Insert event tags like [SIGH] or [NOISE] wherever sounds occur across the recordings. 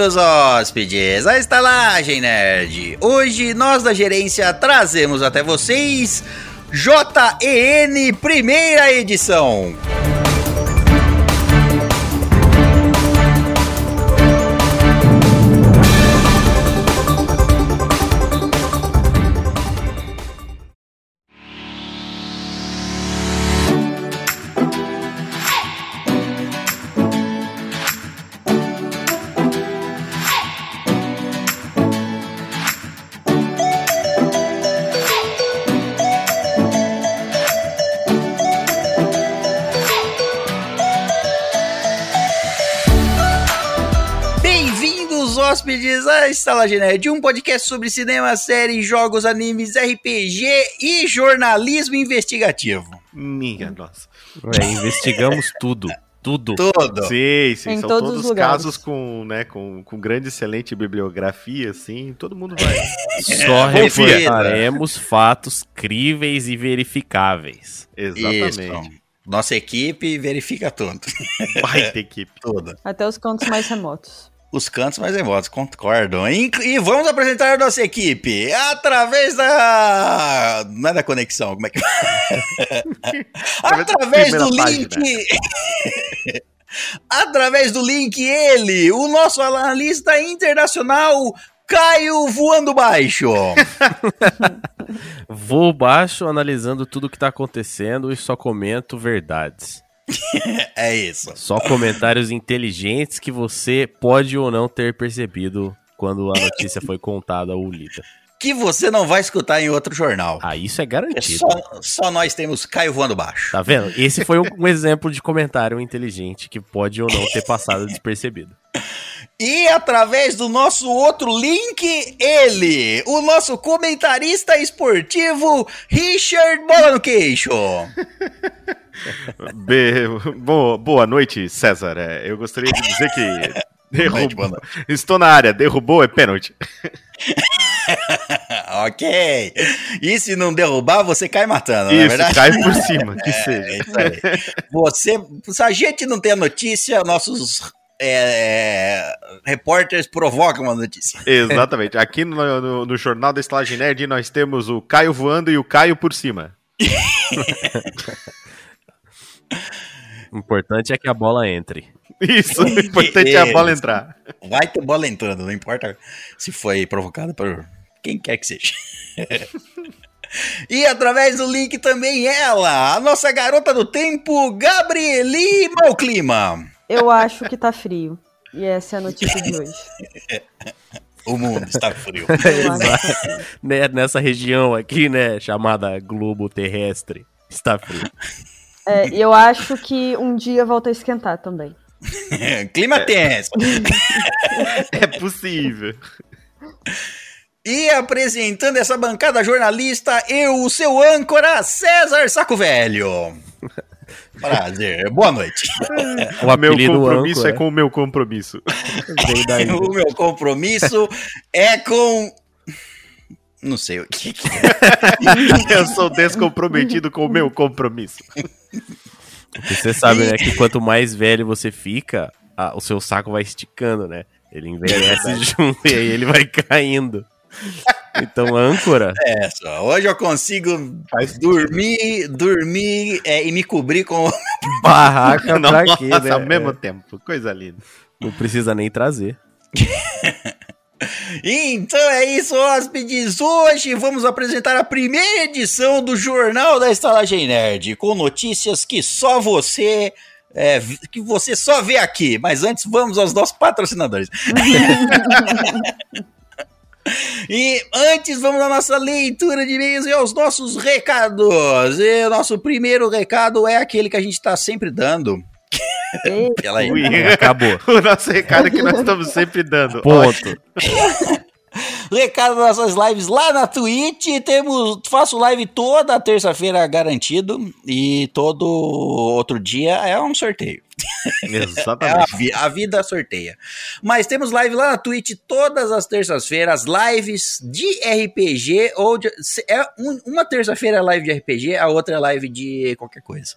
Bem-vindos, hóspedes, à Estalagem Nerd. Hoje, nós da gerência trazemos até vocês JEN Primeira Edição. Hóspedes, à Estalagem Nerd, um podcast sobre cinema, séries, jogos, animes, RPG e jornalismo investigativo. Minha nossa. É, investigamos [LAUGHS] tudo. Tudo. Todo. Sim, sim. Em são todos todos os lugares. casos com, né, com, com grande, excelente bibliografia, assim. Todo mundo vai. [LAUGHS] Só confia. reportaremos fatos críveis e verificáveis. Exatamente. Isso. Nossa equipe verifica tudo. Vai ter equipe. [LAUGHS] Tudo. Até os cantos mais remotos. Os cantos mais remotos, concordo. E, e vamos apresentar a nossa equipe através da. Não é da conexão, como é que. [LAUGHS] através do link. através do link, ele, o nosso analista internacional, Caio Voando Baixo. [LAUGHS] Vou baixo analisando tudo que tá acontecendo e só comento verdades. [LAUGHS] é isso. Só comentários inteligentes que você pode ou não ter percebido quando a notícia foi contada ou lida. Que você não vai escutar em outro jornal. Ah, isso é É garantido. Só, só nós temos Caio Voando Baixo. Tá vendo? Esse foi um exemplo de comentário inteligente que pode ou não ter passado despercebido. [LAUGHS] E através do nosso outro link, ele, o nosso comentarista esportivo, Richard Bola no Queixo. [LAUGHS] Be- Boa, boa noite, César. É, eu gostaria de dizer que. [LAUGHS] Derrubou. Estou na área, derrubou, é pênalti. [LAUGHS] ok. E se não derrubar, você cai matando, não é Isso, cai por cima, que É seja. isso aí. Você, se a gente não tem a notícia, nossos é, repórteres provocam a notícia. [LAUGHS] Exatamente. Aqui no, no- no Jornal da Estalagem Nerd nós temos o Caio voando e o Caio por cima. O [LAUGHS] importante é que a bola entre. Isso, o importante é a bola entrar. Vai ter bola entrando, não importa se foi provocada por quem quer que seja. [LAUGHS] e através do link também ela, a nossa garota do tempo, Gabrieli Malclima. Eu acho que tá frio. E essa é a notícia de hoje. O mundo está frio. [LAUGHS] Tá frio. Né, Nessa região aqui, né, chamada globo terrestre, está frio. É, e eu acho que um dia volta a esquentar também. [LAUGHS] Clima tenso. [LAUGHS] É possível. E apresentando essa bancada jornalista, eu, o seu âncora, César Saco Velho. Prazer, boa noite. O meu compromisso é com o meu compromisso. [LAUGHS] O meu compromisso é com. Não sei o que. que é. [LAUGHS] Eu sou descomprometido com o meu compromisso. Porque Você sabe, né, que quanto mais velho você fica, a- o seu saco vai esticando, né? Ele envelhece [LAUGHS] junto e aí ele vai caindo. Então, âncora, [LAUGHS] É só, hoje eu consigo dormir, dormir é, e me cobrir com. [LAUGHS] barraca pra quê, né? ao mesmo tempo. Coisa linda. Não precisa nem trazer. [LAUGHS] Então é isso, hóspedes. Hoje vamos apresentar a primeira edição do Jornal da Estalagem Nerd, com notícias que só você. é, que você só vê aqui. Mas antes, vamos aos nossos patrocinadores. [LAUGHS] E antes, vamos à nossa leitura de e-mails e aos nossos recados. E o nosso primeiro recado é aquele que a gente está sempre dando. [LAUGHS] Pela aí. Ui. Acabou. [LAUGHS] O nosso recado que nós estamos sempre dando. Ponto. Recado das nossas lives lá na Twitch. Temos, faço live toda terça-feira garantido. E todo outro dia é um sorteio. [LAUGHS] É a, Exatamente. a vida sorteia. Mas temos live lá na Twitch todas as terças-feiras, lives de RPG ou de, é um- uma terça-feira é live de RPG, a outra é live de qualquer coisa.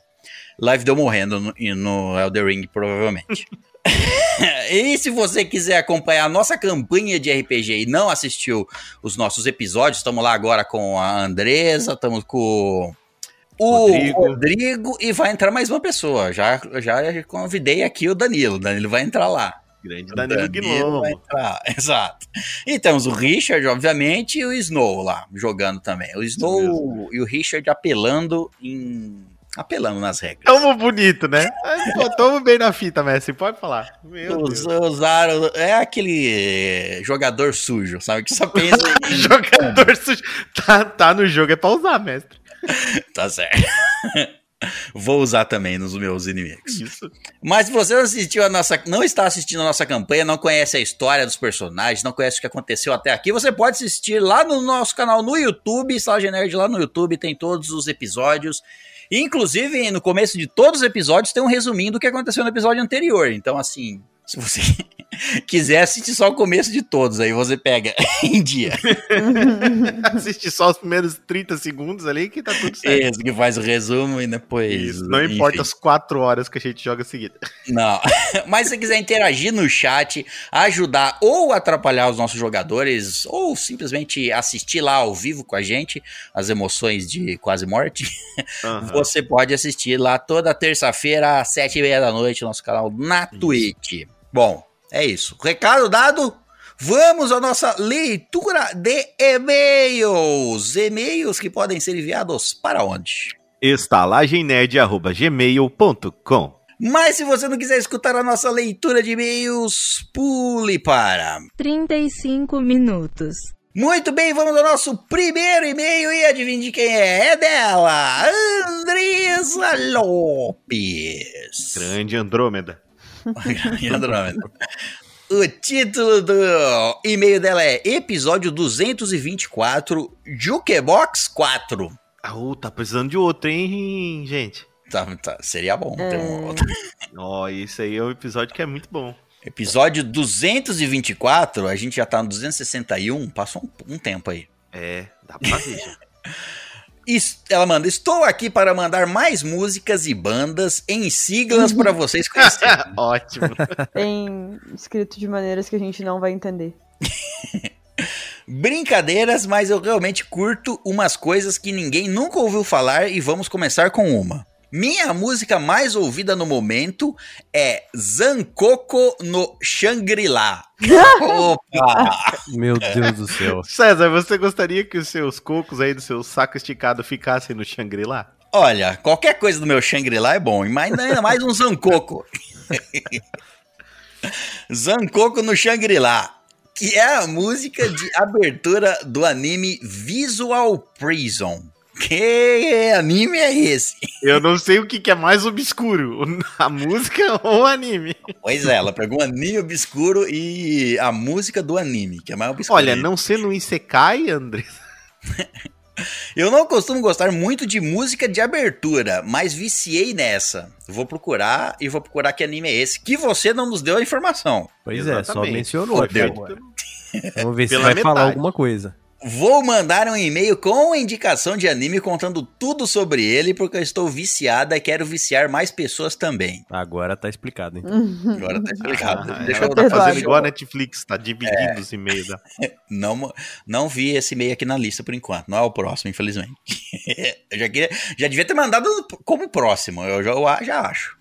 Live deu morrendo no, no Elder Ring, provavelmente. [LAUGHS] [LAUGHS] e se você quiser acompanhar a nossa campanha de RPG e não assistiu os nossos episódios, estamos lá agora com a Andresa, estamos com o Rodrigo. Rodrigo. e vai entrar mais uma pessoa. Já, já convidei aqui o Danilo. Danilo vai entrar lá. Grande Danilo, Danilo vai entrar. [LAUGHS] Exato. E temos o Richard, obviamente, e o Snow lá jogando também. O Snow e o Richard apelando em apelando nas regras. Tamo bonito, né? Pô, tamo bem na fita, Messi, pode falar. Os, usaram, é aquele jogador sujo, sabe? Que só pensa [LAUGHS] em... jogador sujo. Tá, tá no jogo, é pra usar, mestre. [LAUGHS] tá certo. [LAUGHS] Vou usar também nos meus inimigos. Isso. Mas se você não assistiu a nossa, não está assistindo a nossa campanha, não conhece a história dos personagens, não conhece o que aconteceu até aqui, você pode assistir lá no nosso canal no YouTube, Sala Nerd lá no YouTube, tem todos os episódios. Inclusive, no começo de todos os episódios tem um resuminho do que aconteceu no episódio anterior. Então, assim, se você [LAUGHS] quiser assistir só o começo de todos, aí você pega [LAUGHS] em dia. [LAUGHS] Assiste só os primeiros 30 segundos ali que tá tudo certo. Isso, que faz o resumo e depois. Isso, não enfim. importa as 4 horas que a gente joga seguida. Não. Mas se quiser interagir no chat, ajudar ou atrapalhar os nossos jogadores, ou simplesmente assistir lá ao vivo com a gente, as emoções de quase morte, uhum. você pode assistir lá toda terça-feira às 7h30 da noite no nosso canal na Twitch. Bom, é isso. Recado dado. Vamos à nossa leitura de e-mails. E-mails que podem ser enviados para onde? estalagemnerd.gmail.com Mas se você não quiser escutar a nossa leitura de e-mails, pule para 35 minutos. Muito bem, vamos ao nosso primeiro e-mail e adivinhe quem é? É dela, Andresa Lopes. Grande Andrômeda. [LAUGHS] O título do e-mail dela é Episódio 224, Jukebox 4. Ah, uh, tá precisando de outro, hein, gente? Tá, tá, seria bom ter um outro. [LAUGHS] Ó, oh, isso aí é um episódio que é muito bom. Episódio 224, a gente já tá no 261, passou um, um tempo aí. É, dá pra ver já. [LAUGHS] Ela manda: Estou aqui para mandar mais músicas e bandas em siglas para [LAUGHS] vocês conhecerem. [LAUGHS] Ótimo. Em escrito de maneiras que a gente não vai entender. [LAUGHS] Brincadeiras, mas eu realmente curto umas coisas que ninguém nunca ouviu falar e vamos começar com uma. Minha música mais ouvida no momento é Zancoco no Shangri-La. [LAUGHS] Opa! Meu Deus do céu. César, você gostaria que os seus cocos aí do seu saco esticado ficassem no Shangri-La? Olha, qualquer coisa do meu Shangri-La é bom, mas ainda mais um Zancoco. [LAUGHS] Zancoco no Shangri-La, que é a música de abertura do anime Visual Prison. Que anime é esse? Eu não sei o que, que é mais obscuro, [LAUGHS] a música ou o anime. Pois é, ela pegou um anime obscuro e a música do anime, que é mais obscuro. Olha, não sendo um Isekai, André. [LAUGHS] Eu não costumo gostar muito de música de abertura, mas viciei nessa. Vou procurar e vou procurar que anime é esse, que você não nos deu a informação. Pois Exatamente. é, só mencionou aqui agora. Vamos ver se vai metade. falar alguma coisa. Vou mandar um e-mail com indicação de anime contando tudo sobre ele, porque eu estou viciada e quero viciar mais pessoas também. Agora tá explicado, hein? [LAUGHS] Agora tá explicado. Ah, Deixa eu tá fazendo igual a Netflix, tá dividindo é. os e-mails. Da... [LAUGHS] Não, não vi esse e-mail aqui na lista por enquanto. Não é o próximo, infelizmente. [LAUGHS] eu já, queria, já devia ter mandado como próximo, eu já, eu já acho.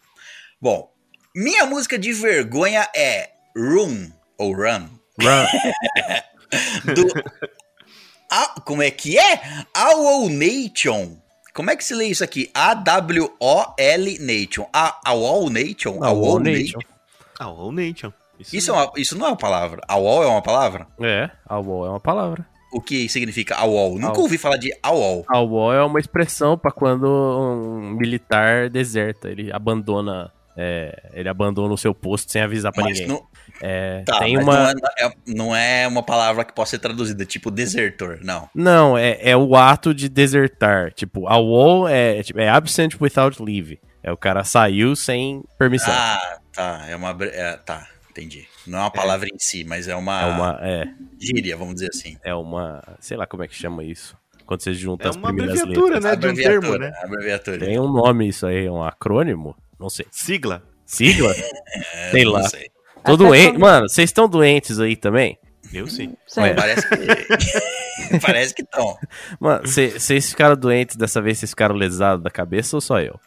Bom, minha música de vergonha é Room, ou Run. Run. do a, como é que é? AWOL Nation. Como é que se lê isso aqui? A-W-O-L Nation. AWOL Nation? AWOL Nation. AWOL Nation. Isso, isso, é uma, isso não é uma palavra. AWOL é uma palavra? É, AWOL é uma palavra. O que significa AWOL? Nunca ouvi falar de AWOL. AWOL é uma expressão para quando um militar deserta, ele abandona é, ele abandona o seu posto sem avisar para ninguém. Não... É, tá, tem uma... Não é, não, é, uma palavra que possa ser traduzida, tipo desertor, não. Não, é, é o ato de desertar. Tipo, a wall é, tipo, é absent without leave. É o cara saiu sem permissão. Ah, tá. É uma. É, tá, entendi. Não é uma palavra é. em si, mas é uma. É uma. É. Gíria, vamos dizer assim. É uma. Sei lá como é que chama isso quando você junta É as uma primeiras abreviatura, letras. né? De um termo, Abreviatura, né? Abreviatura. Tem um nome isso aí, um acrônimo? Não sei. Sigla. Sigla? [LAUGHS] sei não lá. sei. Tô doente. Mano, vocês estão doentes aí também? Eu sim. Parece que. [LAUGHS] Parece que estão. Mano, cê- vocês ficaram doentes dessa vez, vocês ficaram lesados da cabeça ou só eu?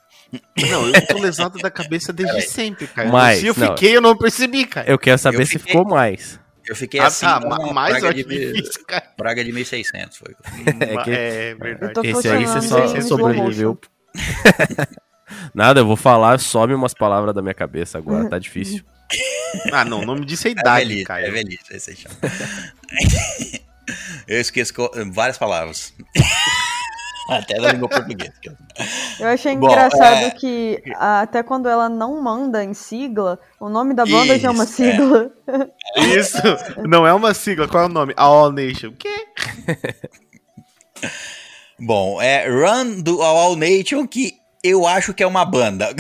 Não, eu tô lesado da cabeça desde Peraí. sempre, cara. Mas, Se eu não. fiquei, eu não percebi, cara. Eu quero saber Eu se fiquei- ficou mais. Eu fiquei Ah, assim. tá, ma- uma mais praga de, difícil, cara. praga de 1600. Foi. [LAUGHS] É que- É verdade. Esse aí você só sobreviveu. [LAUGHS] Nada, eu vou falar, some umas palavras da minha cabeça agora, tá difícil. Ah, não, não me disse a É idade, velhice, cara. é velhice, esse aí chama. Eu esqueço várias palavras. [LAUGHS] Até da língua portuguesa. Eu achei Bom, engraçado é- que a- até quando ela não manda em sigla, o nome da banda já é uma Isso, é. sigla. [LAUGHS] Isso, não é uma sigla, qual é o nome? All Nation. O quê? Bom, é Run do All Nation, que eu acho que é uma banda. [LAUGHS]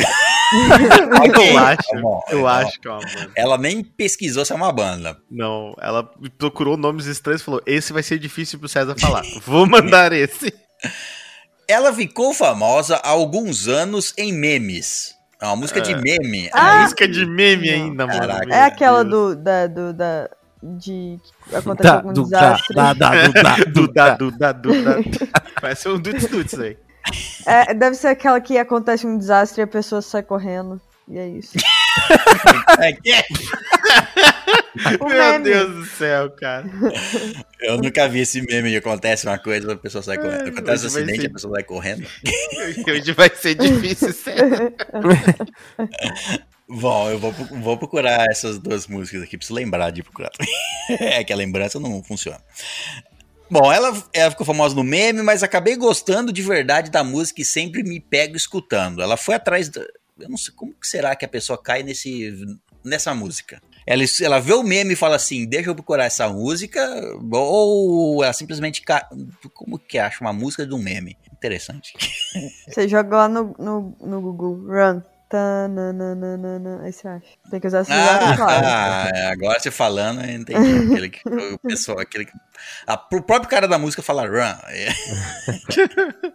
Eu acho, Tá bom, eu então, acho que é uma banda. Ela nem pesquisou se é uma banda. Não, ela procurou nomes estranhos e falou: esse vai ser difícil pro César falar. Vou mandar esse. Ela ficou famosa há alguns anos em memes. É uma música de É. meme. Ah! Música de meme ainda, mano. Caraca. É aquela do. Da, do da, de. que Aconteceu Da, algum do, da, desastre. da, da, do, da, [LAUGHS] do, Duda, da. Duda, Duda. Parece um Dudes Dudes aí. É, deve ser aquela que acontece um desastre e a pessoa sai correndo. E é isso. [LAUGHS] É [LAUGHS] Meu meme. Deus do céu, cara. Eu nunca vi esse meme de acontece uma coisa a pessoa sai correndo. Acontece um acidente ser- a pessoa sai correndo. [LAUGHS] Hoje vai ser difícil, sério. Bom, eu vou, vou procurar essas duas músicas aqui, preciso lembrar de procurar. é que a lembrança não funciona. Bom, ela, ela ficou famosa no meme, mas acabei gostando de verdade da música e sempre me pego escutando. Ela foi atrás da. Eu não sei como será que a pessoa cai nesse, nessa música. Ela, ela vê o meme e fala assim: deixa eu procurar essa música, ou ela simplesmente. ca- Como que acha uma música de um meme? Interessante. Você joga lá no, no, no Google Run. Tananana, aí você acha. Tem que usar essa Ah, claro. ah, agora você falando, eu entendi. Aquele que, o pessoal, aquele que, a, pro próprio cara da música fala run. É. [LAUGHS]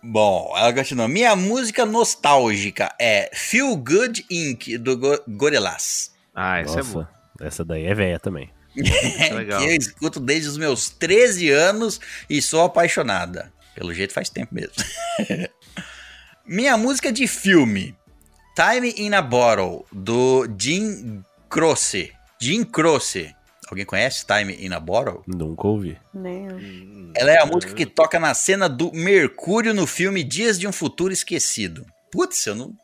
Bom, ela continua. Minha música nostálgica é Feel Good Inc. do Go Gorillaz. Ah, essa é boa. Nossa, essa daí é velha também. [LAUGHS] legal. que eu escuto desde os meus 13 anos e sou apaixonada. Pelo jeito faz tempo mesmo. [LAUGHS] Minha música de filme. Time in a Bottle, do Jim Croce. Jim Croce. Alguém conhece Time in a Bottle? Nunca ouvi. Nem eu. Hum, Ela é a música que toca na cena do Mercúrio no filme Dias de um Futuro Esquecido. Putz, eu não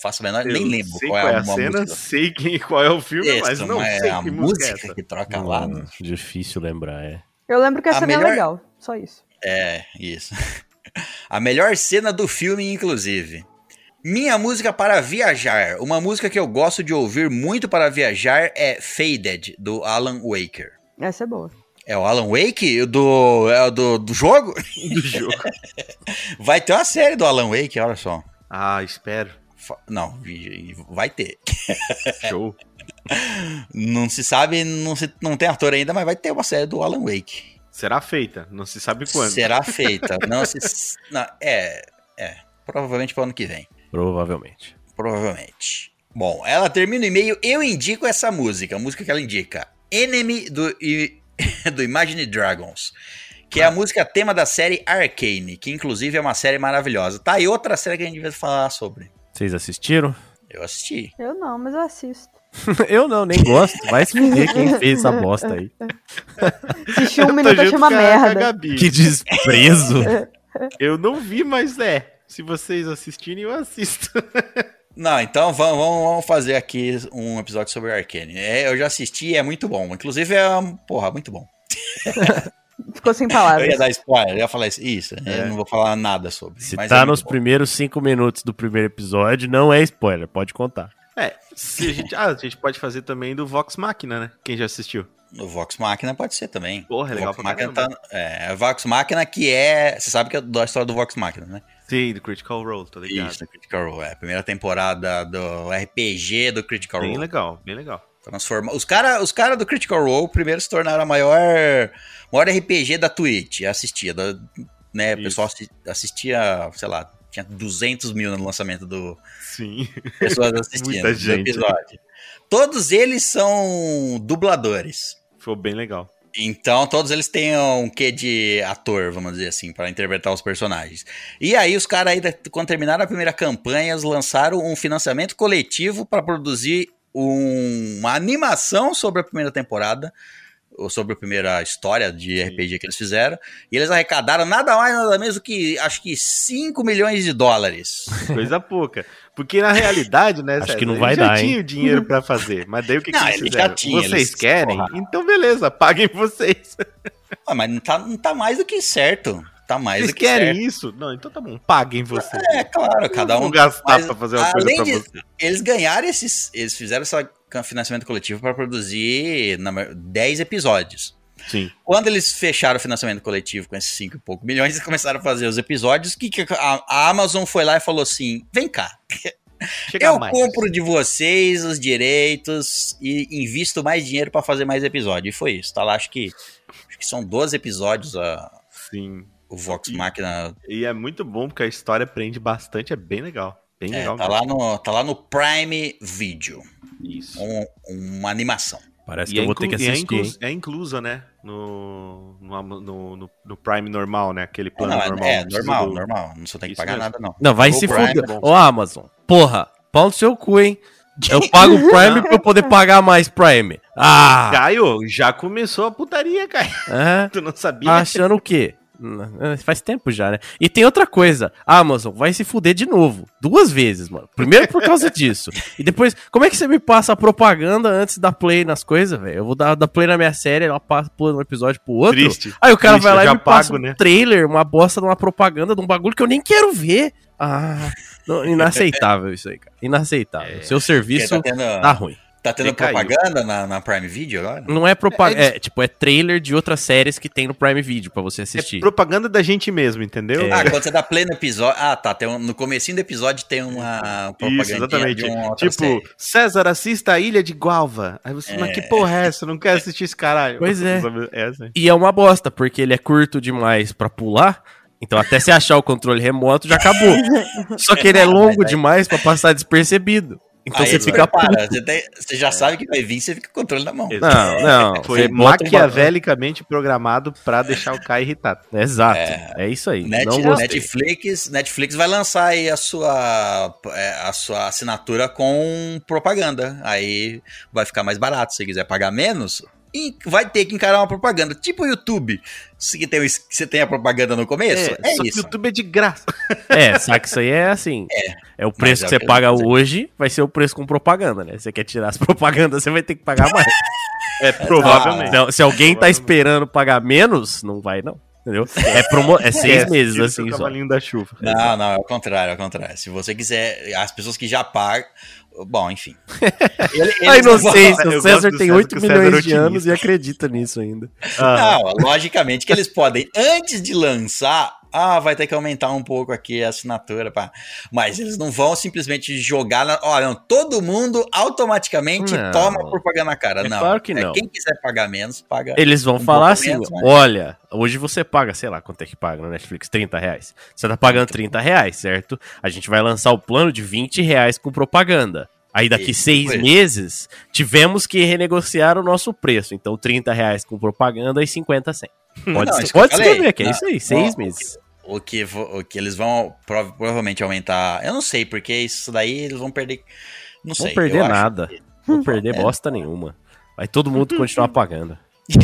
faço a menor, eu nem lembro sei qual é a, uma cena, música. sei quem, qual é o filme, mas Essa, não mas sei é a que música é música essa. que troca lá. Hum, no- difícil lembrar, é. Eu lembro que A essa cena melhor- é legal. Só isso. É, isso. [LAUGHS] [LAUGHS] A melhor cena do filme, inclusive. Minha música para viajar. Uma música que eu gosto de ouvir muito para viajar é Faded, do Alan Waker. Essa é boa. É o Alan Wake do, é do, do jogo? [LAUGHS] do jogo. [LAUGHS] Vai ter uma série do Alan Wake, olha só. Ah, espero. Não, vai ter. Show. Não se sabe, não, se, não tem ator ainda, mas vai ter uma série do Alan Wake. Será feita, não se sabe quando. Será feita. Não se. Não, é, é. Provavelmente para o ano que vem. Provavelmente. Provavelmente. Bom, ela termina o e-mail. Eu indico essa música. A música que ela indica. Enemy do, [LAUGHS] do Imagine Dragons. Que é a música tema da série Arcane. Que inclusive é uma série maravilhosa. Tá aí outra série que a gente devia falar sobre. Vocês assistiram? Eu assisti. Eu não, mas eu assisto. [LAUGHS] Eu não, nem gosto. Vai se fuder quem fez essa bosta aí. Assistir um minuto achei uma merda. Que desprezo. [LAUGHS] Eu não vi, mas é. Se vocês assistirem, eu assisto. [LAUGHS] Não, então vamos, vamos, fazer aqui um episódio sobre Arcane. É, eu já assisti e é muito bom. Inclusive é, um- porra, muito bom. Ficou sem Eu palavras. ia dar spoiler, eu ia falar isso. Isso, É. eu não vou falar nada sobre. Se mas tá é nos bom. primeiros cinco minutos do primeiro episódio, não é spoiler, pode contar. É, se a gente. Ah, a gente pode fazer também do Vox Machina, né? Quem já assistiu? No Vox Machina pode ser também. Porra, é legal Vox Machina tá, é, Vox Machina que é. Você sabe que é da história do Vox Machina, né? Sim, do Critical Role, tá ligado? Isso, do Critical Role. É a primeira temporada do RPG do Critical Bem Role. legal, bem legal. Transforma... Os caras os cara do Critical Role primeiro se tornaram a maior, maior RPG da Twitch. Assistia, da- né? O pessoal assi- assistia, sei lá, tinha 200 mil no lançamento do, Sim. pessoas assistindo [LAUGHS] Muita gente. episódio. Todos eles são dubladores. Foi bem legal. Então, todos eles têm um quê de ator, vamos dizer assim, para interpretar os personagens. E aí, os caras aí, quando terminaram a primeira campanha, eles lançaram um financiamento coletivo para produzir um- uma animação sobre a primeira temporada, sobre a primeira história de RPG que eles fizeram. E eles arrecadaram nada mais, nada menos do que, acho que 5 milhões de dólares. [LAUGHS] Coisa pouca. Porque na realidade, né, Acho César, que não vai dar, tinha o dinheiro pra fazer. Mas daí o que, que Não, eles ele já fizeram? tinha, vocês eles- querem? porra. Então beleza, paguem vocês. Ah, mas não tá, não tá mais do que certo. Tá mais Vocês do que querem certo. isso? Não, então tá bom, paguem vocês. É, claro, cada um. vou gastar mas pra fazer uma coisa pra de- você. Eles ganharam esses. Eles fizeram esse financiamento coletivo para produzir na ma- 10 episódios. Sim. Quando eles fecharam o financiamento coletivo com esses 5 e pouco milhões, eles começaram a fazer os episódios. Que, que a, a Amazon foi lá e falou assim: vem cá, [LAUGHS] Chega eu mais. compro de vocês os direitos e invisto mais dinheiro para fazer mais episódio. E foi isso. Tá lá, acho que, acho que são 12 episódios a, Sim. o Vox E- Machina. E é muito bom porque a história prende bastante, é bem legal. Bem É, legal. tá, lá no, tá lá no Prime Video. Isso. um- uma animação. Parece E que é, eu vou ter que é assistir, hein? é inclusa, né? No, no, no, no- no Prime normal, né? Aquele plano Não, é- normal. é, não normal, do- normal. Não só tem que Isso pagar mesmo. nada, não. Não, vai O se fuder. é bom. Ô, Amazon, porra, pau no seu cu, hein? Eu [LAUGHS] pago o Prime pra eu poder pagar mais Prime. Ah! Caio, já começou a putaria, Caio. É? [LAUGHS] Tu não sabia? Tá achando o quê? Hum, é, Faz tempo já, né? E tem outra coisa. A Amazon vai se fuder de novo. Duas vezes, mano. Primeiro por causa [LAUGHS] disso. E depois, como é que você me passa a propaganda antes da play nas coisas, velho? Eu vou dar, dar play na minha série, ela passa pula um episódio pro outro. Triste. Aí o cara Triste, vai lá e me passa pago, um né? trailer, uma bosta de uma propaganda de um bagulho que eu nem quero ver. Ah, não, inaceitável isso aí, cara. Inaceitável. Seu Porque serviço tá tendo, tá ruim. Tá tendo Decaiu. propaganda na, na Prime Video agora? Não é propaganda. É, É, tipo, é trailer de outras séries que tem no Prime Video pra você É assistir. propaganda da gente mesmo, entendeu? É. Ah, quando você dá play no episódio. Ah, tá. Tem um- no comecinho do episódio tem uma propaganda. Isso, exatamente. De uma outra Tipo, série. César, assista a Ilha de Gualva. Aí você, mas que porra é essa? Eu não quero assistir esse caralho. Pois é. É assim. E é uma bosta, porque ele é curto demais pra pular. Então, até você achar o controle remoto, já acabou. [LAUGHS] Só que ele é longo demais pra passar despercebido. Então Aí você fica. prepara, você, tem- você já sabe que vai vir, você fica com o controle na mão. Não, não. Foi maquiavelicamente programado pra deixar o Caio irritado. [LAUGHS] Exato. É, isso aí. Net-. Netflix, Netflix vai lançar aí a sua, é, a sua assinatura com propaganda. Aí vai ficar mais barato. Se você quiser pagar menos, e vai ter que encarar uma propaganda. Tipo o YouTube. Se tem, o- você tem a propaganda no começo, é, só que o isso. YouTube é de graça. [LAUGHS] É, só que isso aí é assim. É, o preço que é você o que eu paga hoje, vai ser o preço com propaganda, né? Você quer tirar as [LAUGHS] propagandas, você vai ter que pagar mais. É, provavelmente. Então, se alguém tá esperando pagar menos, não vai, não. Entendeu? É, promo... é [LAUGHS] seis É, meses, tira o assim, só. cavalinho da chuva. Não, não, é o contrário, é o contrário. Se você quiser, as pessoas que já pagam. Bom, enfim. [LAUGHS] Ele- A inocência, o César tem César, 8 que o César milhões de otimista. anos e acredita nisso ainda. Ah, Não, logicamente que eles podem, antes de lançar, ah, vai ter que aumentar um pouco aqui a assinatura, pá. Mas eles não vão simplesmente jogar na. Olha, todo mundo automaticamente Não. toma propaganda na cara. É não. claro que É, não. quem quiser pagar menos, paga. Eles vão um falar assim: menos, mas- olha, hoje você paga, sei lá quanto é que paga no Netflix, 30 reais. Você tá pagando 30 reais, certo? A gente vai lançar o plano de 20 reais com propaganda. Aí daqui Isso, seis isso. meses, tivemos que renegociar o nosso preço. Então, 30 reais com propaganda e 50 sem. Pode, Não, ser- isso que eu pode escrever, que é Não, isso aí, seis não, meses. O que, o que eles vão prov- provavelmente aumentar. Eu não sei, porque isso daí eles vão perder. Não Não sei. vão perder eu nada. que- Não vão perder É. bosta nenhuma. Vai todo mundo continuar [LAUGHS] pagando. [LAUGHS]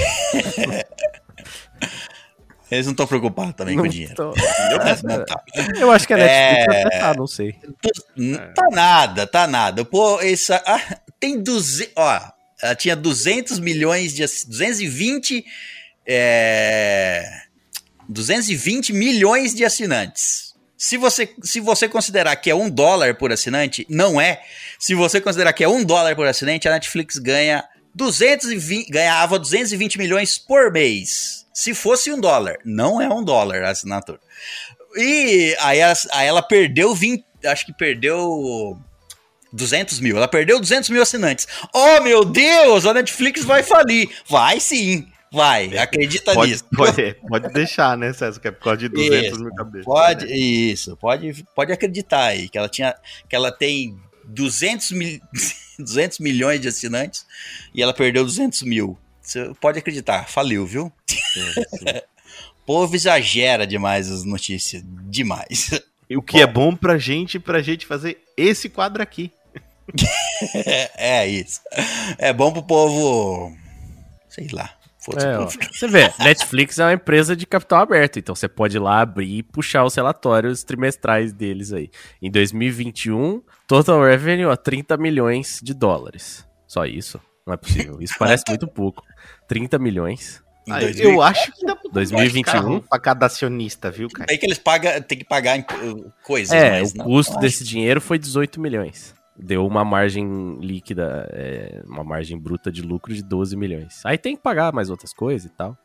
Eles não estão preocupados também com o dinheiro. tô- não tá. [LAUGHS] Eu acho que a Netflix É. até tá, não sei. Tá nada, tá nada. Pô, essa. ah, tem 200. Ó, ela tinha 200 milhões de. ass- 220. É, 220 milhões de assinantes. Se você, se você considerar que é um dólar por assinante, não é. Se você considerar que é um dólar por assinante, a Netflix ganha 220, ganhava 220 milhões por mês. Se fosse um dólar, não é um dólar a assinatura. E aí, as- aí ela perdeu 20, acho que perdeu 200 mil. Ela perdeu 200 mil assinantes. Oh, meu Deus, a Netflix vai falir. Vai sim, vai. Acredita Pode, nisso. [LAUGHS] pode, pode deixar, né, César? Que é por causa de 200 Isso, mil cabeças. Pode, né? isso, pode, pode acreditar aí que ela tinha, que ela tem 200, mil, [LAUGHS] 200 milhões de assinantes e ela perdeu 200 mil. Você pode acreditar, faliu, viu? O [LAUGHS] povo exagera demais as notícias, demais. E o que é bom pra gente, pra gente fazer esse quadro aqui. É, é isso. É bom pro povo, sei lá. Foda-se É, ó. povo. Você vê, Netflix é uma empresa de capital aberto, então você pode ir lá abrir e puxar os relatórios trimestrais deles aí. Em 2021, total revenue a 30 milhões de dólares. Só isso? Não é possível. Isso parece muito pouco. 30 milhões. Em Ah, 2000. eu acho que dá pra 2021. pra cada acionista, viu, cara? Aí que eles pagam, tem que pagar coisas, É, mas o não- custo não desse dinheiro foi 18 milhões. Deu uma margem líquida, é, uma margem bruta de lucro de 12 milhões. Aí tem que pagar mais outras coisas e tal.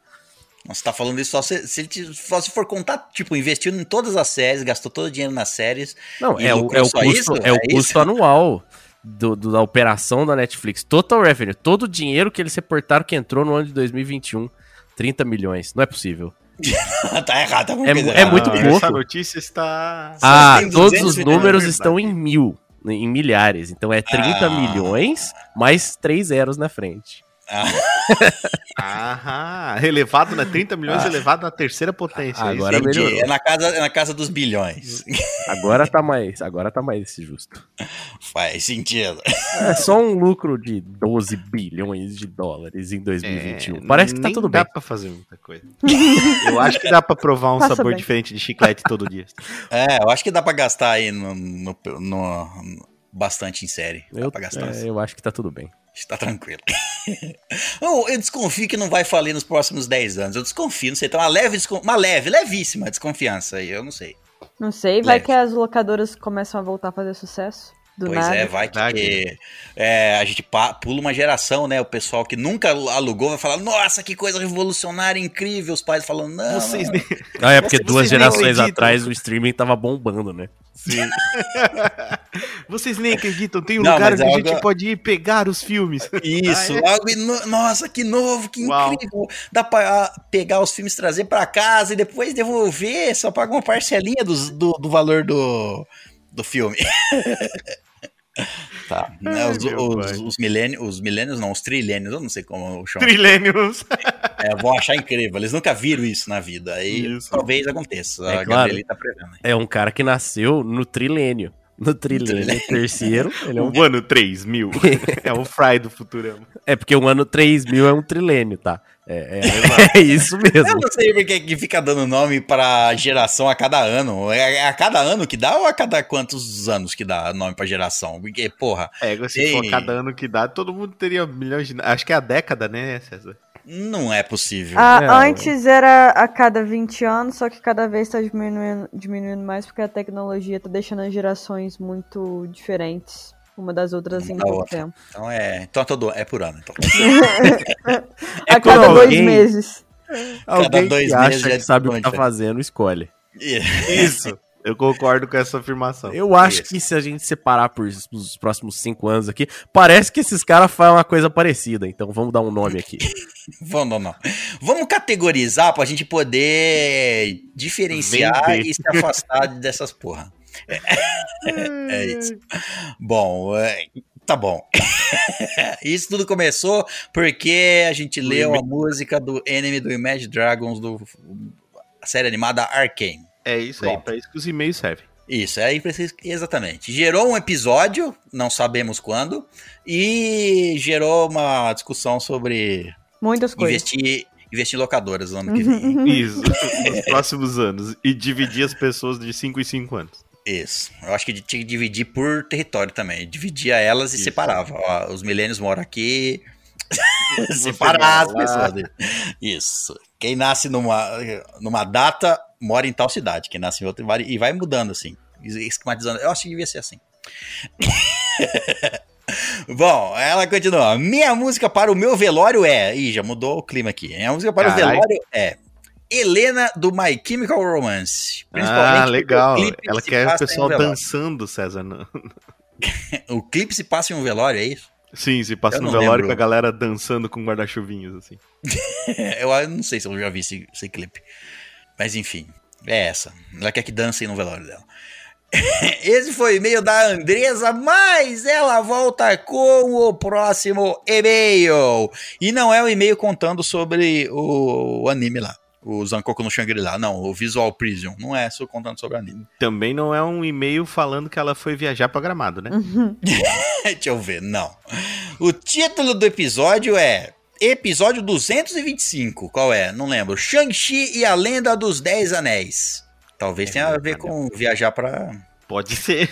Você tá falando isso só se, se, ele te- só se for contar, tipo, investiu em todas as séries, gastou todo o dinheiro nas séries. Não, E é o, é o custo, isso? é o É custo isso? anual do, do- da operação da Netflix. Total revenue, todo o dinheiro que eles reportaram que entrou no ano de 2021, 30 milhões. Não é possível. [LAUGHS] tá errado, tá É é muito pouco. Essa notícia está... Ah, todos 200 os milhões, números é estão em mil, em milhares. Então é 30 Ah. milhões mais três zeros na frente. [LAUGHS] Aham, elevado na 30 milhões, Ah. elevado na terceira potência. é isso? Agora Entendi. melhorou. É na, casa, é na casa dos bilhões. Agora tá mais, agora tá mais justo. Faz sentido. É só um lucro de 12 bilhões de dólares em 2021. É, Parece que tá tudo dá bem. pra fazer muita coisa. [LAUGHS] Eu acho que dá pra provar um Passa sabor bem. diferente de chiclete todo dia. [LAUGHS] É, eu acho que dá pra gastar aí no- no- no- bastante em série. Eu, pra gastar. é, eu acho que tá tudo bem. Está tranquilo. [LAUGHS] eu, eu desconfio que não vai falir nos próximos 10 anos. Eu desconfio, não sei. Tem uma leve, uma leve, levíssima desconfiança aí. Eu não sei. Não sei, vai Leve. que as locadoras começam a voltar a fazer sucesso. Do pois nada. é, vai que é, a gente pula uma geração, né? O pessoal que nunca alugou vai falar: Nossa, que coisa revolucionária, incrível. Os pais falando: Não, Vocês não, nem... [LAUGHS] Ah, é porque Vocês duas gerações acreditam. atrás o streaming tava bombando, né? Sim. [LAUGHS] Vocês nem acreditam, tem um Não, lugar onde a é gente pode ir pegar os filmes. [LAUGHS] Isso, Ah, é? algo ino- nossa, que novo, que Uau. incrível. Dá pra ah, pegar os filmes, trazer pra casa e depois devolver, só paga uma parcelinha dos- do, do valor do, do filme. [LAUGHS] tá, né, Ai, os, os, os milênios, os milênios não, os trilênios, eu não sei como eu chamo. Trilênios. É, vão achar incrível, eles nunca viram isso na vida, aí Isso. talvez aconteça, É a claro. Tá prevendo. É um cara que nasceu no trilênio. No trilênio Trilênio. terceiro, ele é um... O ano 3000. [LAUGHS] É o Fry do Futurama. É porque um ano 3000 é um trilênio, tá? É, é- [LAUGHS] é isso Eu mesmo. não sei porque que fica dando nome pra geração a cada ano. É a cada ano que dá ou a cada quantos anos que dá nome pra geração? Porque, porra, É, se Ei. for cada ano que dá, todo mundo teria milhões de. Acho que é a década, né, César? Não é possível. Ah, É, antes era a cada 20 anos, só que cada vez tá diminuindo, diminuindo mais porque a tecnologia tá deixando as gerações muito diferentes uma das outras em pouco outra. tempo. Então é. Então é todo. É por ano, então. [LAUGHS] É a cada dois alguém- meses. Alguém dois que meses acha que sabe o que diferente. tá fazendo, escolhe. [LAUGHS] Isso. Eu concordo com essa afirmação. Eu acho Isso. que se a gente separar por os próximos cinco anos aqui, parece que esses caras fazem uma coisa parecida. Então vamos dar um nome aqui. [LAUGHS] Vamos, não, não. Vamos categorizar pra gente poder diferenciar Vender. e se afastar [LAUGHS] dessas porra. É, [LAUGHS] é isso. Bom, é, tá bom. Isso tudo começou porque a gente leu a música do Enemy do Imagine Dragons do a série animada Arcane. É isso aí, Bom. pra isso que os e-mails servem. Isso, aí precisa. Exatamente. Gerou um episódio, não sabemos quando, e gerou uma discussão sobre Muitas coisas. investir, investir em locadoras no ano que vem. Isso, [LAUGHS] nos próximos anos. E dividir as pessoas de 5 em 5 anos. Isso. Eu acho que tinha que dividir por território também. Dividia elas e Isso. separava. Ó, os milênios moram aqui. [LAUGHS] Separar as pessoas. Isso. Quem nasce numa, numa data mora em tal cidade. Quem nasce em outra e vai mudando assim. Esquematizando. Eu acho que devia ser assim. [LAUGHS] Bom, ela continua. Minha música para o meu velório é. Ih, já mudou o clima aqui. Minha música para Carai. o velório é. Helena do My Chemical Romance. Ah, porque legal. Ela quer o um pessoal velório. dançando, César. [LAUGHS] O clipe se passa em um velório, é isso? Sim, se passa Eu no velório lembro. com a galera dançando com guarda-chuvinhos, assim. [LAUGHS] Eu, eu não sei se eu já vi esse, esse clipe. Mas enfim, é essa. Ela quer que dancem no velório dela. [LAUGHS] Esse foi o e-mail da Andresa, mas ela volta com o próximo e-mail. E não é o e-mail contando sobre o, o anime lá. O Zankoku no Shangri-La. Não, o Visual Prison. Não é só contando sobre o anime. Também não é um e-mail falando que ela foi viajar pra Gramado, né? [LAUGHS] Deixa eu ver, não. O título do episódio é Episódio 225. Qual é? Não lembro. Shang-Chi e a Lenda dos Dez Anéis. Talvez É, tenha a ver com viajar pra. Pode ser.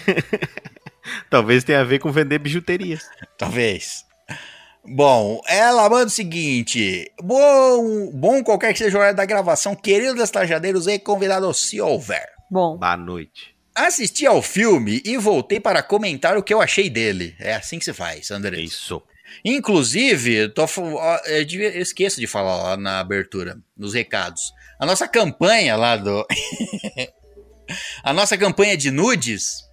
[LAUGHS] Talvez tenha a ver com vender bijuterias. [LAUGHS] Talvez. Bom, ela manda o seguinte: Bom, bom qualquer que seja o horário da gravação, queridos estajadeiros e convidado Silver. Bom, Boa noite. Assisti ao filme e voltei para comentar o que eu achei dele. É assim que se faz, André. Isso. Inclusive, tô, eu, esqueço de falar lá na abertura, nos recados. A nossa campanha lá do. [LAUGHS] a nossa campanha de nudes.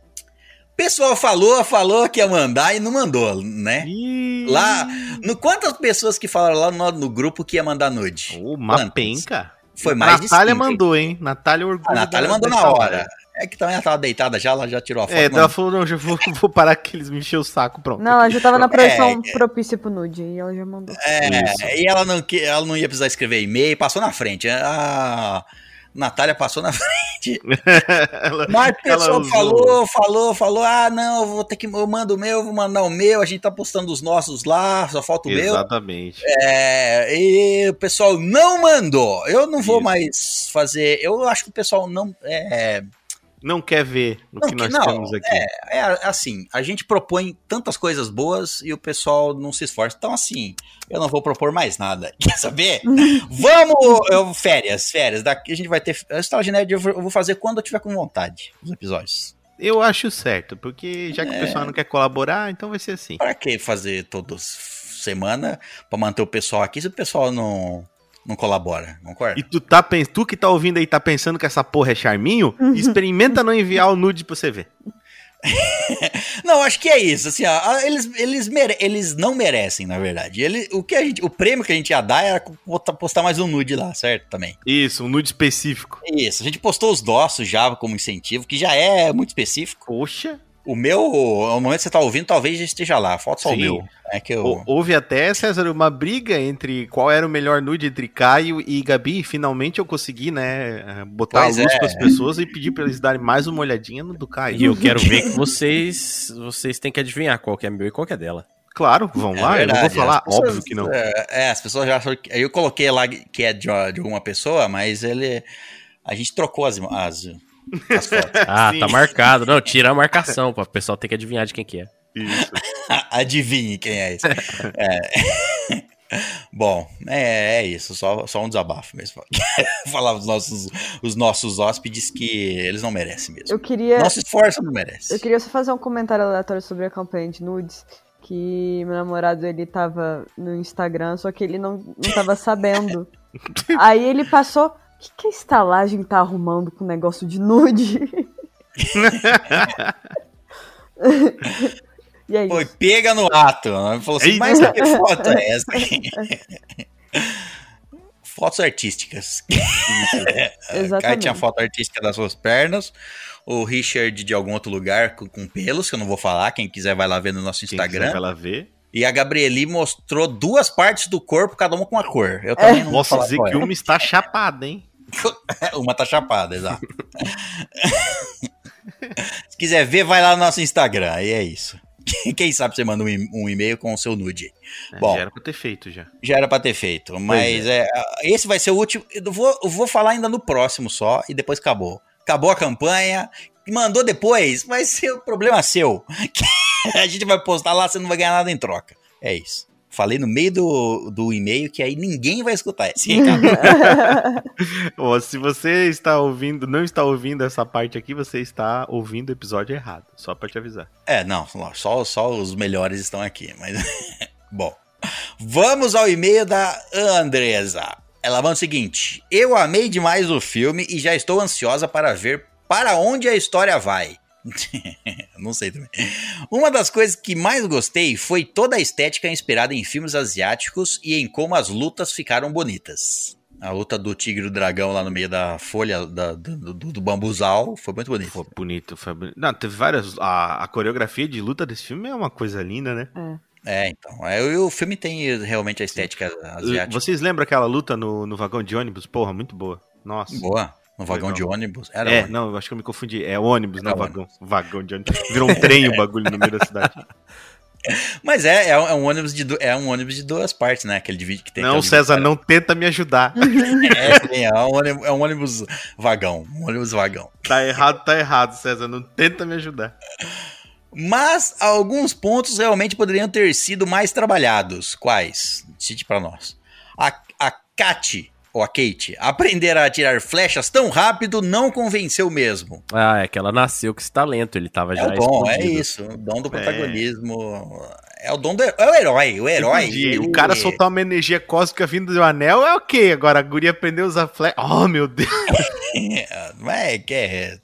O pessoal falou, falou que ia mandar e não mandou, né? Ih, Lá, no, quantas pessoas que falaram lá no, no grupo que ia mandar nude? Uma Quantas? penca. Foi mais de Natália cinco, hein? mandou, hein? Natália orgulho. A Natália mandou na história. hora. É que também ela tava deitada já, ela já tirou a foto. É, mandou. ela falou, não, já vou, [LAUGHS] vou parar que eles me encheu o saco, pronto. não, ela já tava na posição É, propícia pro nude e ela já mandou. É, e ela não, que- ela não ia precisar escrever e-mail, passou na frente. A Natália passou na [LAUGHS] frente. Ela- Mas o pessoal falou, falou, falou: ah, não, eu vou ter que. Eu mando o meu, eu vou mandar o meu, a gente tá postando os nossos lá, só falta o meu. Exatamente. É, e o pessoal não mandou. Eu não vou Isso. mais fazer. Eu acho que o pessoal não. É, Não quer ver o Não, que nós não, temos aqui. é assim, a gente propõe tantas coisas boas e o pessoal não se esforça. Então, assim, eu não vou propor mais nada. [LAUGHS] Quer saber? Vamos! Eu, férias, férias. Daqui a gente vai ter. A Nerd eu vou fazer quando eu tiver com vontade os episódios. Eu acho certo, porque já que É. o pessoal não quer colaborar, então vai ser assim. Pra que fazer toda semana pra manter o pessoal aqui se o pessoal não, não colabora? Concorda? E tu, tá, tu que tá ouvindo aí tá pensando que essa porra é charminho, experimenta não enviar o nude pra você ver. [LAUGHS] Não, acho que é isso. Assim, ó, eles, eles, mere- eles não merecem, na verdade. Ele, o, que a gente, o prêmio que a gente ia dar era postar mais um nude lá, certo? Também. Isso, um nude específico. Isso, a gente postou os nossos já como incentivo, que já é muito específico. Poxa. O meu, no momento que você tá ouvindo, talvez já esteja lá. Falta só o meu. É que eu. Hou- Houve até, César, uma briga entre qual era o melhor nude entre Caio e Gabi. E finalmente eu consegui, né, botar Pois a luz é. pras pessoas e pedir pra eles darem mais uma olhadinha no do Caio. E eu quero ver que vocês vocês têm que adivinhar qual que é meu e qual que é dela. Claro, vão É lá, eu não vou verdade, falar, as pessoas- óbvio que não. É, é, as pessoas já acharam que. Eu coloquei lá que é de, de alguma pessoa, mas ele. A gente trocou as, as, as. Ah, Sim. tá marcado. Não, tira a marcação, para o pessoal ter que adivinhar de quem que é. Isso. [LAUGHS] Adivinhe quem é esse. É. [LAUGHS] Bom, é, é isso, só, só um desabafo mesmo. [LAUGHS] Falar os nossos, os nossos hóspedes que eles não merecem mesmo. Eu queria, Nosso esforço não merece. eu queria só fazer um comentário aleatório sobre a campanha de nudes. Que meu namorado ele tava no Instagram, só que ele não, não tava sabendo. Aí ele passou. O que, que a estalagem tá arrumando com o negócio de nude? [LAUGHS] e aí? Foi pega no ato. né? Falou assim, Eita. mas que foto é essa? [LAUGHS] Fotos artísticas. [LAUGHS] A Kai tinha Exatamente. foto artística das suas pernas. O Richard de algum outro lugar com, com pelos, que eu não vou falar. Quem quiser vai lá ver no nosso Quem Instagram. quiser ela ver. E a Gabrieli mostrou duas partes do corpo, cada uma com uma cor. Eu também não vou Posso falar dizer qual que é. uma está chapada, hein? [LAUGHS] Uma tá chapada, exato. [LAUGHS] Se quiser ver, vai lá no nosso Instagram. E é isso. [LAUGHS] Quem sabe você manda um e-mail com o seu nude. É, Bom. Já era pra ter feito já. Já era pra ter feito. Mas é, esse vai ser o último. Eu vou, eu vou falar ainda no próximo só e depois acabou. Acabou a campanha. Mandou depois, vai ser o problema seu. A gente vai postar lá, você não vai ganhar nada em troca. É isso. Falei no meio do, do e-mail que aí ninguém vai escutar esse recado. [LAUGHS] Se você está ouvindo, não está ouvindo essa parte aqui, você está ouvindo o episódio errado. Só pra te avisar. É, não, só, só os melhores estão aqui, mas. [LAUGHS] Bom. Vamos ao e-mail da Andresa. Ela manda o seguinte: Eu amei demais o filme e já estou ansiosa para ver para onde a história vai. [LAUGHS] Não sei também. Uma das coisas que mais gostei foi toda a estética inspirada em filmes asiáticos e em como as lutas ficaram bonitas. A luta do tigre e do dragão lá no meio da folha da- do, do, do bambuzal foi muito bonita. Foi bonito, foi bonito. Não, teve várias. A, a coreografia de luta desse filme é uma coisa linda, né? É, então. É, o filme tem realmente a estética asiática. Vocês lembram aquela luta no, no vagão de ônibus? Porra, muito boa. Nossa. Boa. No vagão Legal. de ônibus. Era é, bom. não, eu acho que eu me confundi. É ônibus, não Era vagão. Vagão de ônibus. Virou um trem o [LAUGHS] bagulho no meio da cidade. Mas é, é, um- é um ônibus de du- é um ônibus de duas partes, né? Aquele divide que tem. não, César, não tenta me ajudar. [LAUGHS] É, sim, é, um ônibus, é um ônibus vagão. Um ônibus vagão. Tá errado, tá errado, César. Não tenta me ajudar. Mas alguns pontos realmente poderiam ter sido mais trabalhados. Quais? Cite pra nós. A, a Kate, ou a Kate, aprender a atirar flechas tão rápido não convenceu mesmo. Ah, é que ela nasceu com esse talento, ele tava É já o dom, é isso. O dom do protagonismo. É, o dom do é o herói. O herói. Entendi. ele- O cara soltar uma energia cósmica vindo do anel é ok. Agora a guria aprendeu a usar flecha. Oh, meu Deus. [LAUGHS] Não é que é.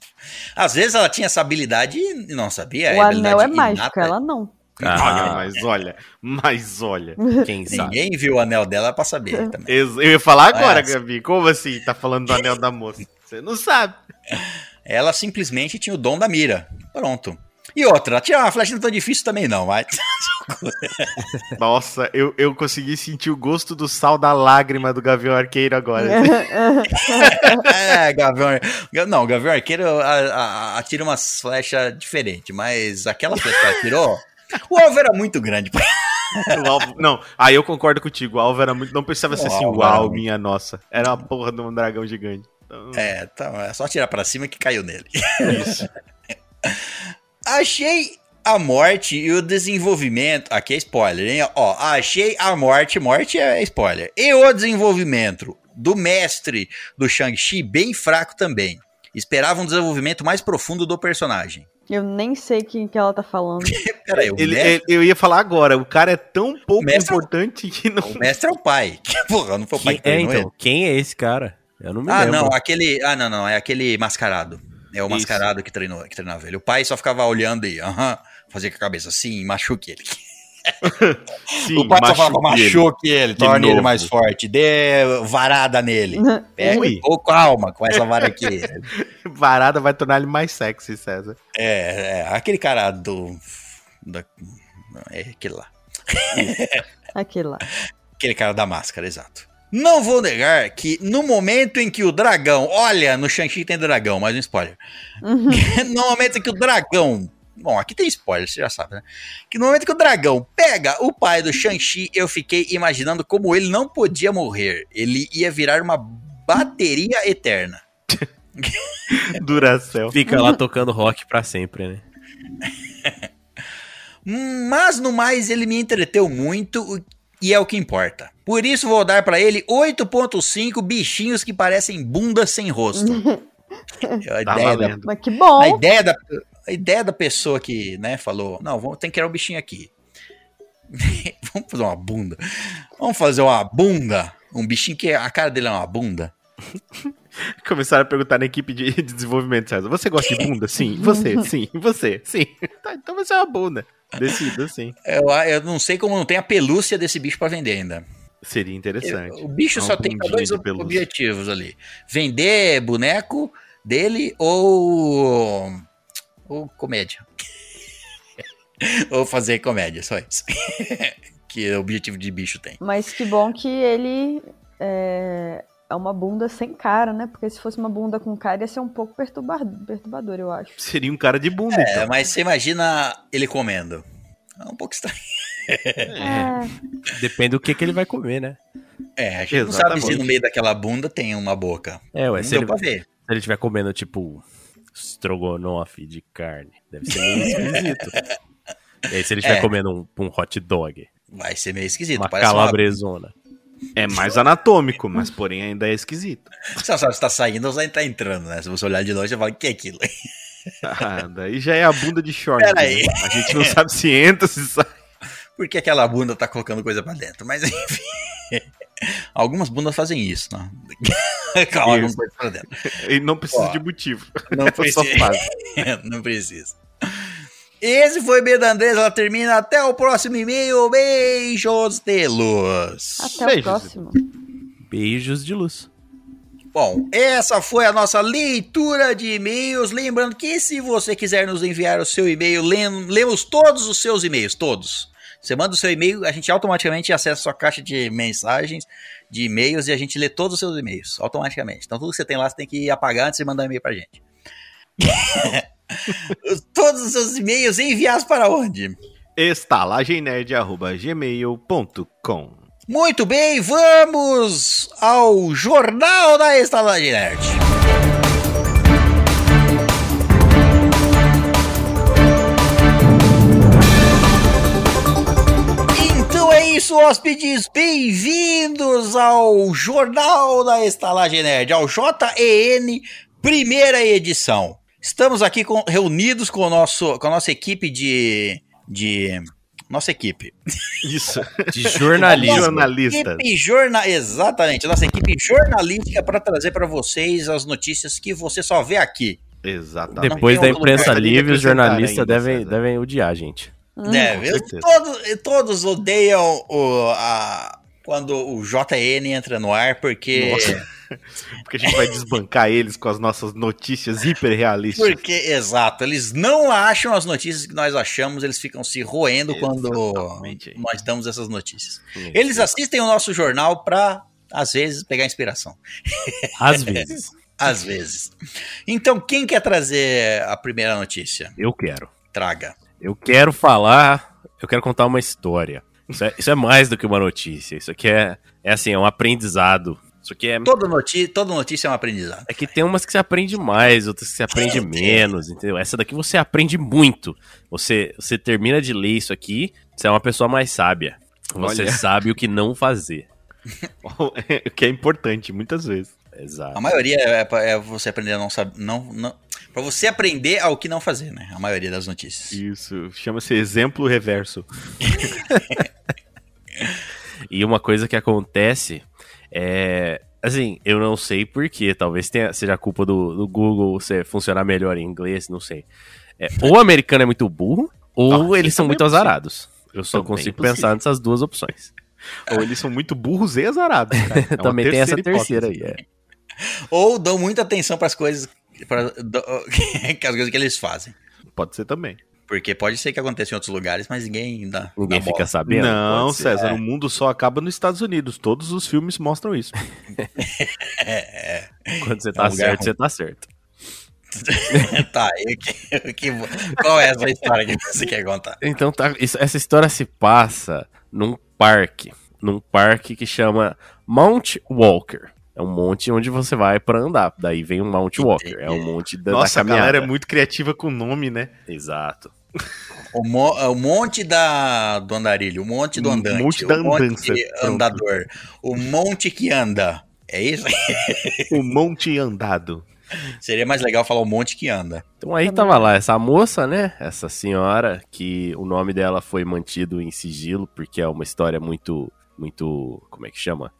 Às vezes ela tinha essa habilidade e não sabia. o a anel é mágico, inata. ela não. Olha, Ah, mas olha, mas olha. quem sabe. Ninguém viu o anel dela pra saber também. Ex- Eu ia falar agora, É. Gabi. Como assim? Tá falando do anel da moça? Você não sabe. Ela simplesmente tinha o dom da mira. Pronto. E outra, atirar uma flecha não é tão difícil também não, mas. [LAUGHS] Nossa, eu, eu consegui sentir o gosto do sal da lágrima do Gavião Arqueiro agora. [LAUGHS] é, Gavião. Não, o Gavião Arqueiro atira umas flechas diferentes, mas aquela flecha que ela atirou. O alvo era muito grande. [LAUGHS] Alvo- Não, aí eu concordo contigo. O alvo era muito. Não precisava ser assim, uau, muito- minha nossa. Era uma porra de um dragão gigante. Então, É, então é só tirar pra cima que caiu nele. [LAUGHS] Achei a morte e o desenvolvimento. Aqui é spoiler, hein? Ó, achei a morte. Morte é spoiler. E o desenvolvimento do mestre do Shang-Chi bem fraco também. Esperava um desenvolvimento mais profundo do personagem. Eu nem sei quem que ela tá falando. [LAUGHS] Peraí, Ele- mestre, ele- eu ia falar agora, o cara é tão pouco mestre- importante que não. o mestre é o pai. [LAUGHS] Porra, não foi o pai Quem, que é, treinou ele? então, quem é esse cara? Eu não me Ah, lembro. não, aquele. Ah, não, não, é aquele mascarado. É o Isso. mascarado que treinou, que treinava ele. O pai só ficava olhando e, aham, fazia com a cabeça assim, machuque ele. [LAUGHS] Sim, o pai só falava, machuque ele. machuque ele, torne ele mais forte, dê varada nele. Pega ou calma com essa vara aqui. [LAUGHS] Varada vai tornar ele mais sexy, César. É, é, aquele cara do. Da, é aquele lá. Aquele lá. [LAUGHS] Aquele cara da máscara, exato. Não vou negar que no momento em que o dragão. Olha, no Shang-Chi tem dragão, mais um spoiler. [LAUGHS] no momento em que o dragão. Bom, aqui tem spoiler, você já sabe, né? Que no momento que o dragão pega o pai do Shang-Chi, eu fiquei imaginando como ele não podia morrer. Ele ia virar uma bateria eterna. [LAUGHS] Duracel. Fica lá tocando rock pra sempre, né? Mas no mais, ele me entreteu muito e é o que importa. Por isso vou dar pra ele 8.5 bichinhos que parecem bundas sem rosto. [LAUGHS] a, Tá ideia da. Mas que bom. a ideia da a ideia da pessoa que, né, falou, não, vamos, tem que criar um bichinho aqui. [LAUGHS] vamos fazer uma bunda. Vamos fazer uma bunda. Um bichinho que a cara dele é uma bunda. [LAUGHS] Começaram a perguntar na equipe de de desenvolvimento, César. Você gosta de bunda? Sim. Você? Sim. Você? Sim. Tá, então você é uma bunda. Decida, sim. Eu, eu não sei como não tem a pelúcia desse bicho pra vender ainda. Seria interessante. O bicho Uma só tem dois objetivos ali: vender boneco dele ou. Ou comédia. [LAUGHS] ou fazer comédia, só isso. [LAUGHS] que é o objetivo de bicho tem. Mas que bom que ele é, é uma bunda sem cara, né? Porque se fosse uma bunda com cara ia ser um pouco perturba- perturbador, eu acho. Seria um cara de bunda, É, então. mas você imagina ele comendo. É um pouco estranho. É, Depende do que, que ele vai comer, né? É, a gente não sabe se no meio daquela bunda tem uma boca. É, ué, não se deu ele, pra se ele estiver comendo, tipo, estrogonofe de carne, deve ser meio esquisito. E aí, se ele estiver É. comendo um, um hot dog, Vai ser meio esquisito. uma Parece uma... calabresona. É mais anatômico, mas porém ainda é esquisito. Você não sabe se tá saindo ou se tá entrando, né? Se você olhar de longe, você fala, o que é aquilo? Ah, daí já é a bunda de short. Pera né? aí. A gente não sabe se entra, se sai. Por que aquela bunda tá colocando coisa pra dentro? Mas enfim. Algumas bundas fazem isso, né? Calma, algumas coisas pra dentro. E não precisa Ó, de motivo. Não [LAUGHS] Só precisa. [LAUGHS] não precisa. Esse foi B da Andressa, ela termina até o próximo e-mail. Beijos de luz. Até Beijos. o próximo. Beijos de luz. Bom, essa foi a nossa leitura de e-mails. Lembrando que se você quiser nos enviar o seu e-mail, lem- lemos todos os seus e-mails, todos. Você manda o seu e-mail, a gente automaticamente acessa a sua caixa de mensagens, de e-mails, e a gente lê todos os seus e-mails, automaticamente. Então tudo que você tem lá, você tem que apagar antes de mandar um e-mail pra gente. [LAUGHS] [LAUGHS] todos os seus e-mails enviados para onde? estalagemnerd.gmail.com Muito bem, vamos ao Jornal da Estalagem Nerd. Isso, hóspedes. Bem-vindos ao Jornal da Estalagem Nerd, ao JEN, primeira edição. Estamos aqui com- reunidos com, o nosso, com a nossa equipe de. de nossa equipe. Isso. De jornalismo. [LAUGHS] Jornalistas. Equipe jorna... Exatamente, nossa equipe jornalística para trazer para vocês as notícias que você só vê aqui. Exatamente. Depois da imprensa livre, os jornalistas devem, César. devem odiar a gente. Né? Eu- certeza. todos, todos odeiam o, a, quando o JN entra no ar, porque. [LAUGHS] Porque a gente vai desbancar eles com as nossas notícias hiperrealistas. Porque, exato, eles não acham as notícias que nós achamos, eles ficam se roendo quando Exatamente. nós damos essas notícias. Eles assistem o nosso jornal para, às vezes, pegar inspiração. Às [LAUGHS] vezes. Às vezes. Então, quem quer trazer a primeira notícia? Eu quero. Traga. Eu quero falar, eu quero contar uma história. Isso é, isso é mais do que uma notícia. Isso aqui é, é assim, é um aprendizado. Isso aqui é. Toda notícia, toda notícia é um aprendizado. É que tem umas que você aprende mais, outras que você aprende menos, entendeu? Essa daqui você aprende muito. Você, você termina de ler isso aqui, você é uma pessoa mais sábia. Você Olha. sabe o que não fazer. [LAUGHS] O que é importante, muitas vezes. Exato. A maioria é, é você aprender a não saber. Não, não, pra você aprender ao que não fazer, né? A maioria das notícias. Isso. Chama-se exemplo reverso. [LAUGHS] E uma coisa que acontece é. Assim, eu não sei porquê. Talvez tenha, seja culpa do, do Google você funcionar melhor em inglês, não sei. É, ou o americano é muito burro, ou Ah, eles são muito é possível. azarados. Eu só Também é consigo possível. pensar nessas duas opções. Ou eles são muito burros e azarados. cara. [LAUGHS] É Também tem essa terceira aí. É. Ou dão muita atenção pras coisas. Pra, do- [LAUGHS] que as coisas que eles fazem. Pode ser também. Porque pode ser que aconteça em outros lugares, mas ninguém dá. Ninguém dá fica bola. sabendo. não. César, o mundo só acaba nos Estados Unidos. Todos os filmes mostram isso. [LAUGHS] Quando você É um tá lugar certo, ruim. você tá certo. [LAUGHS] tá, e o que, o que- qual é essa história que você quer contar? Então, tá, isso- essa história se passa num parque. Num parque que chama Mount Walker. É um monte onde você vai pra andar. Daí vem o Mount Walker. É um monte da, Nossa, da a caminhada. galera é muito criativa com o nome, né? Exato. O, mo- o monte da, do andarilho, o monte do O andante, monte da o monte andança, pronto. andador, o monte que anda. É isso? O monte andado. Seria mais legal falar o monte que anda. Então aí tava lá essa moça, né? Essa senhora, que o nome dela foi mantido em sigilo, porque é uma história muito. Muito. Como é que chama?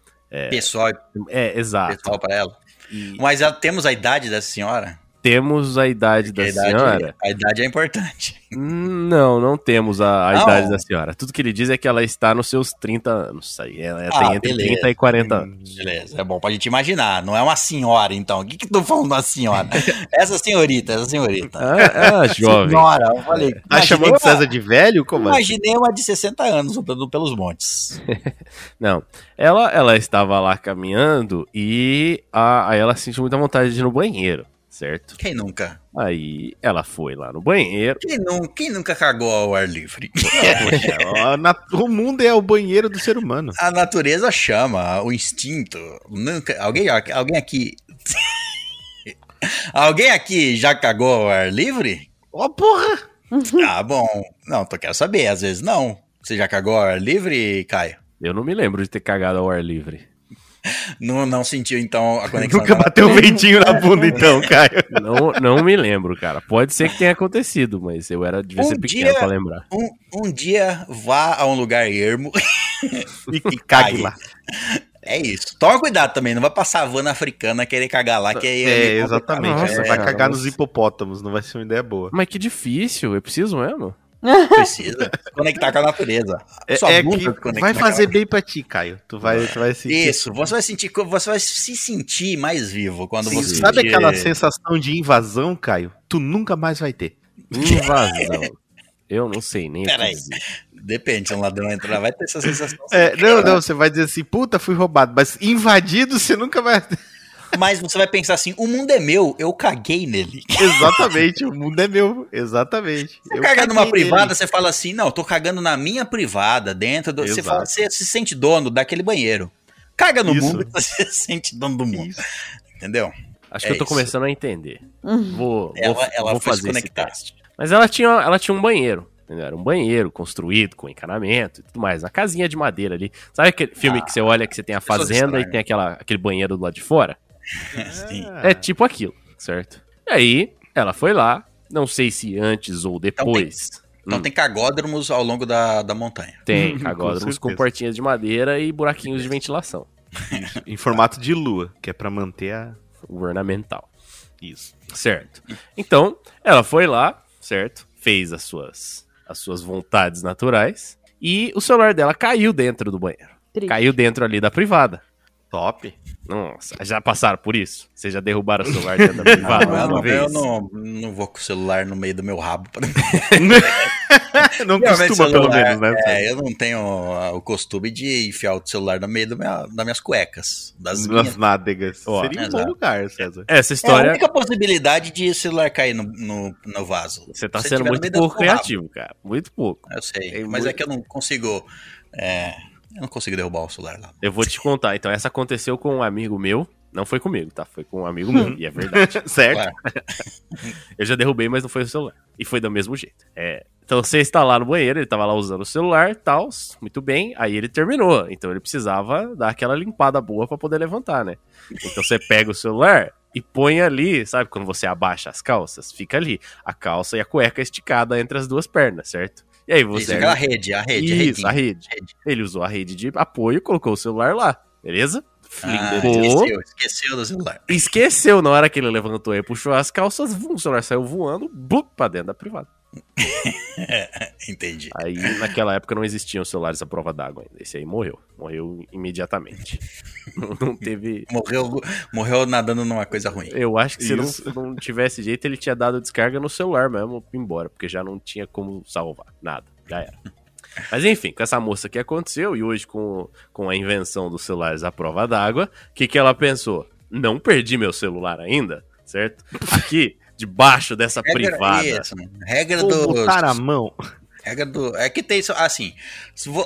Pessoal, É, exato. pessoal para ela. E Mas ah, temos a idade dessa senhora? Temos a idade Porque da a idade, senhora. a idade é importante. Hum, Não, não temos a, a Não? idade da senhora. Tudo que ele diz é que ela está nos seus 30 anos. Aí. Ela Ah, tem entre beleza. 30 e 40 anos. Beleza, é bom pra gente imaginar. Não é uma senhora, então. O que que tô falando da senhora? [LAUGHS] essa senhorita, essa senhorita. Ah, ah, jovem. Senhora, eu falei. Tá chamando uma- César de velho? Como assim? Imaginei uma de 60 anos andando pelos montes. [LAUGHS] Não. Ela, ela estava lá caminhando e a, aí ela sentiu muita vontade de ir no banheiro, certo? Quem nunca? Aí ela foi lá no banheiro. Quem, nu- quem nunca cagou ao ar livre? [LAUGHS] Poxa, a nat- o mundo é o banheiro do ser humano. A natureza chama, o instinto. Nunca. Alguém, alguém aqui. [LAUGHS] alguém aqui já cagou ao ar livre? Ó, porra! [LAUGHS] Ah, bom. Não, tô quero saber. Às vezes não. Você já cagou ao ar livre, Caio? Eu não me lembro de ter cagado ao ar livre. Não, não sentiu, então, a conexão. Nunca bateu um ventinho na bunda, então, [LAUGHS] Caio. Não, não me lembro, cara. Pode ser que tenha acontecido, mas eu era devia Um ser pequeno dia- pra lembrar. Um, um dia vá a um lugar ermo [LAUGHS] E, e cague lá. É isso. Toma cuidado também, não vai pra savana africana querer cagar lá, que aí É, é exatamente. Nossa, Você vai cagar nossa. nos hipopótamos, não vai ser uma ideia boa. Mas que difícil, eu preciso mesmo. Precisa se conectar com a natureza. É, Sua é bunda conecta vai fazer bem pra ti, Caio. Tu vai, tu vai sentir. Isso, você vai sentir, você vai se sentir mais vivo quando Sim, você sabe sentir- aquela sensação de invasão, Caio? Tu nunca mais vai ter. Invasão. eu não sei nem Peraí. Depende, se um ladrão entrar, vai ter essa sensação. É, não, não, você vai dizer assim, puta, fui roubado, mas invadido você nunca vai ter. Mas você vai pensar assim: o mundo é meu, eu caguei nele. [LAUGHS] Exatamente, o mundo é meu. Exatamente. Você Eu caga numa caguei privada, nele. você fala assim: não, eu tô cagando na minha privada, dentro do. Você, fala, você se sente dono daquele banheiro. Caga no Isso. mundo [LAUGHS] você se sente dono do mundo. Isso. Entendeu? Acho É que eu tô isso. começando a entender. Vou, Ela, vou, ela vou fazer esse conectar. teste. Mas ela tinha, ela tinha um banheiro. entendeu? Era um banheiro construído com encanamento e tudo mais. Uma casinha de madeira ali. Sabe aquele filme Ah, que você olha que você tem a fazenda e tem aquela, aquele banheiro do lado de fora? Sim. É tipo aquilo, certo? E aí, ela foi lá. Não sei se antes ou depois. Então Hum. tem cagódromos ao longo da, da montanha. Tem [LAUGHS] Com cagódromos com certeza. portinhas de madeira e buraquinhos de ventilação. Em formato de lua, que é pra manter a. Ornamental. Isso. Certo. Então, ela foi lá, certo? Fez as suas, as suas vontades naturais. E o celular dela caiu dentro do banheiro. Triste. Caiu dentro ali da privada. Top. Nossa, já passaram por isso? Vocês já derrubaram o celular dentro da privada eu, uma não, vez? eu não, não vou com o celular no meio do meu rabo. pra- [LAUGHS] não costuma, pelo celular, menos, né? É, eu não tenho ah, o costume de enfiar o celular no meio do minha- das minhas cuecas. Das minhas. Nas nádegas. Ó, Seria um exato. bom lugar, César. Essa É a história, única possibilidade de o celular cair no, no, no vaso. você tá Se sendo muito pouco criativo, cara. Muito pouco. Eu sei, É mas muito- é que eu não consigo. é, eu não consigo derrubar o celular lá. Eu vou te contar. Então, essa aconteceu com um amigo meu. Não foi comigo, tá? Foi com um amigo meu. E é verdade. [LAUGHS] certo? Claro. [LAUGHS] Eu já derrubei, mas não foi o celular. E foi do mesmo jeito. É, então você está lá no banheiro, ele tava lá usando o celular e tal, muito bem. Aí ele terminou. Então ele precisava dar aquela limpada boa pra poder levantar, né? Então você pega o celular e põe ali, sabe quando você abaixa as calças? Fica ali. A calça e a cueca esticada entre as duas pernas, certo? E aí você. Isso, aquela rede, a rede. a Isso, a redinha. rede. Ele usou a rede de apoio e colocou o celular lá, beleza? Ah, esqueceu, esqueceu do celular. esqueceu na hora que ele levantou e puxou as calças, o celular saiu voando, blup, pra dentro da privada. [LAUGHS] Entendi. Aí, naquela época, não existiam celulares à prova d'água ainda. Esse aí morreu. Morreu imediatamente. [LAUGHS] não, não teve. Morreu, morreu nadando numa coisa ruim. Eu acho que se não, não tivesse jeito, ele tinha dado descarga no celular mesmo, embora, porque já não tinha como salvar. Nada. Já era. Mas enfim, com essa moça que aconteceu, e hoje com, com a invenção dos celulares à prova d'água, o que, que ela pensou? Não perdi meu celular ainda, certo? Aqui, debaixo dessa privada. Isso, regra Vou do. botar a mão. Regra do. É que tem isso. Assim,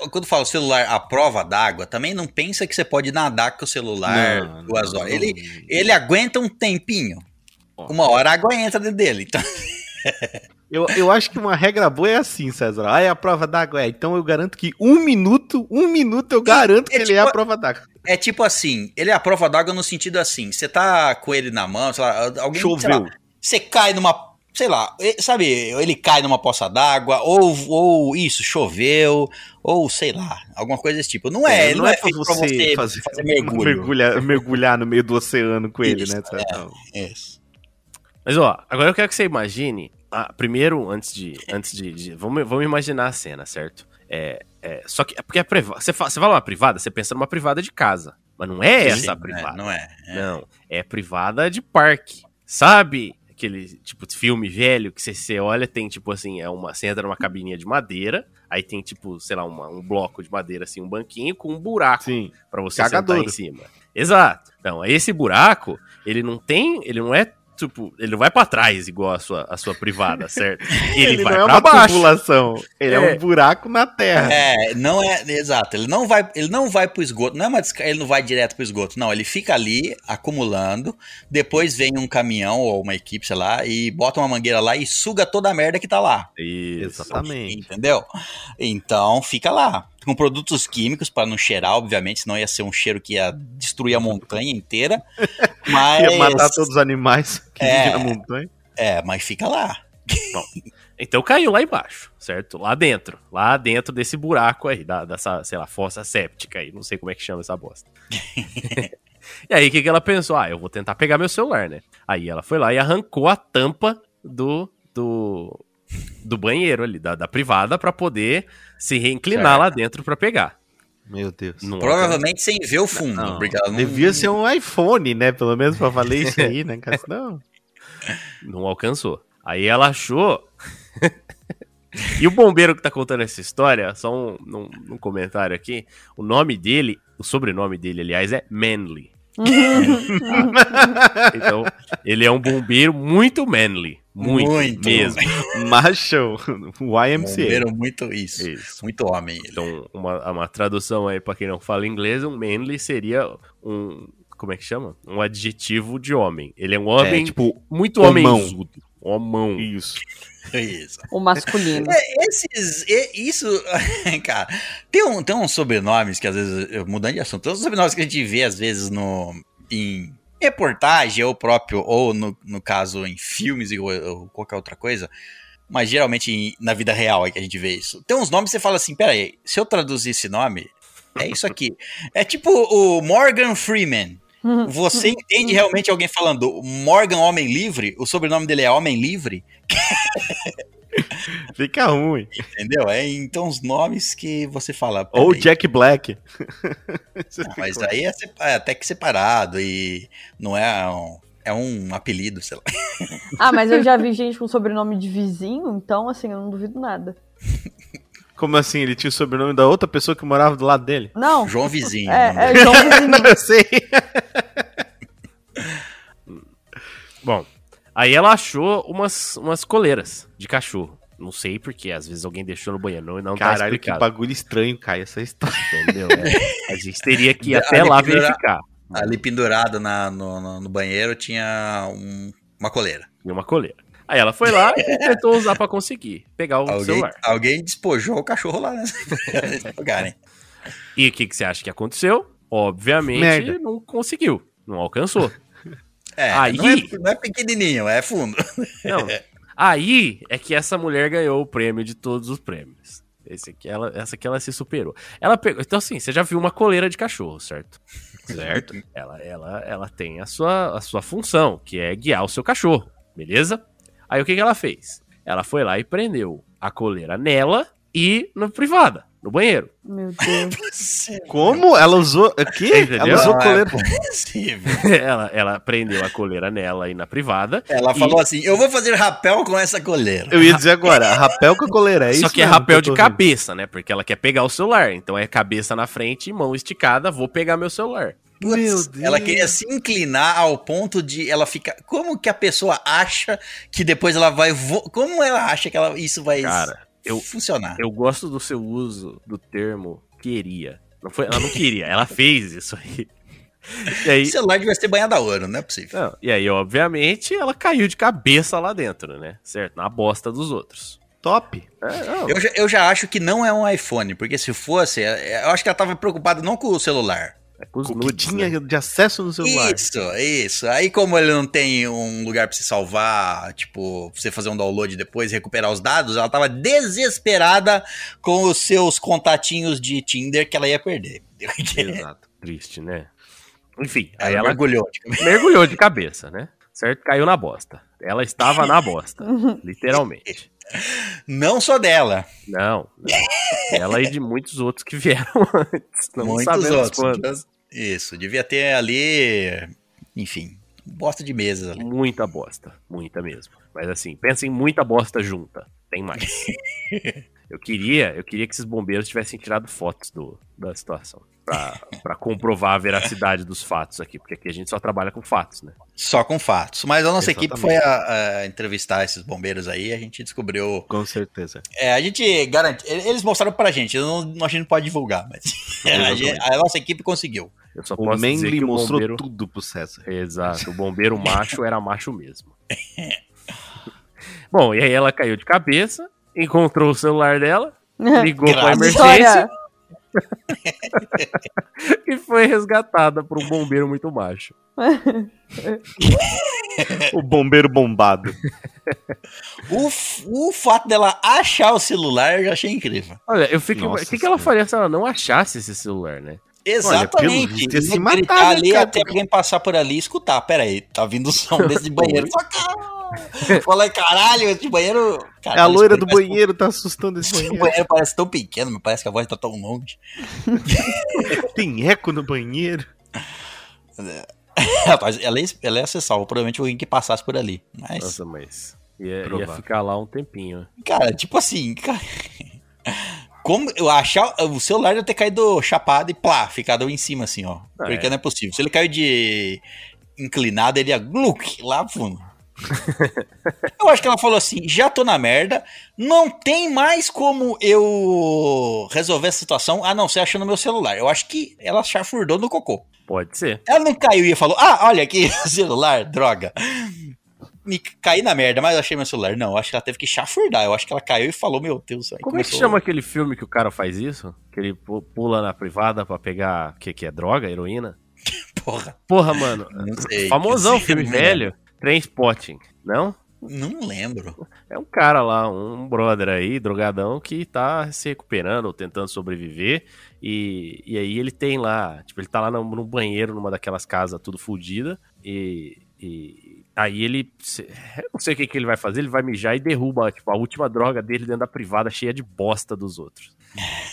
quando fala celular à prova d'água, também não pensa que você pode nadar com o celular Não, duas não, horas. não. Ele, ele aguenta um tempinho. Ó. Uma hora a água entra dentro dele. Então, [LAUGHS] Eu, eu acho que uma regra boa é assim, César. Ah, é a prova d'água. É, então eu garanto que um minuto, um minuto eu garanto que é ele é a tipo- prova d'água. é tipo assim: ele é a prova d'água no sentido assim: você tá com ele na mão, sei lá, alguém. sei lá, Choveu. Você cai numa. Sei lá, sabe, ele cai numa poça d'água, ou, ou isso, choveu, ou sei lá, alguma coisa desse tipo. Não é, É, não, é, feito pra você fazer, mergulho. mergulhar, mergulhar no meio do oceano com ele, Isso, né? César? Não. Isso. Mas ó, agora eu quero que você imagine. ah, primeiro, antes de. Antes de. de- vamos, vamos imaginar a cena, certo? É, é, só que. É porque é privada. Você, fa- você fala uma privada, você pensa numa privada de casa. Mas não é essa a Sim, privada. é, não é. é. Não, é privada de parque. Sabe aquele tipo de filme velho que você, você olha, tem tipo assim, é uma, você entra numa cabininha de madeira, aí tem tipo, sei lá, uma- um bloco de madeira assim, um banquinho com um buraco pra você Cagadouro. sentar em cima. Exato. Então, esse buraco, ele não tem, ele não é tipo, ele não vai pra trás igual a sua, a sua privada, certo? [LAUGHS] Ele, vai não é pra uma baixo. tubulação. Ele é. É. um buraco na terra. É, não é, exato. Ele não vai, ele não vai pro esgoto, não é uma desca- ele não vai direto pro esgoto, não, ele fica ali acumulando, depois vem um caminhão ou uma equipe, sei lá, e bota uma mangueira lá e suga toda a merda que tá lá. Isso. Exatamente. Entendeu? Então, fica lá. Com produtos químicos para não cheirar, obviamente, senão ia ser um cheiro que ia destruir a montanha inteira. [LAUGHS] Mas Ia matar todos os animais que É. vivem na montanha. É, mas fica lá. [LAUGHS] Então caiu lá embaixo, certo? Lá dentro. Lá dentro desse buraco aí, da, dessa, sei lá, fossa séptica aí. Não sei como é que chama essa bosta. [LAUGHS] e aí, o que, que ela pensou? Ah, eu vou tentar pegar meu celular, né? Aí ela foi lá e arrancou a tampa do, do, do banheiro ali, da, da privada, pra poder se reinclinar Certo. lá dentro pra pegar. Meu Deus. Não Provavelmente sem ver o fundo. Não, porque ela não- Devia ser um iPhone, né? Pelo menos pra valer isso aí, né, cara? Não. [LAUGHS] Não alcançou. Aí ela achou. [LAUGHS] e o bombeiro que tá contando essa história, só um, um- um comentário aqui. O nome dele, o sobrenome dele, aliás, é Manly. [LAUGHS] então, ele é um bombeiro muito manly. Muito, Muito. mesmo. [LAUGHS] Macho. YMCA. Bombeiro muito isso. Isso. Muito homem. ele. Então, uma, uma tradução aí pra quem não fala inglês, um manly seria um. Como é que chama? Um adjetivo de homem. Ele é um homem É, tipo, muito homenzudo. Homão. isso. [LAUGHS] Isso. O masculino. É, Esses, e- isso, [LAUGHS] cara, tem, um, tem uns sobrenomes que às vezes, eu- mudando de assunto, tem uns sobrenomes que a gente vê às vezes no, em reportagem ou próprio, ou no, no caso em filmes ou, ou qualquer outra coisa, mas geralmente em- na vida real é que a gente vê isso. Tem uns nomes que você fala assim, peraí, se eu traduzir esse nome, é isso aqui. É tipo o Morgan Freeman. Você entende realmente alguém falando Morgan Homem Livre? O sobrenome dele é Homem Livre? [LAUGHS] [LAUGHS] Fica ruim. Entendeu? É, então os nomes que você fala. Ou peraí, Jack Black. [LAUGHS] não, mas aí é, é até que separado e não é um, é um apelido, sei lá. [LAUGHS] Ah, mas eu já vi gente com sobrenome de vizinho, então assim, eu não duvido nada. Como assim? Ele tinha o sobrenome da outra pessoa que morava do lado dele? Não, João Vizinho. é, né? é João Vizinho. Não, eu sei. Bom, aí ela achou umas, umas coleiras de cachorro. Não sei porque, às vezes alguém deixou no banheiro não, não tá Caralho, que explicado. bagulho estranho, Caio, essa história. Entendeu? É, a gente teria que ir até Ali lá pendura- verificar. Ali pendurado na, no, no- no banheiro tinha um- uma coleira. Tinha uma coleira. Aí ela foi lá e tentou usar pra conseguir pegar o Alguém, celular. alguém despojou o cachorro lá, né? [LAUGHS] Jogarem. E o que, que você acha que aconteceu? Obviamente Merda. não conseguiu. Não alcançou. É, Aí- não, é, não é pequenininho, é fundo. [LAUGHS] Não. Aí é que essa mulher ganhou o prêmio de todos os prêmios. Esse aqui, ela, essa aqui ela se superou. Ela pegou. Então, assim, você já viu uma coleira de cachorro, certo? [LAUGHS] Certo? ela, ela, ela tem a sua, a sua função, que é guiar o seu cachorro, beleza? Aí o que, que ela fez? Ela foi lá e prendeu a coleira nela e na privada, no banheiro. Meu Deus. [LAUGHS] Como? Ela usou. O quê? Entendeu? Ela usou Não, coleira. É possível. [LAUGHS] ela, ela prendeu a coleira nela e na privada. Ela E- falou assim: eu vou fazer rapel com essa coleira. Eu ia dizer agora, rapel com a coleira, é isso Só que é rapel eu de vendo. cabeça, né? Porque ela quer pegar o celular. Então é cabeça na frente mão esticada, vou pegar meu celular. Putz, Meu Deus. Ela queria se inclinar ao ponto de ela ficar. Como que a pessoa acha que depois ela vai. vo- Como ela acha que ela, isso vai Cara, eu- funcionar? Eu gosto do seu uso do termo queria. Não foi, ela não queria, ela fez isso aí. E aí, O celular devia ser banhado a ouro, não é possível. não, e aí, obviamente, ela caiu de cabeça lá dentro, né? Certo? Na bosta dos outros. Top. É, Eu já, eu já acho que não é um iPhone, porque se fosse, é- eu acho que ela tava preocupada não com o celular. É com os que nudes, né? de acesso no celular. Isso, isso. Aí, como ele não tem um lugar pra se salvar, tipo, pra você fazer um download depois e recuperar os dados, ela tava desesperada com os seus contatinhos de Tinder que ela ia perder. [LAUGHS] Exato. Triste, né? Enfim, aí Ela ela mergulhou. [LAUGHS] mergulhou de cabeça, né? Certo? Caiu na bosta. Ela estava na bosta, [LAUGHS] literalmente. Não só dela, Não, não. Ela e de muitos outros que vieram [LAUGHS] antes. Não muitos sabemos outros. quantos. Isso, devia ter ali, enfim, bosta de mesas ali. Muita bosta, muita mesmo. Mas assim, pensa em muita bosta junta. Tem mais. [LAUGHS] Eu queria, eu queria que esses bombeiros tivessem tirado fotos do, da situação. Pra, pra comprovar a veracidade dos fatos aqui. Porque aqui a gente só trabalha com fatos, né? Só com fatos. Mas a nossa Exatamente. equipe foi a, a entrevistar esses bombeiros aí, a gente descobriu. Com certeza. É, a gente garante. Eles mostraram pra gente, eu não, a gente não pode divulgar, mas [LAUGHS] a, gente- a nossa equipe conseguiu. Eu só O posso dizer Manly que o mostrou bombeiro... tudo pro César. Exato, o bombeiro macho era macho mesmo. [LAUGHS] Bom, e aí ela caiu de cabeça, encontrou o celular dela, [LAUGHS] ligou pra Graças. emergência [LAUGHS] e foi resgatada por um bombeiro muito macho. O bombeiro bombado. O, o fato dela achar o celular eu já achei incrível. Olha, eu fico. Nossa O que, que ela faria se ela não achasse esse celular, né? Exatamente. pelo visto, ia se matar, gritar né, ali cara? até alguém passar por ali e escutar. Pera aí, tá vindo o som [LAUGHS] desse banheiro. Falei, caralho, esse banheiro. É a loira do banheiro, tá assustando esse Esse banheiro. banheiro parece tão pequeno, mas parece que a voz tá tão longe. [LAUGHS] Tem eco no banheiro. [LAUGHS] Rapaz, ela ia, ela ia acessar, provavelmente alguém que passasse por ali. Mas, Nossa, mas. Ia, ia ficar lá um tempinho. cara, tipo assim, cara. Como eu achar. O celular deve ter caído chapado e plá, ficado em cima, assim, ó. Ah, porque é. não é possível. Se ele caiu de inclinado, ele ia gluk lá pro fundo. [LAUGHS] eu acho que ela falou assim: já tô na merda, não tem mais como eu resolver essa situação a não ser achando meu celular. Eu acho que ela chafurdou no cocô. Pode ser. Ela não caiu e falou: Ah, olha aqui, [LAUGHS] celular, droga. Me caí na merda, mas achei meu celular. Não, acho que ela teve que chafurdar. Eu acho que ela caiu e falou: Meu Deus, aí Como é que chama aquele filme que o cara faz isso? Que ele pu- pula na privada pra pegar. O que, que é? Droga? Heroína? [LAUGHS] Porra, Porra, mano. não sei. Famosão, filme não velho. Trainspotting. Não? Não lembro. É um cara lá, um brother aí, drogadão, que tá se recuperando, ou tentando sobreviver. E, e aí ele tem lá, tipo, ele tá lá no, no banheiro, numa daquelas casas tudo fodida. E, e aí ele. se- Eu não sei o que, que ele vai fazer, ele vai mijar e derruba, tipo, a última droga dele dentro da privada, cheia de bosta dos outros.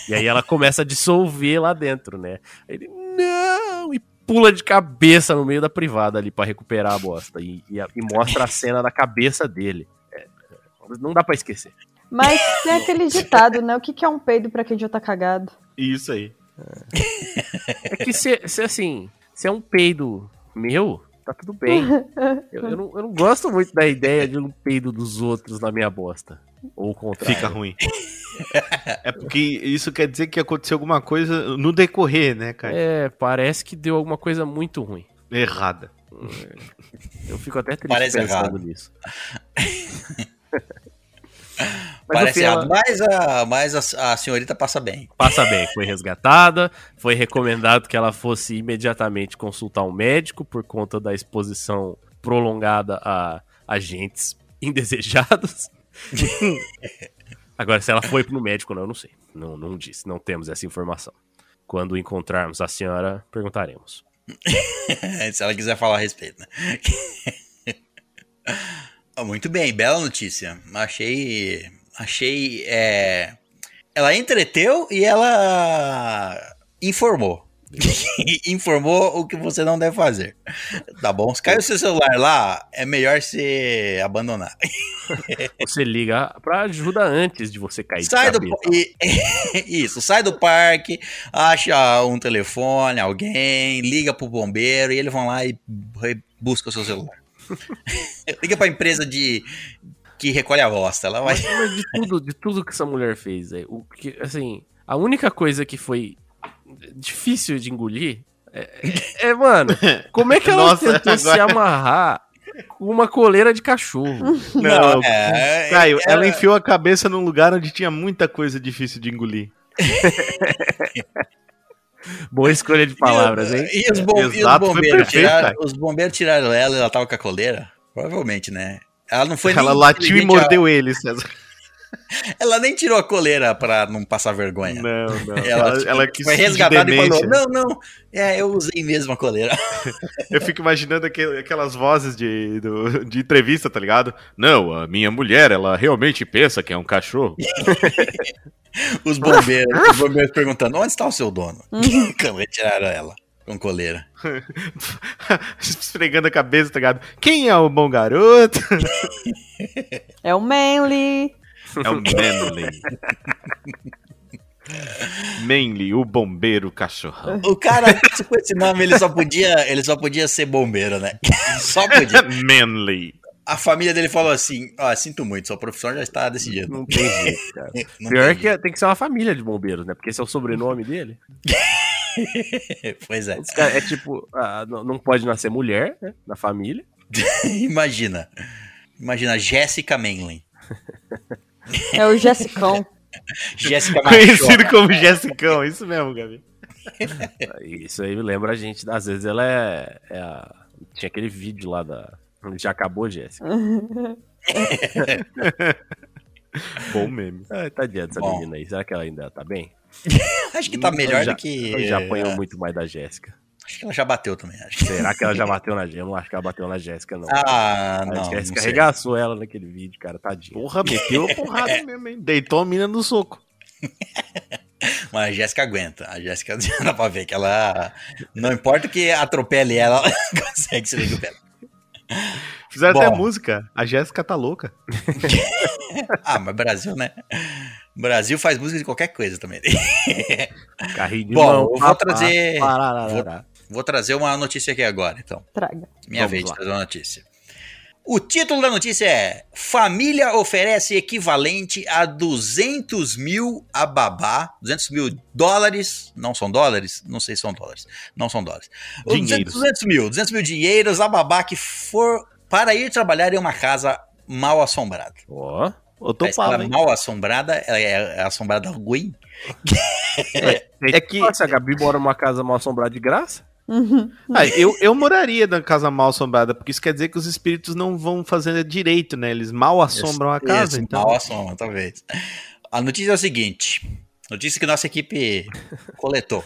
E aí ela começa a dissolver lá dentro, né? Aí ele, não! E pula de cabeça no meio da privada ali pra recuperar a bosta. E, e e mostra a cena da cabeça dele. É, não dá pra esquecer. Mas tem aquele ditado, né? O que, que é um peido pra quem já tá cagado? Isso aí. É que se, se assim, se é um peido meu, tá tudo bem. [LAUGHS] Eu, eu não, eu não gosto muito da ideia de um peido dos outros na minha bosta. Ou o contrário. Fica ruim. É porque isso quer dizer que aconteceu alguma coisa no decorrer, né, cara? É, parece que deu alguma coisa muito ruim. Errada. Eu fico até triste Parece pensando errado. nisso. [LAUGHS] Errado, mas, a, mas a, a senhorita passa bem. passa bem, foi resgatada, foi recomendado que ela fosse imediatamente consultar um médico por conta da exposição prolongada a agentes [LAUGHS] indesejados. Agora, se ela foi pro médico, não, eu não sei. Não, não disse, não temos essa informação. Quando encontrarmos a senhora, perguntaremos. [LAUGHS] Se ela quiser falar a respeito, né? [LAUGHS] Ah, Muito bem, bela notícia. Achei. Achei. é, Ela entreteu e ela informou. [LAUGHS] informou o que você não deve fazer. Tá bom? Se caiu o seu celular lá, é melhor você abandonar. [LAUGHS] Você liga pra ajuda antes de você cair Sai do e- [LAUGHS] Isso, sai do parque, acha um telefone, alguém, liga pro bombeiro e eles vão lá e busca o seu celular. liga pra empresa de que recolhe a bosta, ela vai. Mas, mas de tudo, de tudo que essa mulher fez, é, o que, assim, a única coisa que foi difícil de engolir é, é- é, mano, como é que ela Nossa, tentou se agora- amarrar com uma coleira de cachorro? Não, é, Caio, é- ela enfiou a cabeça num lugar onde tinha muita coisa difícil de engolir. [LAUGHS] Boa escolha de palavras, hein? E os, bom- e os Exato, bombeiros perfeito, tiraram, os bombeiros tiraram ela e ela tava com a coleira? Provavelmente, né? Ela não foi ela nem latiu e mordeu ele, César. [LAUGHS] Ela, nem tirou a coleira pra não passar vergonha. Não, não. [LAUGHS] Ela, Ela, ela quis foi resgatada e falou. Não, não, é, eu usei mesmo a coleira. [LAUGHS] Eu fico imaginando aquel- aquelas vozes de, do- de entrevista, tá ligado? Não, a minha mulher, ela realmente pensa que é um cachorro. Os bombeiros, os bombeiros perguntando: onde está o seu dono? Quando retiraram ela com coleira. [LAUGHS] Esfregando a cabeça, tá ligado? Quem é o bom garoto? [LAUGHS] É o Manly. É o Manly. [LAUGHS] Manly, o bombeiro cachorrão. O cara, com esse nome, ele só podia, ele só podia ser bombeiro, né? Só podia. Manly. A família dele falou assim: Ó, sinto muito, sua profissão já está decidida. Não tem jeito, cara. Não Pior tem que é- tem que ser uma família de bombeiros, né? Porque esse é o sobrenome dele. [LAUGHS] Pois é. Cara- é tipo, ah, não pode nascer mulher, né? Na família. [LAUGHS] Imagina. Imagina Jéssica Manley. [LAUGHS] É o Jessicão. Jéssica. Conhecido como Jessicão, isso mesmo, Gabi. Isso aí me lembra a gente, às vezes ela é, é a- Tinha aquele vídeo lá da Já acabou, Jéssica. [LAUGHS] Bom meme. Ai, tadinha dessa Bom. menina aí. Será que ela ainda tá bem? [LAUGHS] Acho que tá melhor já, do que. Já apanhou muito mais da Jéssica. Acho que ela já bateu também. Acho. Será que ela já [LAUGHS] bateu na Jéssica? Eu não acho que ela bateu na Jéssica, não. Ah, a não. não Jéssica arregaçou ela naquele vídeo, cara. Tadinha. Porra, meteu a porrada mesmo, hein? Deitou a mina no soco. Mas a Jéssica aguenta. A Jéssica dá pra ver que ela. Não importa que atropele ela, ela consegue se recuperar. Fizeram Bom. até música. A Jéssica tá louca. [LAUGHS] Ah, mas Brasil, né? Brasil faz música de qualquer coisa também. [LAUGHS] Carrinho de Bom, mão. eu vou trazer- pararará. Vou trazer uma notícia aqui agora, então. Traga. Minha Vamos vez de lá. trazer uma notícia. O título da notícia é: Família oferece equivalente a 200 mil a babá. 200 mil dólares. Não são dólares? Não sei se são dólares. Não são dólares. Ou 200, Dinheiros. 200 mil. 200 mil dinheiros a babá que for para ir trabalhar em uma casa mal assombrada. Ó. Eu tô falando, mal assombrada, ela é assombrada ruim. [LAUGHS] É que se a Gabi mora numa casa mal assombrada de graça, Ah, eu, eu moraria na casa mal assombrada, porque isso quer dizer que os espíritos não vão fazer direito, né? Eles mal assombram a casa, Isso, então. Mal assombra, talvez. A notícia é o seguinte: notícia que nossa equipe [LAUGHS] coletou.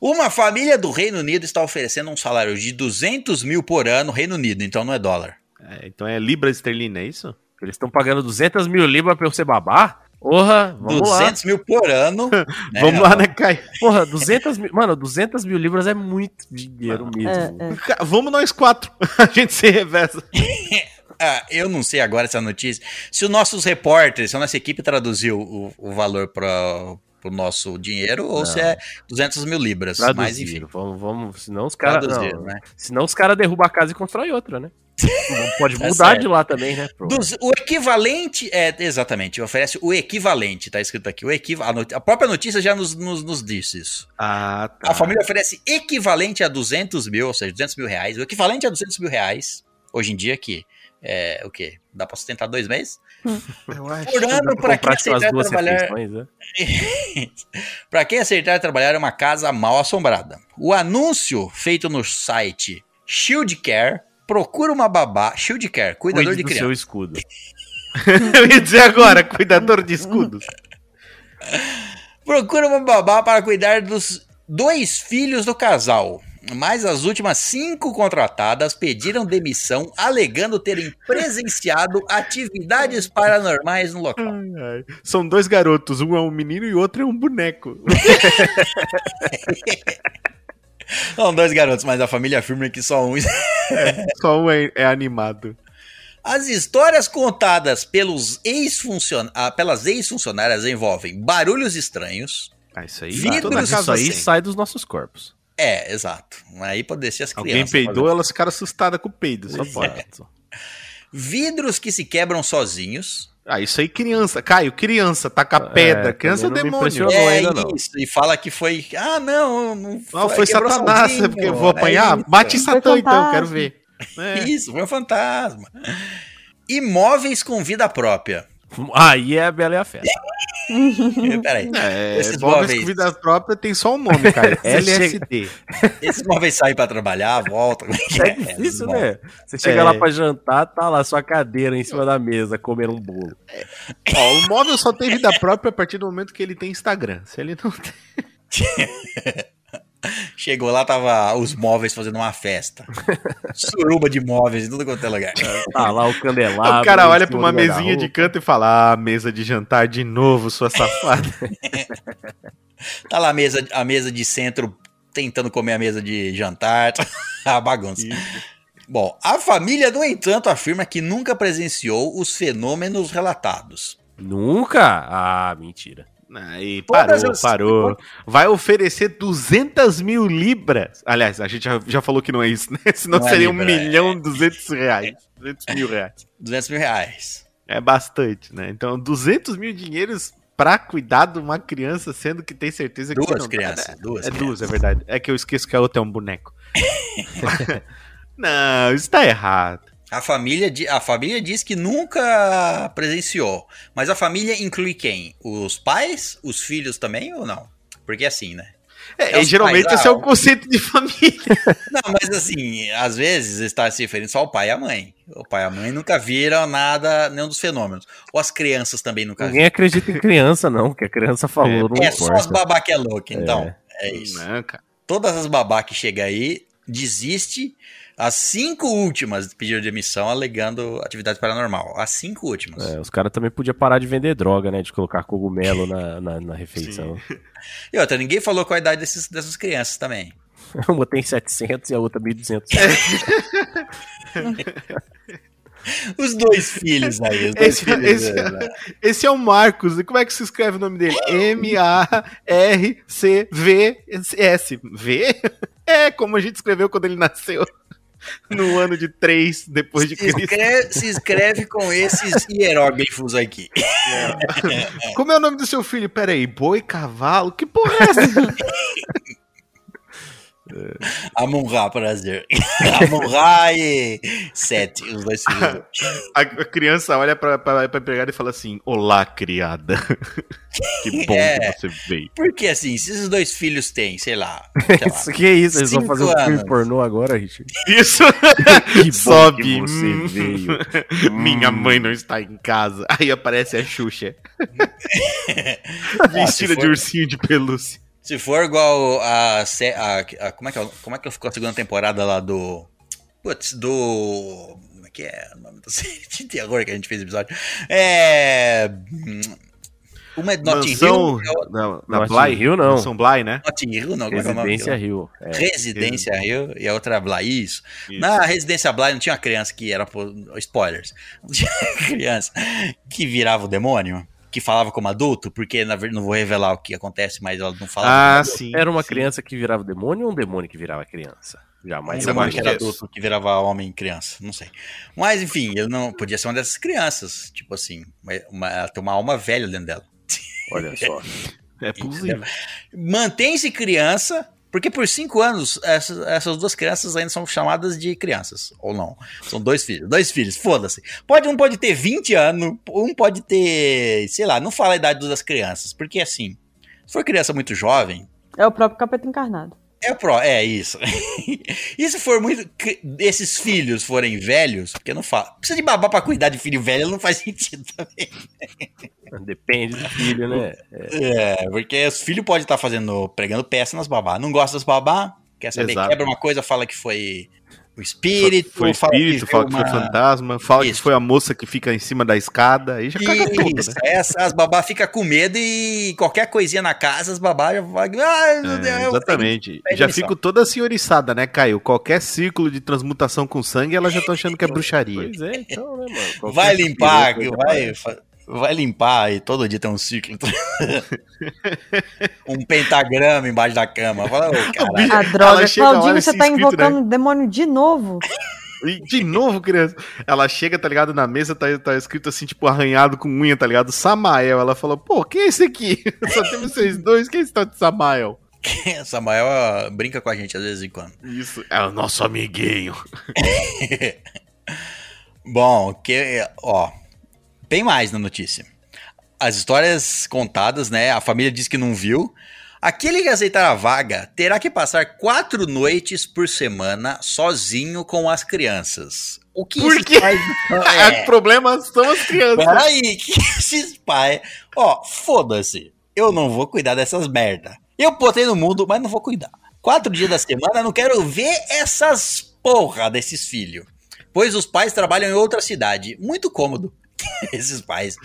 Uma família do Reino Unido está oferecendo um salário de 200 mil por ano, Reino Unido, então não é dólar. É, então é libra esterlina, é isso? eles estão pagando 200 mil libras pra eu ser babá. Porra, vamos 200 mil por ano. [LAUGHS] né? Vamos lá, né, Caio? lá. Porra, 200 mil. Mano, 200 mil libras é muito dinheiro mesmo. É, é. Vamos nós quatro. [LAUGHS] A gente se reveza. [LAUGHS] Ah, eu não sei agora essa notícia. Se os nossos repórteres, se a nossa equipe traduziu o, o valor para o nosso dinheiro ou se é 200 mil libras. Mas Traduzir, enfim, Vamos, vamos, senão os caras. não, né? Senão os caras derrubam a casa e constroem outra, né? Não [LAUGHS] Pode Tá mudar certo. de lá também, né? Pro- Dos- o equivalente, é, exatamente, oferece o equivalente, tá escrito aqui. O equiva, a, a própria notícia já nos, nos, nos disse isso. Ah, tá. A família oferece equivalente a 200 mil, ou seja, 200 mil reais. O equivalente a 200 mil reais, hoje em dia, que é o quê? Dá pra sustentar dois meses? [LAUGHS] Por ano, pra [LAUGHS] pra quem aceitar trabalhar. né? Pra quem aceitar trabalhar em uma casa mal assombrada. O anúncio feito no site Shield Care procura uma babá. Shield Care, cuidador Cuide de criança. seu escudo. [LAUGHS] Eu ia dizer agora, cuidador de escudos. Procura uma babá para cuidar dos dois filhos do casal. Mas as últimas cinco contratadas pediram demissão, alegando terem presenciado atividades paranormais no local. Ai, ai. São dois garotos, um é um menino e o outro é um boneco. [LAUGHS] São dois garotos, mas a família afirma que só um. Só um é, é animado. As histórias contadas pelos ex-funcion- ah, pelas ex-funcionárias envolvem barulhos estranhos. Ah, isso aí. Vidros, isso aí assim. sai dos nossos corpos. É, exato. Aí pode descer as Alguém crianças. peidou, fazendo- elas ficaram assustadas com o peido, só pode. Exato. Vidros que se quebram sozinhos. Ah, isso aí criança. Caio, criança, taca pedra. É, criança é demônio. É ainda não. isso. E fala que foi. Ah, não, não Não, foi Satanás, sozinho, porque eu vou é apanhar. isso. Bate Foi Satã então, quero ver. É. Isso, foi um fantasma. Imóveis com vida própria. Aí é a Bela e a Fera. [LAUGHS] Peraí. É, Esses móveis com vida própria tem só um nome, cara. [LAUGHS] LSD. Esses móveis saem pra trabalhar, voltam. Que [LAUGHS] É difícil, né? Você chega É. lá pra jantar, tá lá sua cadeira em cima da mesa, comendo um bolo. Ó, o móvel só tem vida própria a partir do momento que ele tem Instagram. Se ele não tem. Chegou lá, tava os móveis fazendo uma festa. [LAUGHS] Suruba de móveis em tudo quanto é lugar. Tá lá o candelabro. o cara olha pra uma mesinha de canto e fala: Ah, mesa de jantar de novo, sua safada. [LAUGHS] [LAUGHS] Tá lá a mesa, a mesa de centro tentando comer a mesa de jantar. a bagunça. Bom, a família, no entanto, afirma que nunca presenciou os fenômenos relatados. Nunca? Ah, mentira. Aí, Todas parou, as- parou. Vai oferecer 200 mil libras. Aliás, a gente já, já falou que não é isso, né? [LAUGHS] Senão Não é seria um libra, é. milhão [LAUGHS] e 200 reais. 200 mil reais. 200 mil reais. É bastante, né? Então, 200 mil dinheiros pra cuidar de uma criança, sendo que tem certeza que Duas não crianças. É, Duas é crianças. duas, é verdade. É que eu esqueço que a outra é um boneco. [LAUGHS] não, isso tá errado. A família, a família diz que nunca presenciou. Mas a família inclui quem? Os pais? Os filhos também ou não? Porque é assim, né? É, É geralmente pais, esse é ah, o conceito de família. [LAUGHS] Não, mas assim, às vezes está se referindo só ao pai e à mãe. O pai e a mãe nunca viram nada, nenhum dos fenômenos. Ou as crianças também nunca Ninguém acredita em criança, não. Que a criança falou, não viram. É só as babá que é louca, então. É, isso. Não, cara. Todas as babá que chegam aí, desiste. As cinco últimas pediram demissão alegando atividade paranormal. As cinco últimas. É, os caras também podiam parar de vender droga, né? De colocar cogumelo na, [LAUGHS] na, na refeição. E outra, ninguém falou qual a idade desses, dessas crianças também. [LAUGHS] Uma tem 700 e a outra 1.200. [LAUGHS] Os dois filhos aí. Os dois Esse, filhos, esse- né? esse é o Marcos. E como é que se escreve o nome dele? M-A-R-C-V-S. V? É como a gente escreveu quando ele nasceu. No ano de 3 depois de Se Cristo. escreve, se escreve com esses hieróglifos aqui. Como é o nome do seu filho? Peraí, boi, cavalo? Que porra é essa? [LAUGHS] Amun-Ra, prazer. Amun-Ra e Sete, os dois filhos. [LAUGHS] A, a criança olha pra, pra, pra empregada e fala assim: Olá, criada. [LAUGHS] Que bom É. que você veio. Porque assim, se esses dois filhos têm, sei lá, sei [LAUGHS] lá Isso que é isso? Eles vão fazer um filme anos. pornô agora, Richard? Isso. Que bom Sobe. que você Hum. veio. Minha Hum. mãe não está em casa. Aí aparece a Xuxa. Ah, Vestida de for- ursinho de pelúcia. Se for igual a, sé- a- a- como é que é, como é que ficou a segunda temporada lá do putz, do como é que é o nome da [LAUGHS] série de terror que a gente fez episódio? É hum, uma é Notting Mansão. Hill, é Não, na Notting Bly? Hill, não. Mansão Bly, né? Notting Hill, não, como é que é o nome Residência? Rio. É. Residência Hill e a outra é Bly, isso. Isso. Na Residência Bly não tinha uma criança que era, spoilers, [LAUGHS] não tinha criança que virava o demônio, que falava como adulto, porque na verdade não vou revelar o que acontece, mas ela não falava Ah, sim. Era uma sim. criança que virava demônio ou um demônio que virava criança? Jamais Mas eu acho que era adulto que virava homem e criança, não sei. Mas enfim, ele não podia ser uma dessas crianças, tipo assim, uma, uma- ela tem uma alma velha dentro dela. Olha só. [LAUGHS] É possível. Mantém-se criança, porque por cinco anos essas, essas duas crianças ainda são chamadas de crianças, ou não. São dois filhos, dois filhos, foda-se. Pode, um pode ter 20 anos, um pode ter, sei lá, não fala a idade das crianças, porque assim, se for criança muito jovem, É o próprio capeta encarnado. É pro, é isso. [LAUGHS] e se for muito. Esses filhos forem velhos, porque não fala. Precisa de babá pra cuidar de filho velho, não faz [LAUGHS] sentido também. Depende do filho, né? É, porque os filhos podem estar fazendo, pregando peça nas babá. Não gosta das babá, quer saber, Exato. quebra uma coisa, fala que foi o espírito, Foi fala espírito, fala que viu foi uma- fantasma, fala Isso. que foi a moça que fica em cima da escada, aí já caga tudo, Isso, né? essa, as babá ficam com medo e qualquer coisinha na casa, as babá já vai. Meu É, Deus, exatamente. Já fico toda senhoriçada, né, Caio? Qualquer círculo de transmutação com sangue, elas já estão achando que é bruxaria. Pois é, então, né, mano? Qualquer Vai limpar, vai, aparece. Vai limpar e todo dia tem um ciclo. [LAUGHS] um pentagrama embaixo da cama. Fala, [LAUGHS] caralho. A droga, Claudinho, você tá escrito, invocando o demônio de novo. De novo, criança. Ela chega, tá ligado? Na mesa tá, tá escrito assim, tipo, arranhado com unha, tá ligado? Samael. Ela falou, pô, quem é esse aqui? [LAUGHS] Só tem vocês dois, quem é esse tal de Samael? Samuel ó, brinca com a gente às vezes em quando. Isso, é o nosso amiguinho. Bom, que, ó, tem mais na notícia. As histórias contadas, né? A família diz que não viu. Aquele que aceitar a vaga terá que passar quatro noites por semana sozinho com as crianças. O que Por quê? pais- [LAUGHS] Os problemas são as crianças. Peraí, [LAUGHS] que esses pais. Ó, foda-se. Eu não vou cuidar dessas merda. Eu botei no mundo, mas não vou cuidar. Quatro dias da semana, não quero ver essas porra desses filhos. Pois os pais trabalham em outra cidade. Muito cômodo. [LAUGHS] esses pais.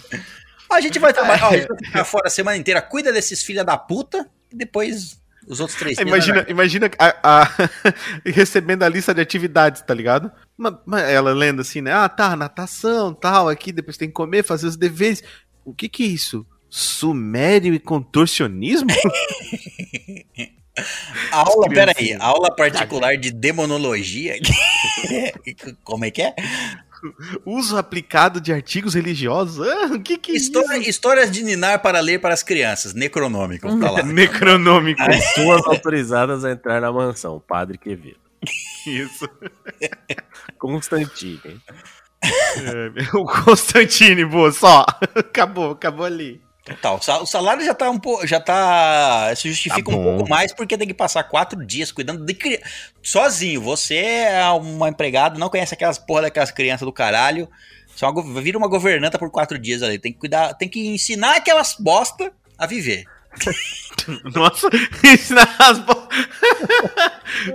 A gente vai trabalhar, ó, a gente vai ficar fora a semana inteira, cuida desses filha da puta, e depois os outros três Imagina, né? imagina a, a- [LAUGHS] recebendo a lista de atividades, tá ligado? Ela lendo assim, né? Ah, tá, natação, tal, aqui, depois tem que comer, fazer os deveres. O que que é isso? Sumério e contorcionismo? [LAUGHS] Aula, peraí, aula particular de demonologia. Como é que é? Uso aplicado de artigos religiosos? Ah, o que que é História- isso? histórias de ninar para ler para as crianças. Necronômico, tá lá. [LAUGHS] Necronômico. Pessoas autorizadas a entrar na mansão. Padre Quevedo. Isso. [LAUGHS] Constantine. É, [LAUGHS] o Constantine, boa, só. Acabou, acabou ali. Total. O sa- O salário já tá um pouco. Já tá. Se justifica Tá um pouco mais porque tem que passar quatro dias cuidando de criança. Sozinho. Você é uma empregada, não conhece aquelas porra daquelas crianças do caralho. Você é vira uma governanta por quatro dias ali. Tem que cuidar, tem que ensinar aquelas bosta a viver. [LAUGHS] Nossa, ensinar as bo...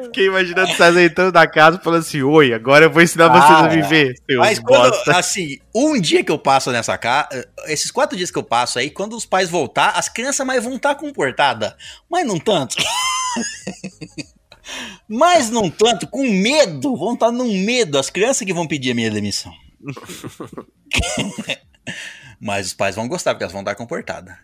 Fiquei imaginando César entrando na casa e falando assim: Oi, agora eu vou ensinar vocês a Ah, viver. seus Mas quando, bosta." assim, um dia que eu passo nessa casa, esses quatro dias que eu passo aí, quando os pais voltar, as crianças mais vão estar comportadas, mas não tanto. [LAUGHS] mas não tanto, com medo, vão estar num medo, as crianças que vão pedir a minha demissão. [LAUGHS] mas os pais vão gostar, porque elas vão estar comportadas.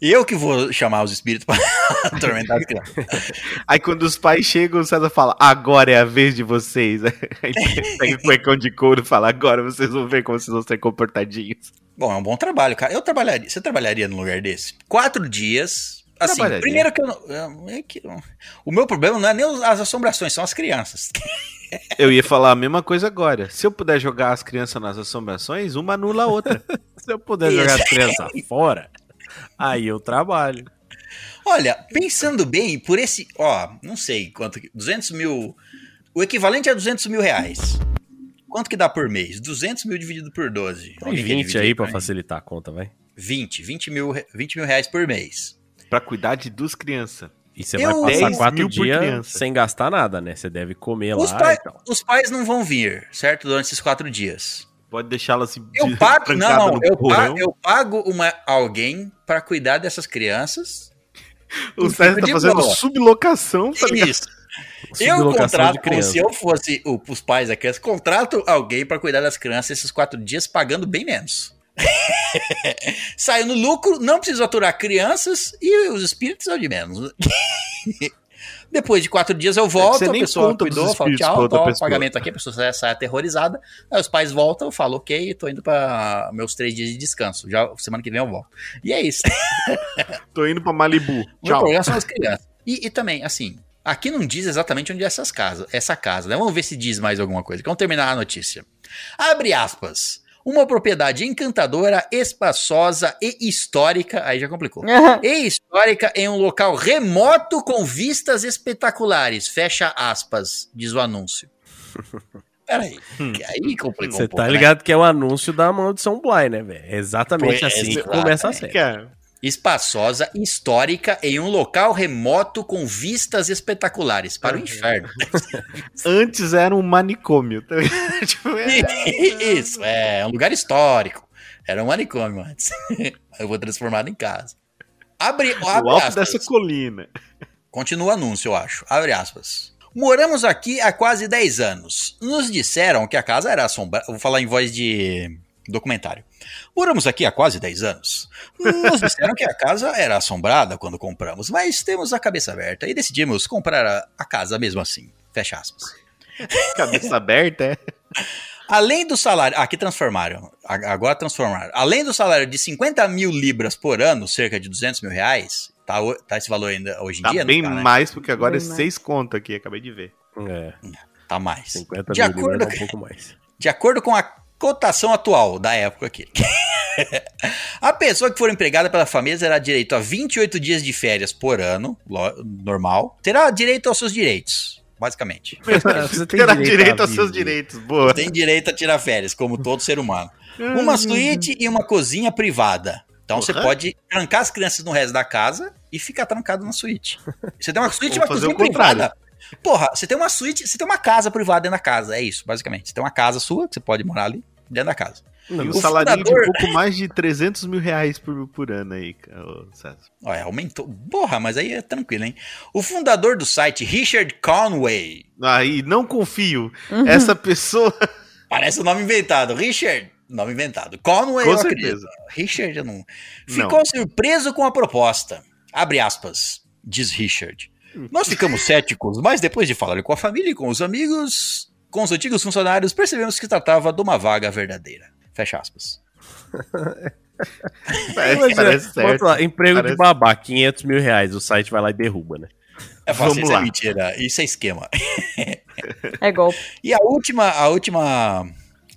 Eu que vou chamar os espíritos para [LAUGHS] atormentar as crianças. Aí quando os pais chegam, o César fala: Agora é a vez de vocês. [LAUGHS] Aí pega o cuecão de couro e fala: Agora vocês vão ver como vocês vão ser comportadinhos. Bom, é um bom trabalho, cara. Eu trabalharia. Você trabalharia num lugar desse? Quatro dias. Assim, primeiro que eu não. é que eu- o meu problema não é nem as assombrações, são as crianças. [LAUGHS] Eu ia falar a mesma coisa agora. Se eu puder jogar as crianças nas assombrações, uma anula a outra. Se eu puder Isso. jogar as crianças fora, aí eu trabalho. Olha, pensando bem, por esse. Ó, não sei quanto. que- 200 mil. O equivalente a 200 mil reais. Quanto que dá por mês? 200 mil dividido por 12. Põe Alguém quer 20 dividir aí pra mim? facilitar a conta, vai. 20. 20 mil, re- 20 mil reais por mês. pra cuidar de duas crianças. E você Eu- vai passar 10 quatro mil por dias criança. sem gastar nada, né? Você deve comer Os, lá pai- e tal. os pais não vão vir, certo? Durante esses quatro dias. Pode deixá-la assim. Eu pago, [LAUGHS] não, não, eu pago, eu pago uma, alguém pra cuidar dessas crianças. O César tá fazendo boa. sublocação, tá ligado? Isso. Eu contrato, como se eu fosse o, os pais da criança, contrato alguém pra cuidar das crianças esses quatro dias pagando bem menos. [LAUGHS] Saio no lucro, não preciso aturar crianças e os espíritos são de menos. [LAUGHS] Depois de quatro dias eu volto, você a pessoa cuidou, espíritos tchau, toma o pagamento aqui, a pessoa sai, aterrorizada. Aí os pais voltam, eu falo, ok, tô indo pra meus três dias de descanso. Já semana que vem eu volto. E é isso. [LAUGHS] Tô indo pra Malibu. Meu problema são as crianças. E, e também, assim, aqui não diz exatamente onde é essas casas, essa casa, né? Vamos ver se diz mais alguma coisa. Vamos terminar a notícia. Abre aspas. Uma propriedade encantadora, espaçosa e histórica. Aí já complicou. [LAUGHS] E histórica em um local remoto com vistas espetaculares. Fecha aspas, diz o anúncio. [LAUGHS] Peraí. que Aí complicou Você um pouco, tá né? ligado que é o anúncio da Maldição Bly, né, velho? É exatamente Foi, assim que exato, começa a é. série. Cara, espaçosa, histórica, em um local remoto com vistas espetaculares para o inferno. [LAUGHS] antes era um manicômio. Tá? [LAUGHS] Tipo, é- [LAUGHS] Isso, é um lugar histórico. Era um manicômio antes. Eu vou transformar em casa. Abre, o abre alto aspas. dessa colina. Continua o anúncio, eu acho. Abre aspas. Moramos aqui há quase 10 anos. Nos disseram que a casa era assombrada. Vou falar em voz de documentário. Moramos aqui há quase 10 anos. Nos disseram que a casa era assombrada quando compramos, mas temos a cabeça aberta e decidimos comprar a, a casa mesmo assim. Fecha aspas. [LAUGHS] Cabeça aberta, é. Além do salário. Ah, aqui transformaram. Agora transformaram. Além do salário de 50 mil libras por ano, cerca de 200 mil reais. Tá, tá esse valor ainda hoje em Tá dia? não bem tá, né? mais, porque agora Bem é mais. seis conto aqui, acabei de ver. É, Tá mais. 50 De mil acordo, libras é um pouco mais. de acordo com a cotação atual da época aqui. [LAUGHS] a pessoa que for empregada pela família terá direito a 28 dias de férias por ano, normal. Terá direito aos seus direitos, basicamente. [LAUGHS] Você tem Terá direito direito, aos seus vida. direitos. Boa. Tem direito a tirar férias, como todo ser humano. Uma suíte e uma cozinha privada. Então você Porra. pode trancar as crianças no resto da casa e ficar trancado na suíte. Você tem uma suíte e uma cozinha privada. Porra, você tem uma suíte, você tem uma casa privada dentro da casa. É isso, basicamente. Você tem uma casa sua, que você pode morar ali, dentro da casa. E um O salário fundador- de pouco mais de 300 mil reais por, por ano aí, César. Olha, aumentou. Porra, mas aí é tranquilo, hein? O fundador do site, Richard Conway. Aí, não confio. Essa pessoa. [LAUGHS] Parece o nome inventado. Richard, nome inventado. Conway, Com eu certeza. Richard, eu não. Não. Ficou surpreso com a proposta. Abre aspas, diz Richard. Nós ficamos céticos, mas depois de falar com a família e com os amigos, com os antigos funcionários, percebemos que tratava de uma vaga verdadeira. Fecha aspas. Parece, [LAUGHS] Imagina, parece certo. lá, emprego Parece- de babá, 500 mil reais. O site vai lá e derruba, né? É fácil, Vamos isso é lá. mentira. Isso é esquema. É golpe. E a última, a última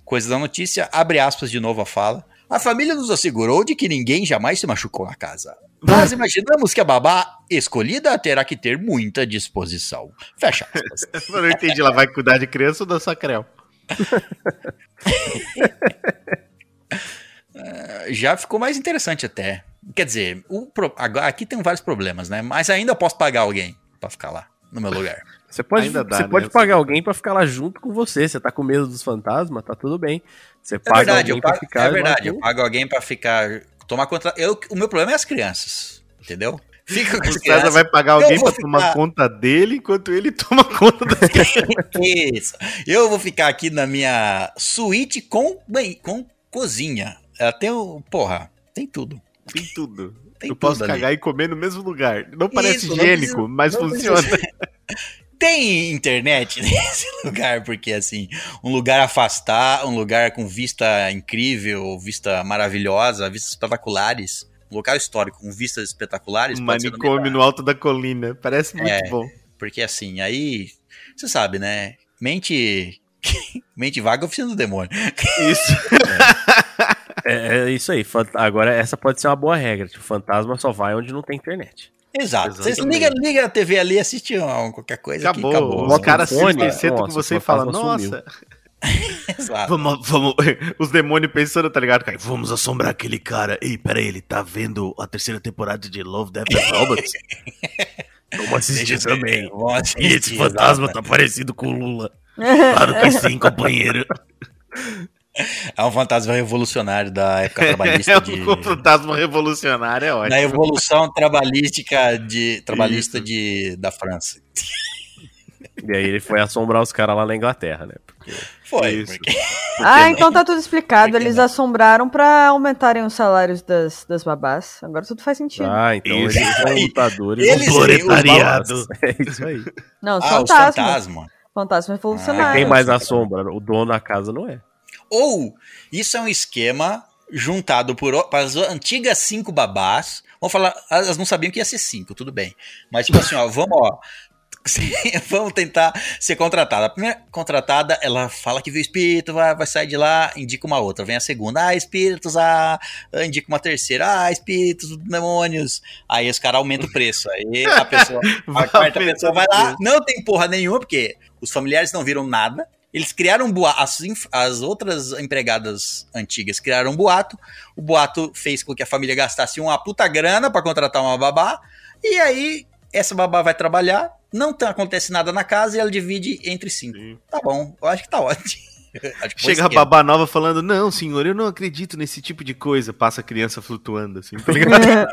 coisa da notícia, abre aspas de novo a fala. A família nos assegurou de que ninguém jamais se machucou na casa. Mas imaginamos que a babá escolhida terá que ter muita disposição. Fecha aspas. [LAUGHS] Eu não entendi, ela vai cuidar de criança ou da sacrel? [LAUGHS] Já ficou mais interessante até. Quer dizer, o pro- agora, aqui tem vários problemas, né? Mas ainda posso pagar alguém pra ficar lá, no meu lugar. [LAUGHS] Você pode, dá, você né? pode pagar alguém pra ficar lá junto com você. Você tá com medo dos fantasmas, tá tudo bem. Você É paga verdade, alguém eu pra pago, ficar. é verdade, eu pago alguém pra ficar. Tomar conta. Eu, o meu problema é as crianças, entendeu? Fica com O César vai pagar alguém pra tomar conta dele enquanto ele [LAUGHS] toma conta das. [LAUGHS] Isso. Eu vou ficar aqui na minha suíte com, bem, com cozinha. Tem o. Porra, tem tudo. Tem tudo. Tem eu posso tudo ali. cagar e comer no mesmo lugar. Não parece Isso, não higiênico, precisa- mas não funciona. [LAUGHS] Tem internet [LAUGHS] nesse lugar, porque assim, um lugar afastar, um lugar com vista incrível, vista maravilhosa, vistas espetaculares, um local histórico com vistas espetaculares. Um manicômio no alto da colina. Parece muito É. bom. Porque assim, aí, você sabe, né? Mente. [LAUGHS] Mente vaga é oficina do demônio. Isso. [LAUGHS] É, é isso aí. Agora, essa pode ser uma boa regra. Tipo, fantasma só vai onde não tem internet. Exato. Você Exatamente. liga, liga a TV ali, assiste um, qualquer coisa Acabou. que acabou. Caras um fone, sentam sentam com você o e sumiu. nossa, [LAUGHS] Exato. vamos, vamos. [LAUGHS] Os demônios pensando, tá ligado? cara? Vamos assombrar aquele cara. Ei, peraí, ele tá vendo a terceira temporada de Love, Death and Robots? [LAUGHS] Vamos assistir também. Vamos E assistir, esse fantasma exato. tá parecido com o Lula. Claro que sim, companheiro. É um fantasma revolucionário da época [LAUGHS] É trabalhista de. um fantasma revolucionário, é ótimo. Da evolução trabalhística de. Trabalhista Isso. de, da França. E aí ele foi assombrar os caras lá na Inglaterra, né? Porque Foi. Isso. Porque... [LAUGHS] Ah, não? então tá tudo explicado. Eles não? assombraram pra aumentarem os salários das, das babás. Agora tudo faz sentido. Ah, então Isso. eles são lutadores. Eles proletariado. [LAUGHS] É isso aí. Não, os Ah, fantasmas. fantasmas. Fantasma Ah, revolucionário. Quem mais sim. assombra? O dono da casa não é. Ou isso é um esquema juntado por as antigas cinco babás. Vamos falar, elas não sabiam que ia ser cinco, tudo bem. Mas tipo assim, ó, vamos, ó. [LAUGHS] Vamos tentar ser contratada. A primeira contratada, ela fala que viu espírito, vai, vai sair de lá, indica uma outra. Vem a segunda, ah, espíritos, ah, indica uma terceira, ah, espíritos, demônios. Aí os caras aumentam o preço. Aí a pessoa, a [LAUGHS] quarta pessoa vai lá, não tem porra nenhuma, porque os familiares não viram nada. Eles criaram um boato, as, as outras empregadas antigas criaram um boato. O boato fez com que a família gastasse uma puta grana pra contratar uma babá. E aí, essa babá vai trabalhar, não tá- acontece nada na casa e ela divide entre cinco. Sim. Tá bom, eu acho que tá ótimo. [LAUGHS] Chega a babá nova falando, não, senhor, eu não acredito nesse tipo de coisa. Passa a criança flutuando, assim, tá ligado? [LAUGHS]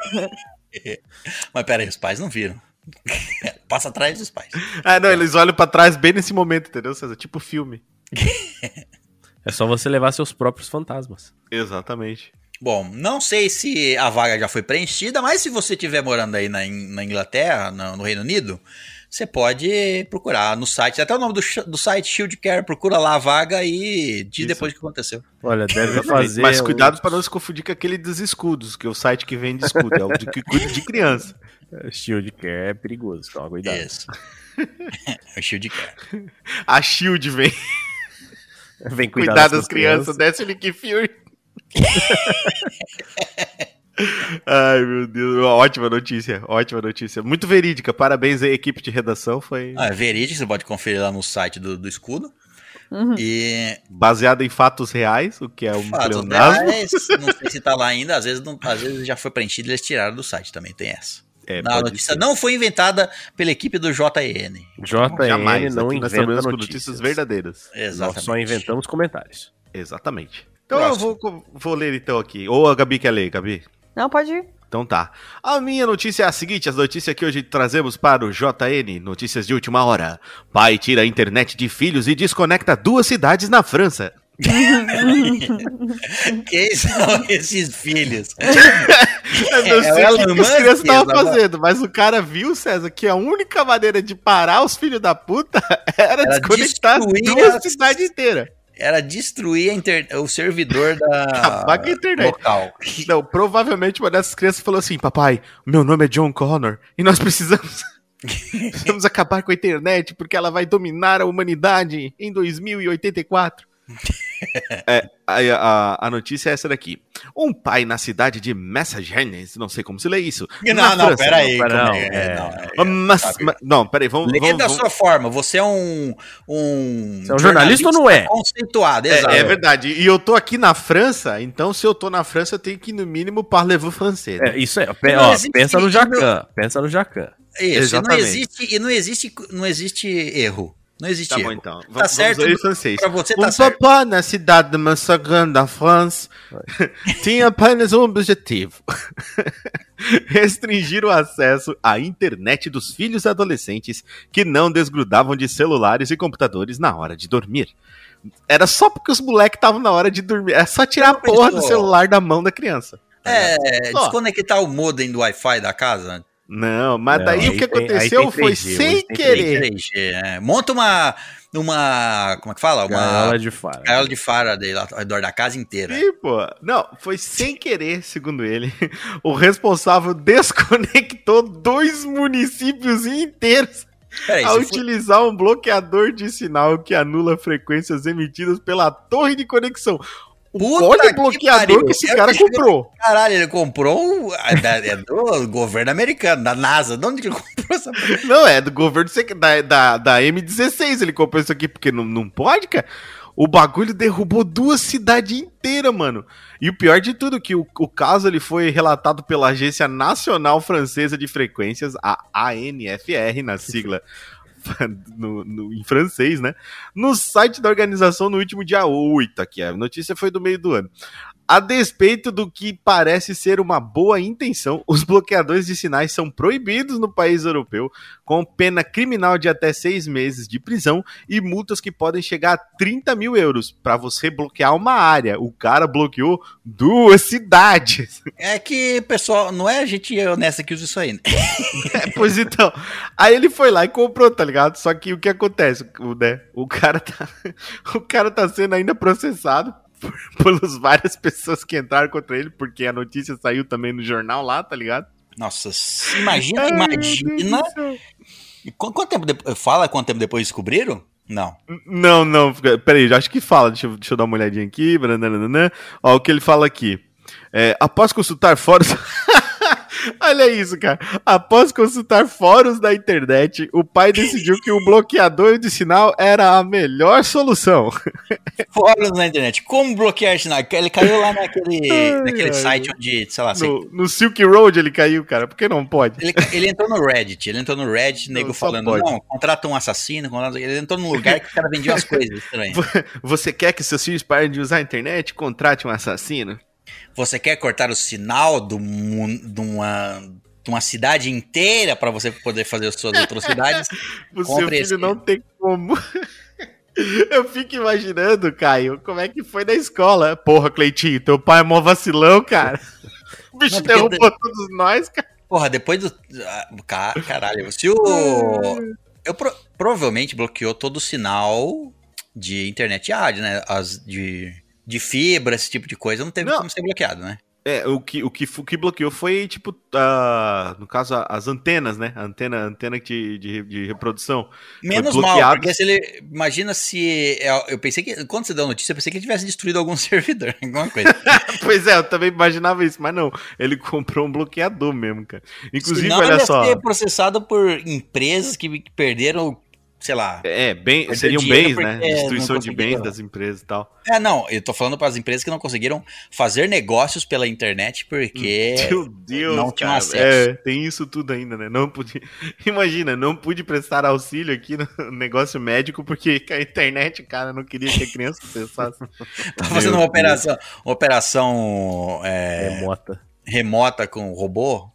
[LAUGHS] Mas peraí, os pais não viram. [LAUGHS] Passa atrás dos pais. ah, não, eles olham pra trás bem nesse momento, entendeu, César? Tipo filme. É só você levar seus próprios fantasmas. Exatamente. Bom, não sei se a vaga já foi preenchida, mas se você estiver morando aí na, In- na Inglaterra, no, no Reino Unido, você pode procurar no site, até o nome do, do site Shield Care, procura lá a vaga e diz Isso. depois o que aconteceu. Olha, deve fazer. Mas um- cuidado pra não se confundir com aquele dos escudos, que é o site que vende escudo, é o de que cuida de criança. Shield Care é perigoso, toma cuidado. Isso. é [LAUGHS] o Shield Care. A Shield vem Vem cuidar, cuidar das suas crianças, desce o Nick Fury. Ai, meu Deus. Ótima notícia, ótima notícia. Muito verídica. Parabéns aí, equipe de redação. Foi Ah, é verídico, você pode conferir lá no site do, do escudo. Uhum. E baseado em fatos reais, o que é um fatos pleonasmo. reais, não sei se tá lá ainda, às vezes, não- às vezes já foi preenchido e eles tiraram do site também, tem essa. É, Não, a notícia ser. não foi inventada pela equipe do JN. JN Jamais. não nós inventa notícias. notícias verdadeiras. Nós Exatamente. só inventamos comentários. Exatamente. Então Próximo. eu vou, vou ler então aqui. Ou a Gabi quer ler, Gabi? Não, pode ir. Então tá. A minha notícia é a seguinte: as notícias que hoje trazemos para o JN, notícias de última hora. Pai tira a internet de filhos e desconecta duas cidades na França. [LAUGHS] Quem são esses filhos? [LAUGHS] Eu não É, sei o o que, que os Musk, crianças estavam fazendo, mas o cara viu, César, que a única maneira de parar os filhos da puta [LAUGHS] era, Era desconectar duas as- cidades inteiras. Era destruir a inter- o servidor da Acabar com a internet. local. Não, provavelmente uma dessas crianças falou assim: Papai, meu nome é John Connor e nós precisamos. precisamos acabar com a internet porque ela vai dominar a humanidade em 2084. [LAUGHS] É, a, a, a notícia é essa daqui. Um pai na cidade de Massachusetts, não sei como se lê isso. Não, não, França. peraí. Não, como não, é? é. Não, é. Mas- mas- não, peraí, vamos. Lê vamos, da vamos- sua forma. Você é um. um Você é um jornalista ou não é? Conceituado, exato. É, é verdade. E eu tô aqui na França, então se eu tô na França, eu tenho que, no mínimo, parler-vous francês. né? É, isso é. ó, pensa no Jacan. Pensa no Jacan. Isso, e não Exatamente. existe, e não existe, não existe erro. Não existe Tá bom, então. Tá certo, ler em francês. Pra você Um tá certo. papá na cidade de Massacran, da França, [LAUGHS] tinha apenas um objetivo: [LAUGHS] restringir o acesso à internet dos filhos adolescentes que não desgrudavam de celulares e computadores na hora de dormir. Era só porque os moleques estavam na hora de dormir. É só tirar a porra do celular da mão da criança. É, Ó. desconectar o modem do Wi-Fi da casa. Não, mas Não, daí aí o que tem- aconteceu tem foi 3G, sem tem querer. 3G, é. Monta uma. Uma. Como é que fala? Uma. Gaiola de fara. Gaiola de Faraday lá ao redor da casa inteira. Sim, pô. Não, foi sem querer, segundo ele. O responsável [LAUGHS] desconectou dois municípios inteiros Peraí, for- utilizar um bloqueador de sinal que anula frequências emitidas pela torre de conexão. Puta Olha que o bloqueador pariu. que esse cara comprou. Caralho, ele comprou. um- É, é do [LAUGHS] governo americano, da NASA. De onde que ele comprou essa? Não, é do governo da, da, da M16 ele comprou isso aqui, porque não, não pode, cara. O bagulho derrubou duas cidades inteiras, mano. E o pior de tudo, que o, o caso ele foi relatado pela Agência Nacional Francesa de Frequências, a ANFR, na sigla [LAUGHS] no, no- em francês, né? No site da organização no último dia 8, aqui. A notícia foi do meio do ano. A despeito do que parece ser uma boa intenção, os bloqueadores de sinais são proibidos no país europeu, com pena criminal de até seis meses de prisão e multas que podem chegar a 30 mil euros para você bloquear uma área. O cara bloqueou duas cidades. É que, pessoal, não é a gente honesta que usa isso aí. né? [LAUGHS] É, pois então. Aí ele foi lá e comprou, tá ligado? Só que o que acontece, o, né? O cara tá, [LAUGHS] o cara tá sendo ainda processado [LAUGHS] pelas várias pessoas que entraram contra ele, porque a notícia saiu também no jornal lá, tá ligado? Nossa, imagina, Ai, imagina. Quanto tempo depois. Fala quanto tempo depois descobriram? Não. Não, não, peraí, acho que fala, deixa eu, deixa eu dar uma olhadinha aqui. Ó, o que ele fala aqui. É, após consultar fóruns. [LAUGHS] Olha isso, cara. Após consultar fóruns da internet, o pai decidiu que o bloqueador de sinal era a melhor solução. [LAUGHS] Fóruns na internet. Como bloquear sinal? Ele caiu lá naquele, Ai, naquele ai. site onde, sei lá, No, no Silk Road ele caiu, cara. Por que não pode? ele, ele entrou no Reddit. Ele entrou no Reddit, nego Não, falando, pode. não, contrata um assassino. Contrata... Ele entrou num lugar que o cara vendia as coisas estranhas. [LAUGHS] Você quer que seus filhos parem de usar a internet? Contrate um assassino. Você quer cortar o sinal do mun- de uma, de uma cidade inteira para você poder fazer as suas atrocidades? O seu filho esse. não tem como. [LAUGHS] Eu fico imaginando, Caio, como é que foi na escola. Porra, Cleitinho, teu pai é mó vacilão, cara. O bicho Não, derrubou todos nós, cara. Porra, depois do. ah, ca- Caralho, se o. [LAUGHS] Eu pro- provavelmente bloqueou todo o sinal de internet e rádio, né? As de, de fibra, esse tipo de coisa, não teve Não. como ser bloqueado, né? É, o que, o que, o que bloqueou foi, tipo, ah, no caso, as antenas, né? A antena, antena de, de, de reprodução. Menos mal, porque se ele. Imagina se. é, Eu pensei que. Quando você deu a notícia, eu pensei que ele tivesse destruído algum [LAUGHS] servidor, alguma coisa. [LAUGHS] pois é, eu também imaginava isso, mas não. Ele comprou um bloqueador mesmo, cara. Inclusive, Senão olha ele só. ser processado por empresas que que perderam, sei lá. É, bem, seriam bens, né? Destruição de bens das empresas e tal. É, não, eu tô falando para as empresas que não conseguiram fazer negócios pela internet porque Meu Deus, não tinham cara. acesso. É, tem isso tudo ainda, né? Não pude. [LAUGHS] Imagina, não pude prestar auxílio aqui no [LAUGHS] negócio médico porque a internet, cara, não queria que a criança [LAUGHS] acessasse. tá fazendo uma operação, uma operação é, Remota. remota com robô.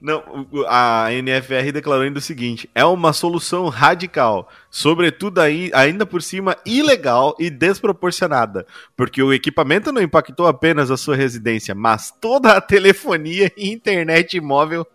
Não, a NFR declarou ainda o seguinte: é uma solução radical, sobretudo aí, ainda por cima ilegal e desproporcionada, porque o equipamento não impactou apenas a sua residência, mas toda a telefonia e internet móvel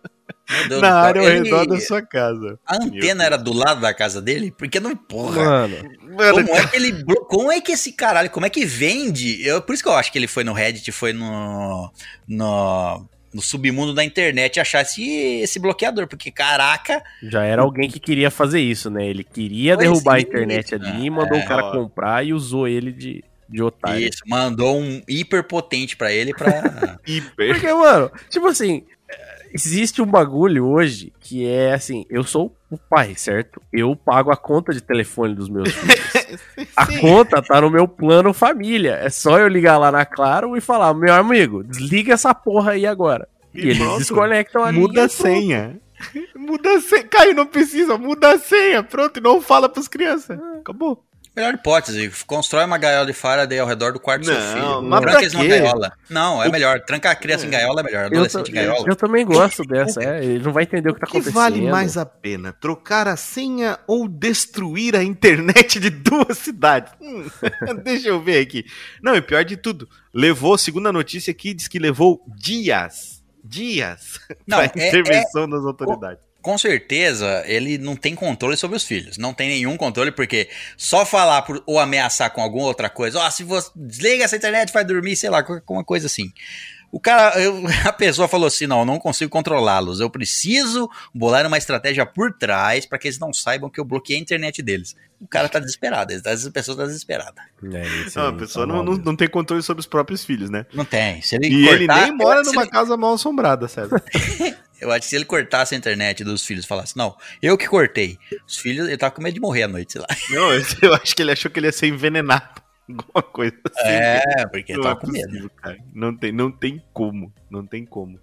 Deus [LAUGHS] na área ao Ele- redor da sua casa. A antena era do lado da casa dele? Porque não, porra. Mano, Mano, Como é [LAUGHS] que ele. Como é que esse caralho. Como é que vende? Eu, por isso que eu acho que ele foi no Reddit, foi no. No. No submundo da internet achar esse, esse bloqueador, porque caraca, Já era alguém que queria fazer isso, né? Ele queria Pois derrubar a é, internet né? ali, mandou É, o cara ó. comprar e usou ele de, de otário. isso, mandou um hiper potente pra ele pra. [LAUGHS] Hiper. Porque, mano, tipo assim, existe um bagulho hoje que é assim, eu sou o pai, certo? Eu pago a conta de telefone dos meus [LAUGHS] filhos. A conta tá no meu plano família. É só eu ligar lá na Claro e falar, meu amigo, desliga essa porra aí agora. E, E eles pronto. desconectam a Muda linha a e senha. Muda a senha. Caio, não precisa. Muda a senha. Pronto, e não fala pras crianças. Acabou. Melhor hipótese, constrói uma gaiola de Faraday ao redor do quarto do seu Não, filho. mas Tranca pra eles numa gaiola. Não, é melhor. Trancar a criança em gaiola é melhor. Eu, Adolescente ta- em gaiola. eu também gosto [LAUGHS] dessa, é. Ele não vai entender o que tá O que acontecendo. vale mais a pena? Trocar a senha ou destruir a internet de duas [LAUGHS] cidades? Hum, [LAUGHS] deixa eu ver aqui. Não, e pior de tudo, levou, segundo a notícia aqui, diz que levou dias. Dias. Não, pra é- intervenção das autoridades. Com certeza, ele não tem controle sobre os filhos. Não tem nenhum controle, porque só falar por- ou ameaçar com alguma outra coisa, ó, se você desliga essa internet, vai dormir, sei lá, qualquer uma coisa assim. O cara, eu- [LAUGHS] a pessoa falou assim: não, eu não consigo controlá-los. Eu preciso bolar uma estratégia por trás para que eles não saibam que eu bloqueei a internet deles. O cara tá desesperado, ele tá- essa pessoa tá desesperada. É, Não, a pessoa tá não, não, não tem controle sobre os próprios filhos, né? Não tem. Se ele E ele cortar- nem mora numa ele- casa mal assombrada, César. [LAUGHS] Eu acho que se ele cortasse a internet dos filhos e falasse, não, eu que cortei. Os filhos, ele tava com medo de morrer à noite, sei lá. Não, eu, [LAUGHS] acho que ele achou que ele ia ser envenenado. [LAUGHS] Alguma coisa assim. É, porque ele não é tava com medo. cara. Não tem, não tem como. Não tem como.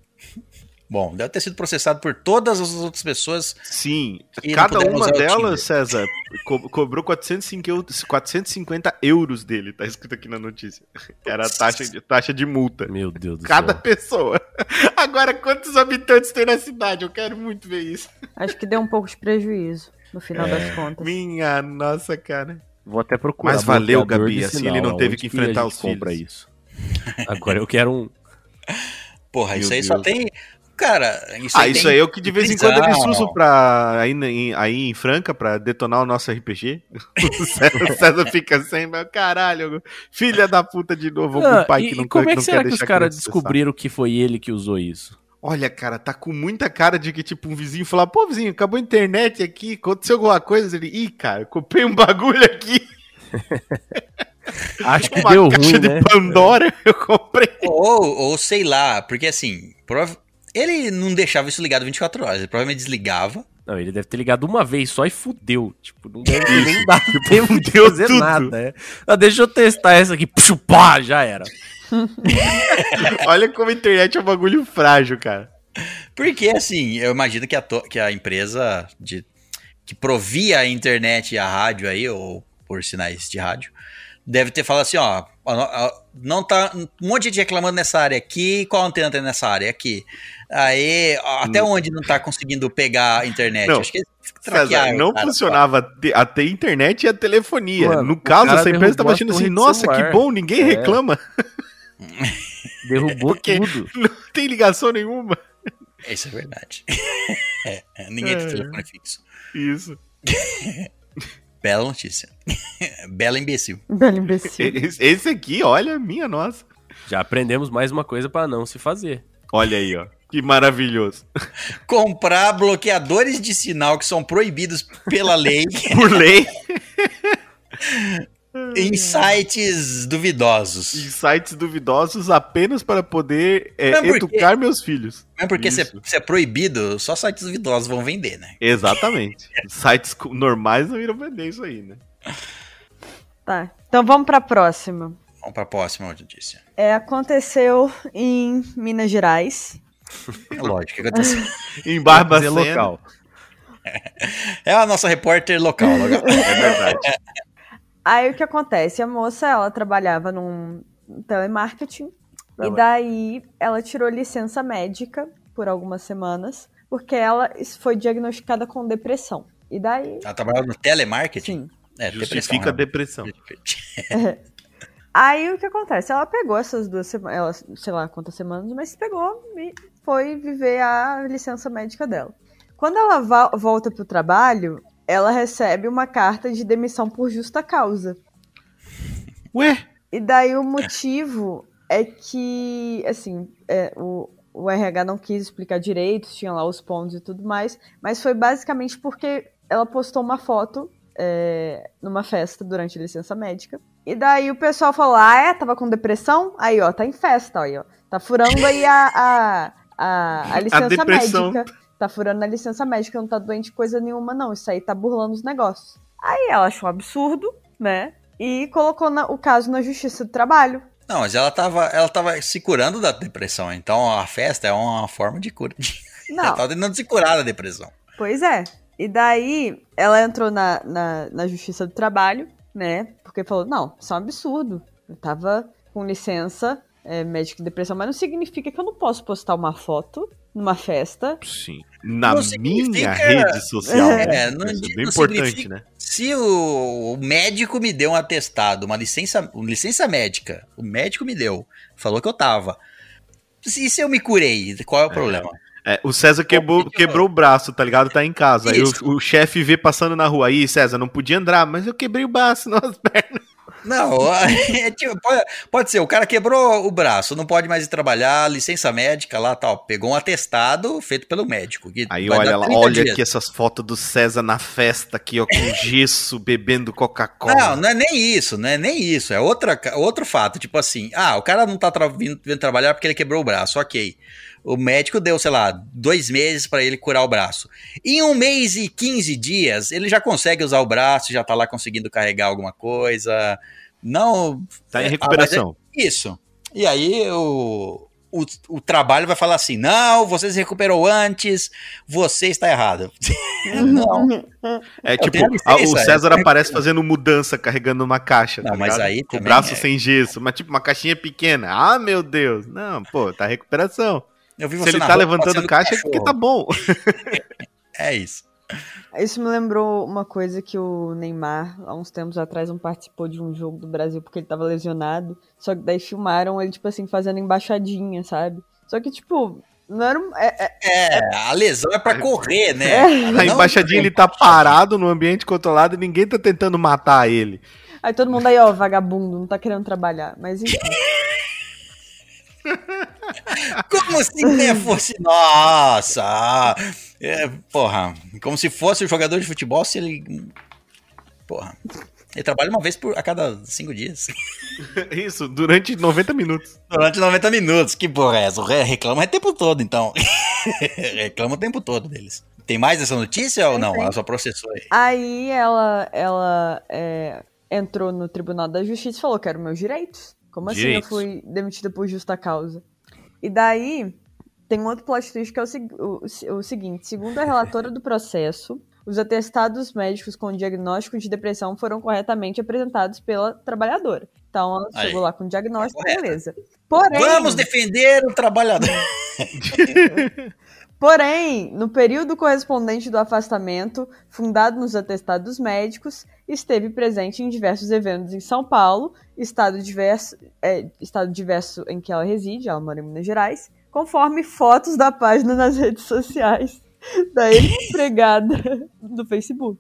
Bom, deve ter sido processado por todas as outras pessoas. Sim, cada uma delas. César, co- cobrou 405 euros- 450 euros dele, tá escrito aqui na notícia. Era a taxa de, taxa de multa. Meu Deus do Cada céu. pessoa. Agora, quantos habitantes tem na cidade? Eu quero muito ver isso. Acho que deu um pouco de prejuízo, no final É. das contas. Minha nossa, cara. Vou até procurar. Mas valeu, Gabi, assim sinal, ele não teve que enfrentar gente os compra filhos. isso. Agora eu quero um. Porra, Meu isso aí só Deus. tem. Cara, isso ah, aí isso aí é o que de vez em quando eles usam pra, aí, em, aí em Franca pra detonar o nosso RPG. [LAUGHS] O César, o César fica sem, mas caralho, filha da puta de novo, algum Ah, pai e, que não, e como que é não que será que os caras descobriram que foi ele que usou isso? Olha, cara, tá com muita cara de que, tipo, um vizinho falar, pô, vizinho, acabou a internet aqui, aconteceu alguma coisa? Ele, ih, cara, eu comprei um bagulho aqui, [LAUGHS] Acho que uma deu caixa ruim, de né? Pandora, [LAUGHS] eu comprei. Ou, ou sei lá, porque assim, prova- ele não deixava isso ligado 24 horas, ele provavelmente desligava. Não, ele deve ter ligado uma vez só e fudeu. Tipo, não ter nem dado tempo de fudeu fazer tudo. nada. É. Ah, deixa eu testar essa aqui. Puxa, pá, já era. [LAUGHS] Olha como a internet é um bagulho frágil, cara. Porque assim, eu imagino que a, to- que a empresa de, que provia a internet e a rádio aí, ou por sinais de rádio, deve ter falado assim, ó, não tá um monte de gente reclamando nessa área aqui, qual antena tem nessa área aqui? Aí, até onde não tá conseguindo pegar a internet? Não, Acho que eles César, não cara. funcionava até a internet e a telefonia. Mano, no caso, essa empresa tava achando assim, nossa, que bom, ninguém É. reclama, [LAUGHS] Derrubou Porque- tudo. [LAUGHS] não tem ligação nenhuma. Isso é verdade. É, [LAUGHS] é, ninguém tem É. telefone fixo. Isso. Bela notícia. Bela imbecil. Belo imbecil. Esse esse aqui, olha, minha nossa. Já aprendemos mais uma coisa pra não se fazer. Olha aí, ó. Que maravilhoso. [LAUGHS] Comprar bloqueadores de sinal que são proibidos pela lei [LAUGHS] Por lei, [LAUGHS] em sites duvidosos. em sites duvidosos apenas para poder é, Mas por quê? educar meus filhos. Não é porque se é, se é proibido, só sites duvidosos vão vender, né? Exatamente. sites normais não irão vender isso aí, né? Tá. Então vamos pra próxima. Vamos pra próxima notícia. É, aconteceu em Minas Gerais. É lógico, [LAUGHS] o que aconteceu. [LAUGHS] Em Barbacena. local. É a nossa repórter local. local. [LAUGHS] É verdade. Aí o que acontece? A moça, ela trabalhava num telemarketing. Não, e daí ela tirou licença médica por algumas semanas. Porque ela foi diagnosticada com depressão. E daí, Ela trabalhava no telemarketing? sim. É, Justifica a depressão. depressão. Aí o que acontece? Ela pegou essas duas semanas, ela, sei lá quantas semanas, mas pegou e foi viver a licença médica dela. Quando ela volta pro trabalho, ela recebe uma carta de demissão por justa causa. [LAUGHS] Ué? E daí o motivo é que, assim, é, o, o RH não quis explicar direito, tinha lá os pontos e tudo mais, mas foi basicamente porque ela postou uma foto é, numa festa durante a licença médica. E daí o pessoal falou: Ah, é? Tava com depressão? Aí, ó, tá em festa, aí, ó. Tá furando aí a, a, a, a licença depressão. médica. Tá furando a licença médica, não tá doente coisa nenhuma, não. Isso aí tá burlando os negócios. Aí ela achou um absurdo, né? E colocou na- o caso na Justiça do Trabalho. Não, mas ela tava, ela tava se curando da depressão. Então a festa é uma forma de cura. [LAUGHS] Ela Não, tava tentando se curar da depressão. Pois é. E daí ela entrou na, na, na Justiça do Trabalho, né? Porque falou, não, isso é um absurdo. Eu tava com licença é, médica de depressão, mas não significa que eu não posso postar uma foto numa festa. Sim. Na Não minha rede social. É, né? não- Isso é bem não importante, significa- né? Se o, o médico me deu um atestado, uma licença, uma licença médica, o médico me deu, falou que eu tava. E se eu me curei, qual é o problema? É, o César quebrou, eu- quebrou o braço, tá ligado? Tá em casa. Aí o, o chefe vê passando na rua. Aí, César, não podia andar, mas eu quebrei o braço [LAUGHS] nas pernas. Não, [LAUGHS] é tipo, pode, pode ser, o cara quebrou o braço, não pode mais ir trabalhar, licença médica lá, tal, pegou um atestado feito pelo médico. Aí olha dar lá, 30 olha dias. aqui essas fotos do César na festa aqui, ó, com gesso, bebendo Coca-Cola. Não, não é nem isso, não é nem isso. É outra, outro fato. Tipo assim, ah, o cara não tá tra vindo, vindo trabalhar porque ele quebrou o braço, ok. O médico deu, sei lá, dois meses pra ele curar o braço. Em um mês e 15 dias, ele já consegue usar o braço, já tá lá conseguindo carregar alguma coisa. Não. Tá em é, recuperação. Isso. E aí o, o, o trabalho vai falar assim: não, você se recuperou antes, você está errado. [LAUGHS] não, É tipo, licença, o César é- aparece fazendo mudança, carregando uma caixa. Não, tá mas ligado? aí Com o braço é- sem gesso, mas tipo uma caixinha pequena. Ah, meu Deus. Não, pô, tá em recuperação. Eu vi Se você ele na tá rua levantando caixa é porque tá bom. [LAUGHS] É isso. Isso me lembrou uma coisa que o Neymar, há uns tempos atrás, não participou de um jogo do Brasil porque ele tava lesionado. Só que daí filmaram ele, tipo assim, fazendo embaixadinha, sabe? Só que, tipo, não era. um- é- é- É, a lesão é pra correr, né? É. [LAUGHS] A embaixadinha ele tá parado no ambiente controlado e ninguém tá tentando matar ele. Aí todo mundo aí, ó, vagabundo, não tá querendo trabalhar. Mas enfim. [LAUGHS] [LAUGHS] Como se né, fosse. Nossa! É, porra, como se fosse o jogador de futebol se ele. Porra. Ele trabalha uma vez por, a cada cinco dias. [LAUGHS] Isso, durante 90 minutos. Durante 90 minutos. Que porra é essa? Reclama o tempo todo, então. [LAUGHS] Reclama o tempo todo deles. Tem mais essa notícia ou não? Ela só processou aí. Aí ela, ela é, entrou no Tribunal da Justiça e falou: Quero meus direitos. Como assim Direitos. eu fui demitida por justa causa? E daí tem um outro plot twist que é o, o- o seguinte: segundo a relatora do processo, os atestados médicos com diagnóstico de depressão foram corretamente apresentados pela trabalhadora. Então ela Aí. chegou lá com diagnóstico, Tá correto. beleza. Porém, Vamos defender o trabalhador. [LAUGHS] Porém, no período correspondente do afastamento, fundado nos atestados médicos, esteve presente em diversos eventos em São Paulo, estado diverso, é, estado diverso em que ela reside, ela mora em Minas Gerais, conforme fotos da página nas [LAUGHS] redes sociais da empregada do Facebook.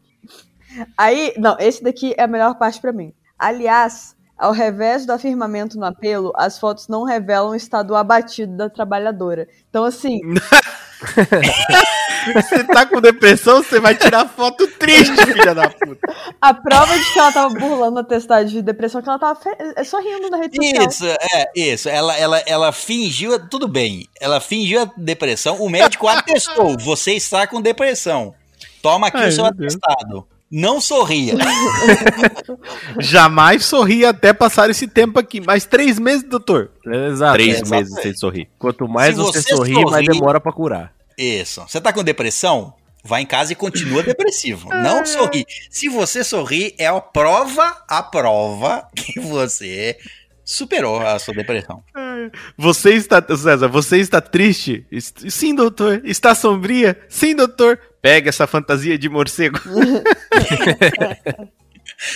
Aí, não, esse daqui é a melhor parte pra mim. Aliás, ao revés do afirmamento no apelo, as fotos não revelam o estado abatido da trabalhadora. Então, assim, [LAUGHS] Você tá com depressão, você vai tirar foto triste, [LAUGHS] filha da puta. A prova de que ela tava burlando a testagem de depressão é que ela tava fe- é, sorrindo na rede social. Isso, é, isso. Ela, ela, ela fingiu, tudo bem. Ela fingiu a depressão. O médico atestou: você está com depressão. Toma aqui Ai, o seu atestado. Não sorria. [LAUGHS] Jamais sorri até passar esse tempo aqui. Mais três meses, doutor. Exato. três exatamente. meses sem sorrir. Quanto mais Se você, você sorrir, mais demora pra curar. Isso. Você tá com depressão? Vai em casa e continua [COUGHS] depressivo. Não sorri. Se você sorrir, é a prova, a prova que você superou a sua depressão. Você está, César, você está triste? Sim, doutor. Está sombria? Sim, doutor. Pega essa fantasia de morcego. [LAUGHS]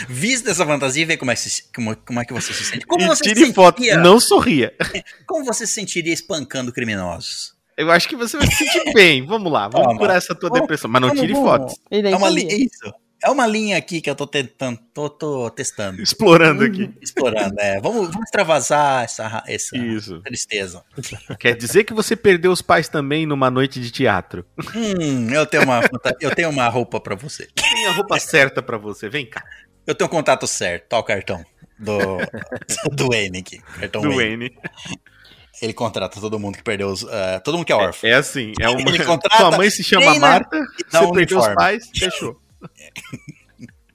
Vista essa fantasia e vê como é como, como é que você se sente. Como e você tire se foto. sentiria, Não sorria. [LAUGHS] Como você se sentiria espancando criminosos? Eu acho que você vai se sentir [LAUGHS] bem. Vamos lá, vamos Toma. curar essa tua Vamos- depressão. Mas não vamos- tire vamos- fotos. É uma sorria. li- Isso. É uma linha aqui que eu tô tentando, tô, tô testando, Explorando aqui. [LAUGHS] explorando. É, vamos, vamos extravasar essa, essa Isso. tristeza. Quer dizer que você perdeu os pais também numa noite de teatro. Hum, eu tenho uma, eu tenho uma roupa pra você. Tem a roupa certa pra você, vem cá. Eu tenho o contato certo. Tá o cartão do, [LAUGHS] do N aqui. Cartão Do N. N. Ele contrata todo mundo que perdeu os. eh, todo mundo que é órfão. É assim, é uma. [LAUGHS] Ele contrata, Sua mãe se chama treina Marta, você um perdeu os pais, fechou. [LAUGHS]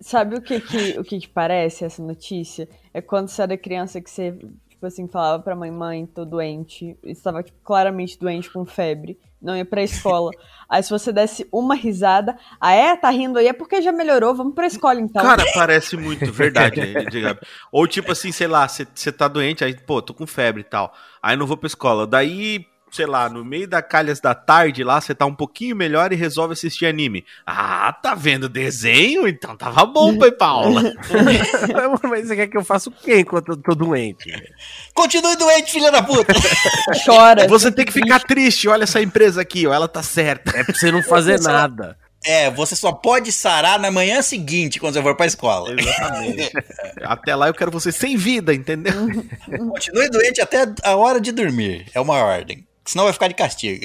Sabe o que que, o que que parece essa notícia? É quando você era criança que você, tipo assim, falava pra mãe, mãe, tô doente. Estava, tipo, claramente doente com febre. Não ia pra escola. Aí se você desse uma risada, ah é? Tá rindo aí? É porque já melhorou, vamos pra escola então. Cara, parece muito verdade. diga. Ou tipo assim, sei lá, você tá doente, aí, pô, tô com febre e tal. Aí não vou pra escola. Daí, sei lá, no meio da calhas da tarde lá, você tá um pouquinho melhor e resolve assistir anime. Ah, tá vendo desenho? Então tava bom pra ir pra aula. [LAUGHS] Mas você quer que eu faça o quê enquanto eu tô doente? Continue doente, filha da puta! [LAUGHS] Chora. Você tem que ficar triste, olha essa empresa aqui, ó, ela tá certa. É pra você não fazer nada. é, você só pode sarar na manhã seguinte, quando você for pra escola. Exatamente. [LAUGHS] Até lá eu quero você sem vida, entendeu? Continue doente até a hora de dormir. É uma ordem. Senão vai ficar de castigo.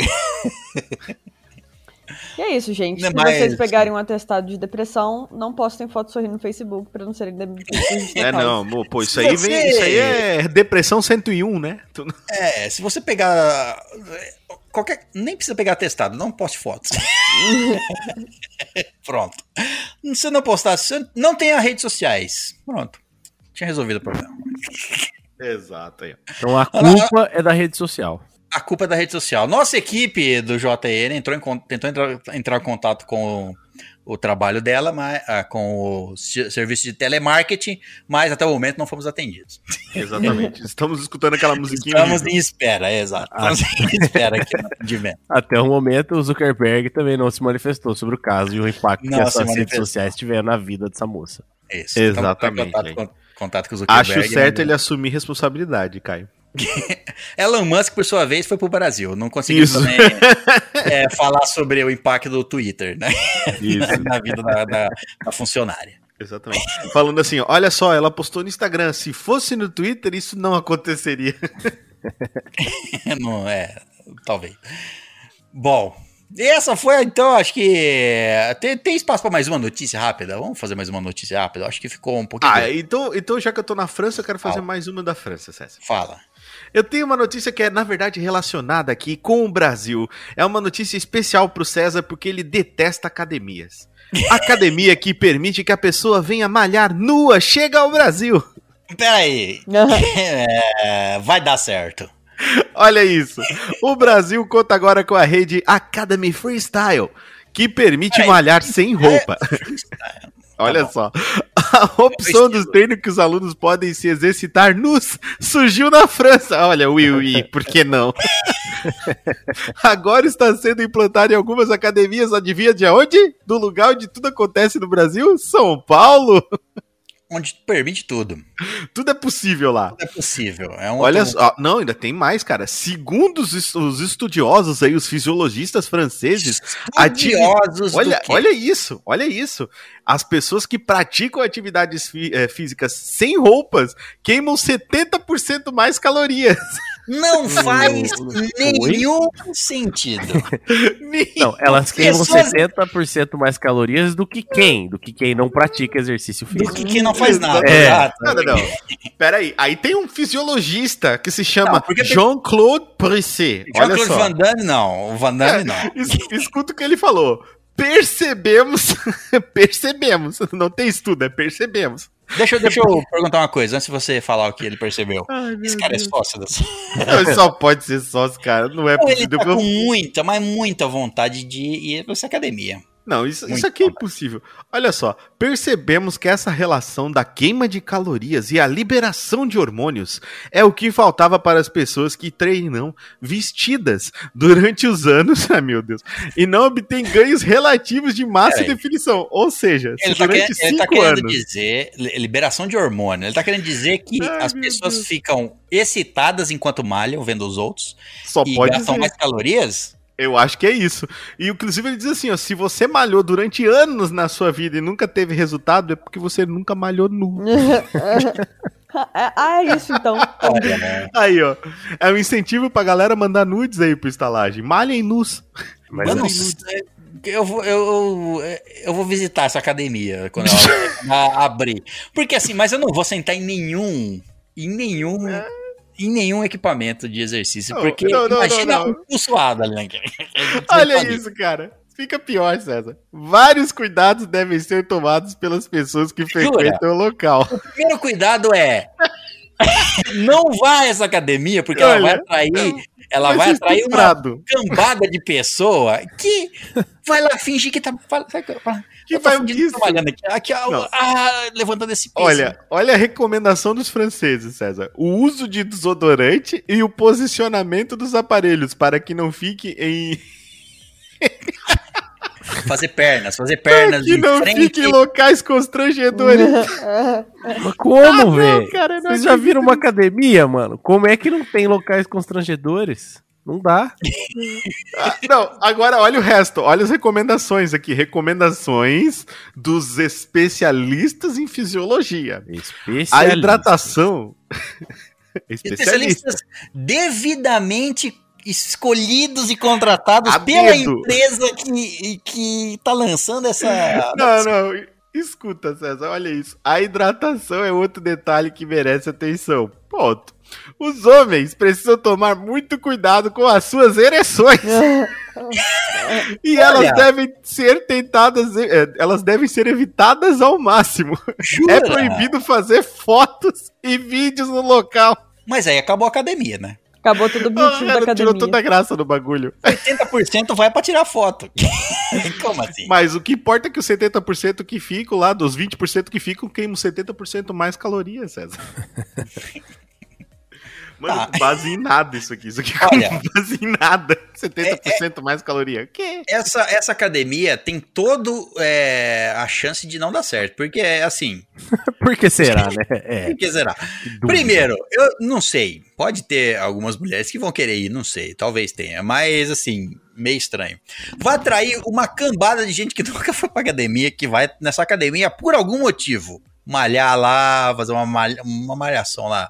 E é isso, gente. Não, Se mas- vocês pegarem um atestado de depressão, não postem foto sorrindo no Facebook pra não serem demitidos. [LAUGHS] É, não, pô, isso Se aí, você- vem, isso aí é depressão 101, né? É, se você pegar. Qualquer. Nem precisa pegar testado, não poste fotos. [LAUGHS] Pronto. Se você não postar, se você não tem as redes sociais. Pronto. Tinha resolvido o problema. Exato. Então a culpa é da rede social. A culpa é da rede social. Nossa equipe do JN entrou em, tentou entrar, entrar em contato com o, o trabalho dela, mas, ah, com o se- serviço de telemarketing, mas até o momento não fomos atendidos. Exatamente. Estamos escutando aquela musiquinha. Estamos em espera, é, exato. Estamos em espera aqui no atendimento. [LAUGHS] Até o momento, o Zuckerberg também não se manifestou sobre o caso e o impacto Não que essas redes sociais tiveram na vida dessa moça. Isso. Exatamente, Então, contato, é. con- contato com o Zuckerberg. Acho certo né? ele assumir responsabilidade, Caio. [LAUGHS] Elon Musk, por sua vez, foi pro Brasil. Não conseguiu Isso. também é, falar sobre o impacto do Twitter, né? Isso. [LAUGHS] Na vida da, da- da funcionária. Exatamente. Falando assim, olha só, ela postou no Instagram. Se fosse no Twitter, isso não aconteceria. [LAUGHS] Não é, talvez. Bom, essa foi, então, acho que. Tem, tem espaço para mais uma notícia rápida? Vamos fazer mais uma notícia rápida? Acho que ficou um pouquinho. Ah, então, então já que eu tô na França, eu quero fazer Fala. mais uma da França, César. Fala. Eu tenho uma notícia que é, na verdade, relacionada aqui com o Brasil. É uma notícia especial pro César porque ele detesta academias. [LAUGHS] Academia que permite que a pessoa venha malhar nua chega ao Brasil. Peraí. [LAUGHS] É, vai dar certo. Olha isso. O Brasil conta agora com a rede Academy Freestyle, que permite Peraí. malhar sem roupa. Olha bom. só. A opção dos treinos que os alunos podem se exercitar nus surgiu na França. Olha, ui, ui, por que não? [LAUGHS] Agora está sendo implantado em algumas academias, adivinha de onde? Do lugar onde tudo acontece no Brasil? São Paulo. Onde permite tudo. Tudo é possível lá. Tudo é possível. É um Olha só, não, ainda tem mais, cara. Segundo os, os estudiosos aí, os fisiologistas franceses, Estudiosos olha, olha isso, olha isso. As pessoas que praticam atividades fí- eh, físicas sem roupas queimam 70% mais calorias. [LAUGHS] Não faz Oi? nenhum sentido. [LAUGHS] Não, elas queimam Pessoas- 60% mais calorias do que quem? Do que quem não pratica exercício Do físico. que quem não faz nada. É. exato. Não, não, não. Pera aí, aí tem um fisiologista que se chama Não, tem- Jean-Claude. Olha Jean-Claude só. Van Damme, não. O Van Damme, não. Es- Escuta o que ele falou. Percebemos, [LAUGHS] percebemos, não tem estudo, é percebemos. Deixa, eu- deixa eu [LAUGHS] perguntar uma coisa, antes de você falar o que ele percebeu. Esse cara é sócio dessa. [LAUGHS] Ele só pode ser sócio, cara. Não é Ou ele possível. tá com muita, mas muita vontade de ir pra essa academia. Não, isso, Muito isso aqui é impossível. Olha só, percebemos que essa relação da queima de calorias e a liberação de hormônios é o que faltava para as pessoas que treinam vestidas durante os anos, [LAUGHS] ah, meu Deus, e não obtêm ganhos relativos de massa e definição. Ou seja, se Ele tá, durante querendo, ele tá querendo anos. dizer li- liberação de hormônio. Ele tá querendo dizer que Ai, as pessoas Deus. ficam excitadas enquanto malham, vendo os outros, Só e pode gastam ser. mais calorias. Eu acho que é isso. E inclusive ele diz assim, ó, se você malhou durante anos na sua vida e nunca teve resultado, é porque você nunca malhou nu. [LAUGHS] É- ah, é isso então. Olha, [LAUGHS] Aí, ó. É um incentivo pra galera mandar nudes aí pro estalagem. Malhem nus. Mas eu não é-. Eu vou, eu, eu vou visitar essa academia quando ela [LAUGHS] abrir. Porque assim, mas eu não vou sentar em nenhum. Em nenhum. Em nenhum equipamento de exercício. Não, porque não, não, imagina um pulsuado ali naquele. [LAUGHS] Olha isso, cara. Fica pior, César. Vários cuidados devem ser tomados pelas pessoas que frequentam o local. primeiro cuidado é. [LAUGHS] Não vá a essa academia, porque ela Olha, vai atrair. Ela vai atrair uma cambada de pessoa que vai lá fingir que tá. fala- falo? Que Eu vai trabalhando aqui. Aqui, ah, levantando esse peso. Olha, olha a recomendação dos franceses, César. O uso de desodorante e o posicionamento dos aparelhos para que não fique em [LAUGHS] Fazer pernas, fazer pernas que de não frente. fique em locais constrangedores. [LAUGHS] Mas como, velho? cara, não Vocês já viram uma academia, mano? Como é que não tem locais constrangedores? Não dá. Ah, não, agora olha o resto, olha as recomendações aqui, recomendações dos especialistas em fisiologia. A hidratação [LAUGHS] especialista. Especialistas devidamente escolhidos e contratados A pela dedo. empresa que, que tá lançando essa. Não, não, escuta, César, olha isso. A hidratação é outro detalhe que merece atenção. Ponto. Os homens precisam tomar muito cuidado com as suas ereções. [LAUGHS] E elas Olha. devem ser tentadas, eh, elas devem ser evitadas ao máximo. Jura? É proibido fazer fotos e vídeos no local. Mas aí acabou a academia, né? Acabou todo o Ah, objetivo da cara, tirou academia. toda a graça do bagulho. 80% vai pra tirar foto. [LAUGHS] Como assim? Mas o que importa é que os 70% que ficam lá, dos 20% que ficam, queimam 70% mais calorias, César. [LAUGHS] Mano, Tá. base em nada isso aqui. Isso aqui Olha. É, com base em nada. [LAUGHS] 70% mais caloria. Que? Essa, essa academia tem todo é, a chance de não dar certo. Porque, assim, [LAUGHS] Por que será, né? [LAUGHS] É. por que será? dúvida. Primeiro, eu não sei. Pode ter algumas mulheres que vão querer ir, não sei. Talvez tenha. Mas, assim, meio estranho. Vai atrair uma cambada de gente que nunca foi pra academia, que vai nessa academia por algum motivo. Malhar lá, fazer uma, malha, uma malhação lá.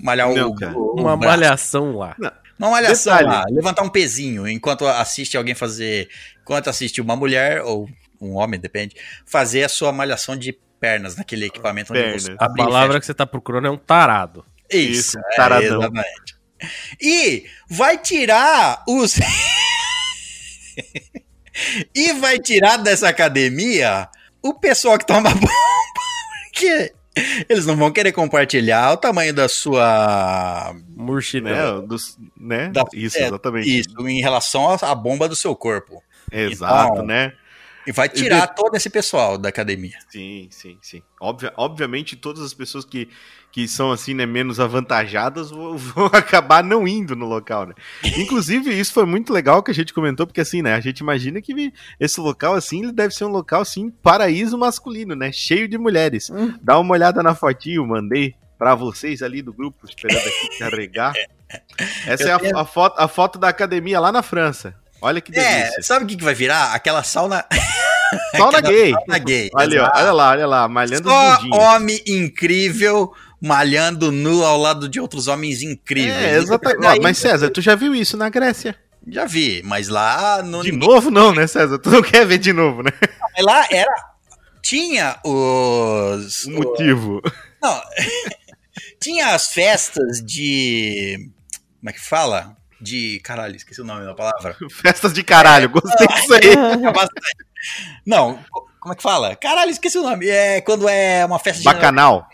Malhar Não, o, cara. o- Uma braço. malhação lá. Uma malhação Detalhe. lá, levantar um pezinho enquanto assiste alguém fazer. Enquanto assiste uma mulher, ou um homem, depende, fazer a sua malhação de pernas naquele equipamento onde Pernas. você A palavra que você tá procurando é um tarado. Isso, Isso, é, taradão. exatamente. E vai tirar os. [LAUGHS] e vai tirar dessa academia o pessoal que toma [LAUGHS] bomba. Porque eles não vão querer compartilhar o tamanho da sua Murchinel. Né? Dos, né? Da- isso, é, exatamente. Isso, em relação à à bomba do seu corpo. Exato, Então, né? E vai tirar todo esse pessoal da academia. Sim, sim, sim. Obvia- obviamente, todas as pessoas que, que são assim, né, menos avantajadas vão, [LAUGHS] vão acabar não indo no local, né? Inclusive, isso foi muito legal que a gente comentou, porque assim, né, a gente imagina que esse local, assim, ele deve ser um local, assim, paraíso masculino, né? Cheio de mulheres. Hum. Dá uma olhada na fotinho, mandei pra vocês ali do grupo, esperando aqui carregar. [LAUGHS] Essa Eu é a, tenho- a foto, a foto da academia lá na França. Olha que É, delícia. sabe o que, que vai virar? Aquela sauna. [LAUGHS] Sauna gay. Sauna gay. Olha, ó, olha lá, olha lá, malhando Só homem incrível malhando nu ao lado de outros homens incríveis. É, exatamente. Daí- mas César, tu já viu isso na Grécia? Já vi, mas lá no De novo não, né, César? Tu não quer ver de novo, né? Mas lá era. Tinha os. O motivo. Não. [LAUGHS] tinha as festas de. Como é que fala? De. Caralho, esqueci o nome da palavra. [LAUGHS] Festas de caralho, gostei disso aí. [LAUGHS] É bastante. Não, co- como é que fala? Caralho, esqueci o nome. É quando é uma festa de. Bacanal.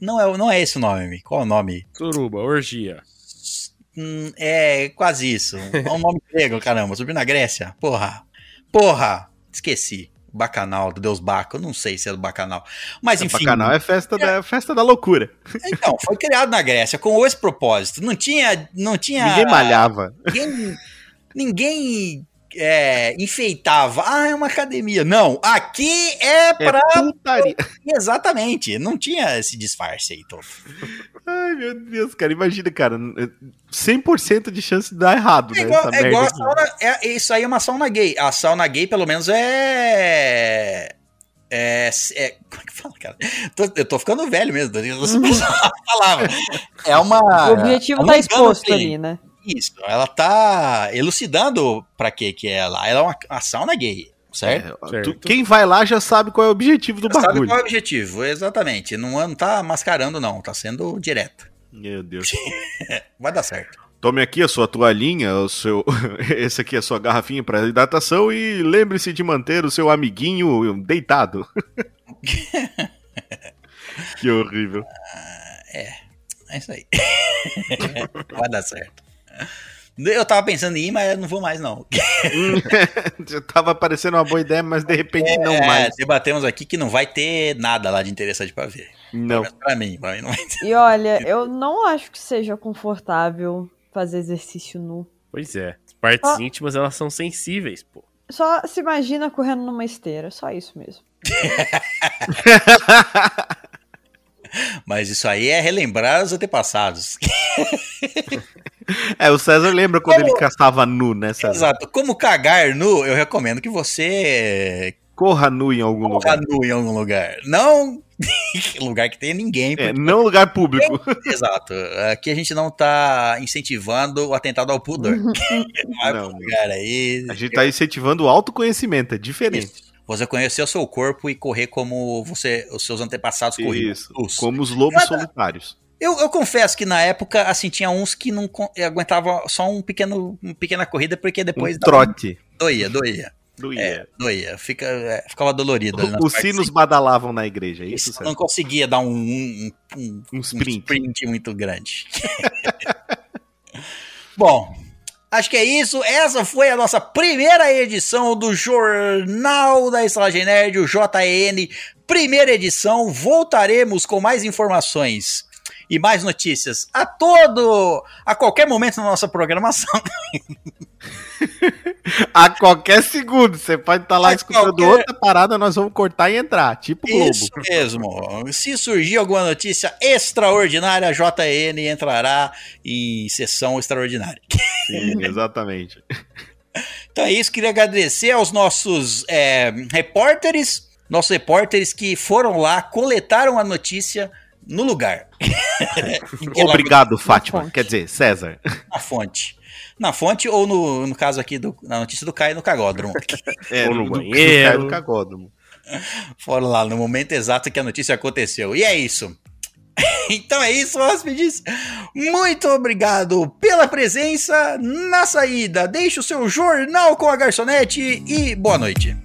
Não é, não é esse o nome. Qual é o nome? Suruba, orgia. Hum, é quase isso. É um nome grego, caramba. Subiu na Grécia. Porra. Porra. Esqueci. Bacanal, do deus Baco. Eu não sei se é do Bacanal. Mas enfim. Bacanal é festa da, festa da loucura. Então, foi criado na Grécia com esse propósito. Não tinha. Não tinha. Ninguém malhava. Ninguém. ninguém é, enfeitava. Ah, é uma academia. Não. Aqui é É pra. putaria. [LAUGHS] Exatamente. Não tinha esse disfarce aí todo. Ai, meu Deus, cara. Imagina, cara. 100% de chance de dar errado, É né? igual, essa é igual a sauna. É, isso aí é uma sauna gay. A sauna gay, pelo menos, é. É. é como é que fala, cara? Tô- eu tô ficando velho mesmo, Danilo. Palavra. É uma. O objetivo é tá exposto ali, né? Isso. Ela tá elucidando pra que que é lá. Ela é uma, uma sauna gay, certo? É, Certo. tu- quem vai lá já sabe qual é o objetivo do Sabe bagulho. qual é o objetivo? Exatamente. Não, não tá mascarando, não. Tá sendo direto. Meu Deus. [LAUGHS] Vai dar certo. Tome aqui a sua toalhinha, o seu. [LAUGHS] Esse aqui é a sua garrafinha para hidratação e lembre-se de manter o seu amiguinho deitado. [LAUGHS] que horrível. É isso aí. Vai dar certo. Eu tava pensando em ir, mas eu não vou mais, não. Já tava parecendo uma boa ideia, mas de repente não É, mais. debatemos aqui que não vai ter nada lá de interessante pra ver. Não. Pra mim, pra mim não. E olha, [LAUGHS] eu não acho que seja confortável fazer exercício nu. Pois é. As partes Ah. íntimas, elas são sensíveis, pô. Só se imagina correndo numa esteira, só isso mesmo. [LAUGHS] Mas isso aí é relembrar os antepassados. [LAUGHS] É, o César lembra quando Como- ele caçava nu, né, César? Exato. Como cagar nu, eu recomendo que você Corra nu em algum corra lugar. nu em algum lugar. Não [LAUGHS] lugar que tenha ninguém. É, porque- não lugar público. Exato. Aqui a gente não tá incentivando o atentado ao pudor. [LAUGHS] Vai Não, lugar aí. A gente tá incentivando o autoconhecimento, é diferente. Isso. Você conhecer o seu corpo e correr como você, os seus antepassados corriam. Isso. Os- Como os lobos Nada. solitários. Eu, eu confesso que na época, assim, tinha uns que não aguentavam só um pequeno, uma pequena corrida, porque depois Um dava- trote. doía, doía. Do É, doía. Fica, é, ficava dolorido. Os sinos badalavam na igreja, é isso, Isso, não conseguia dar um, um, um, Um um sprint. sprint muito grande. [LAUGHS] Bom, acho que é isso. Essa foi a nossa primeira edição do Jornal da Estalagem Nerd, o JN. Primeira edição. Voltaremos com mais informações e mais notícias a todo, a qualquer momento na nossa programação. [LAUGHS] [LAUGHS] A qualquer segundo, você pode estar lá A escutando qualquer- outra parada, nós vamos cortar e entrar, tipo Globo. Isso mesmo. Se surgir alguma notícia extraordinária, a JN entrará em sessão extraordinária. Sim, [LAUGHS] exatamente. Então é isso, queria agradecer aos nossos é, repórteres, nossos repórteres que foram lá, coletaram a notícia no lugar. [LAUGHS] Obrigado, Fátima. Quer dizer, César. Na fonte. Na fonte ou no, no caso aqui, do, na notícia do Caio no Cagódromo. [LAUGHS] É, Ou no do- do- banheiro. cai no cagódromo. Foram lá no momento exato que a notícia aconteceu. E é isso. [LAUGHS] Então é isso, hóspedes. Muito obrigado pela presença na saída. Deixe o seu jornal com a garçonete e boa noite.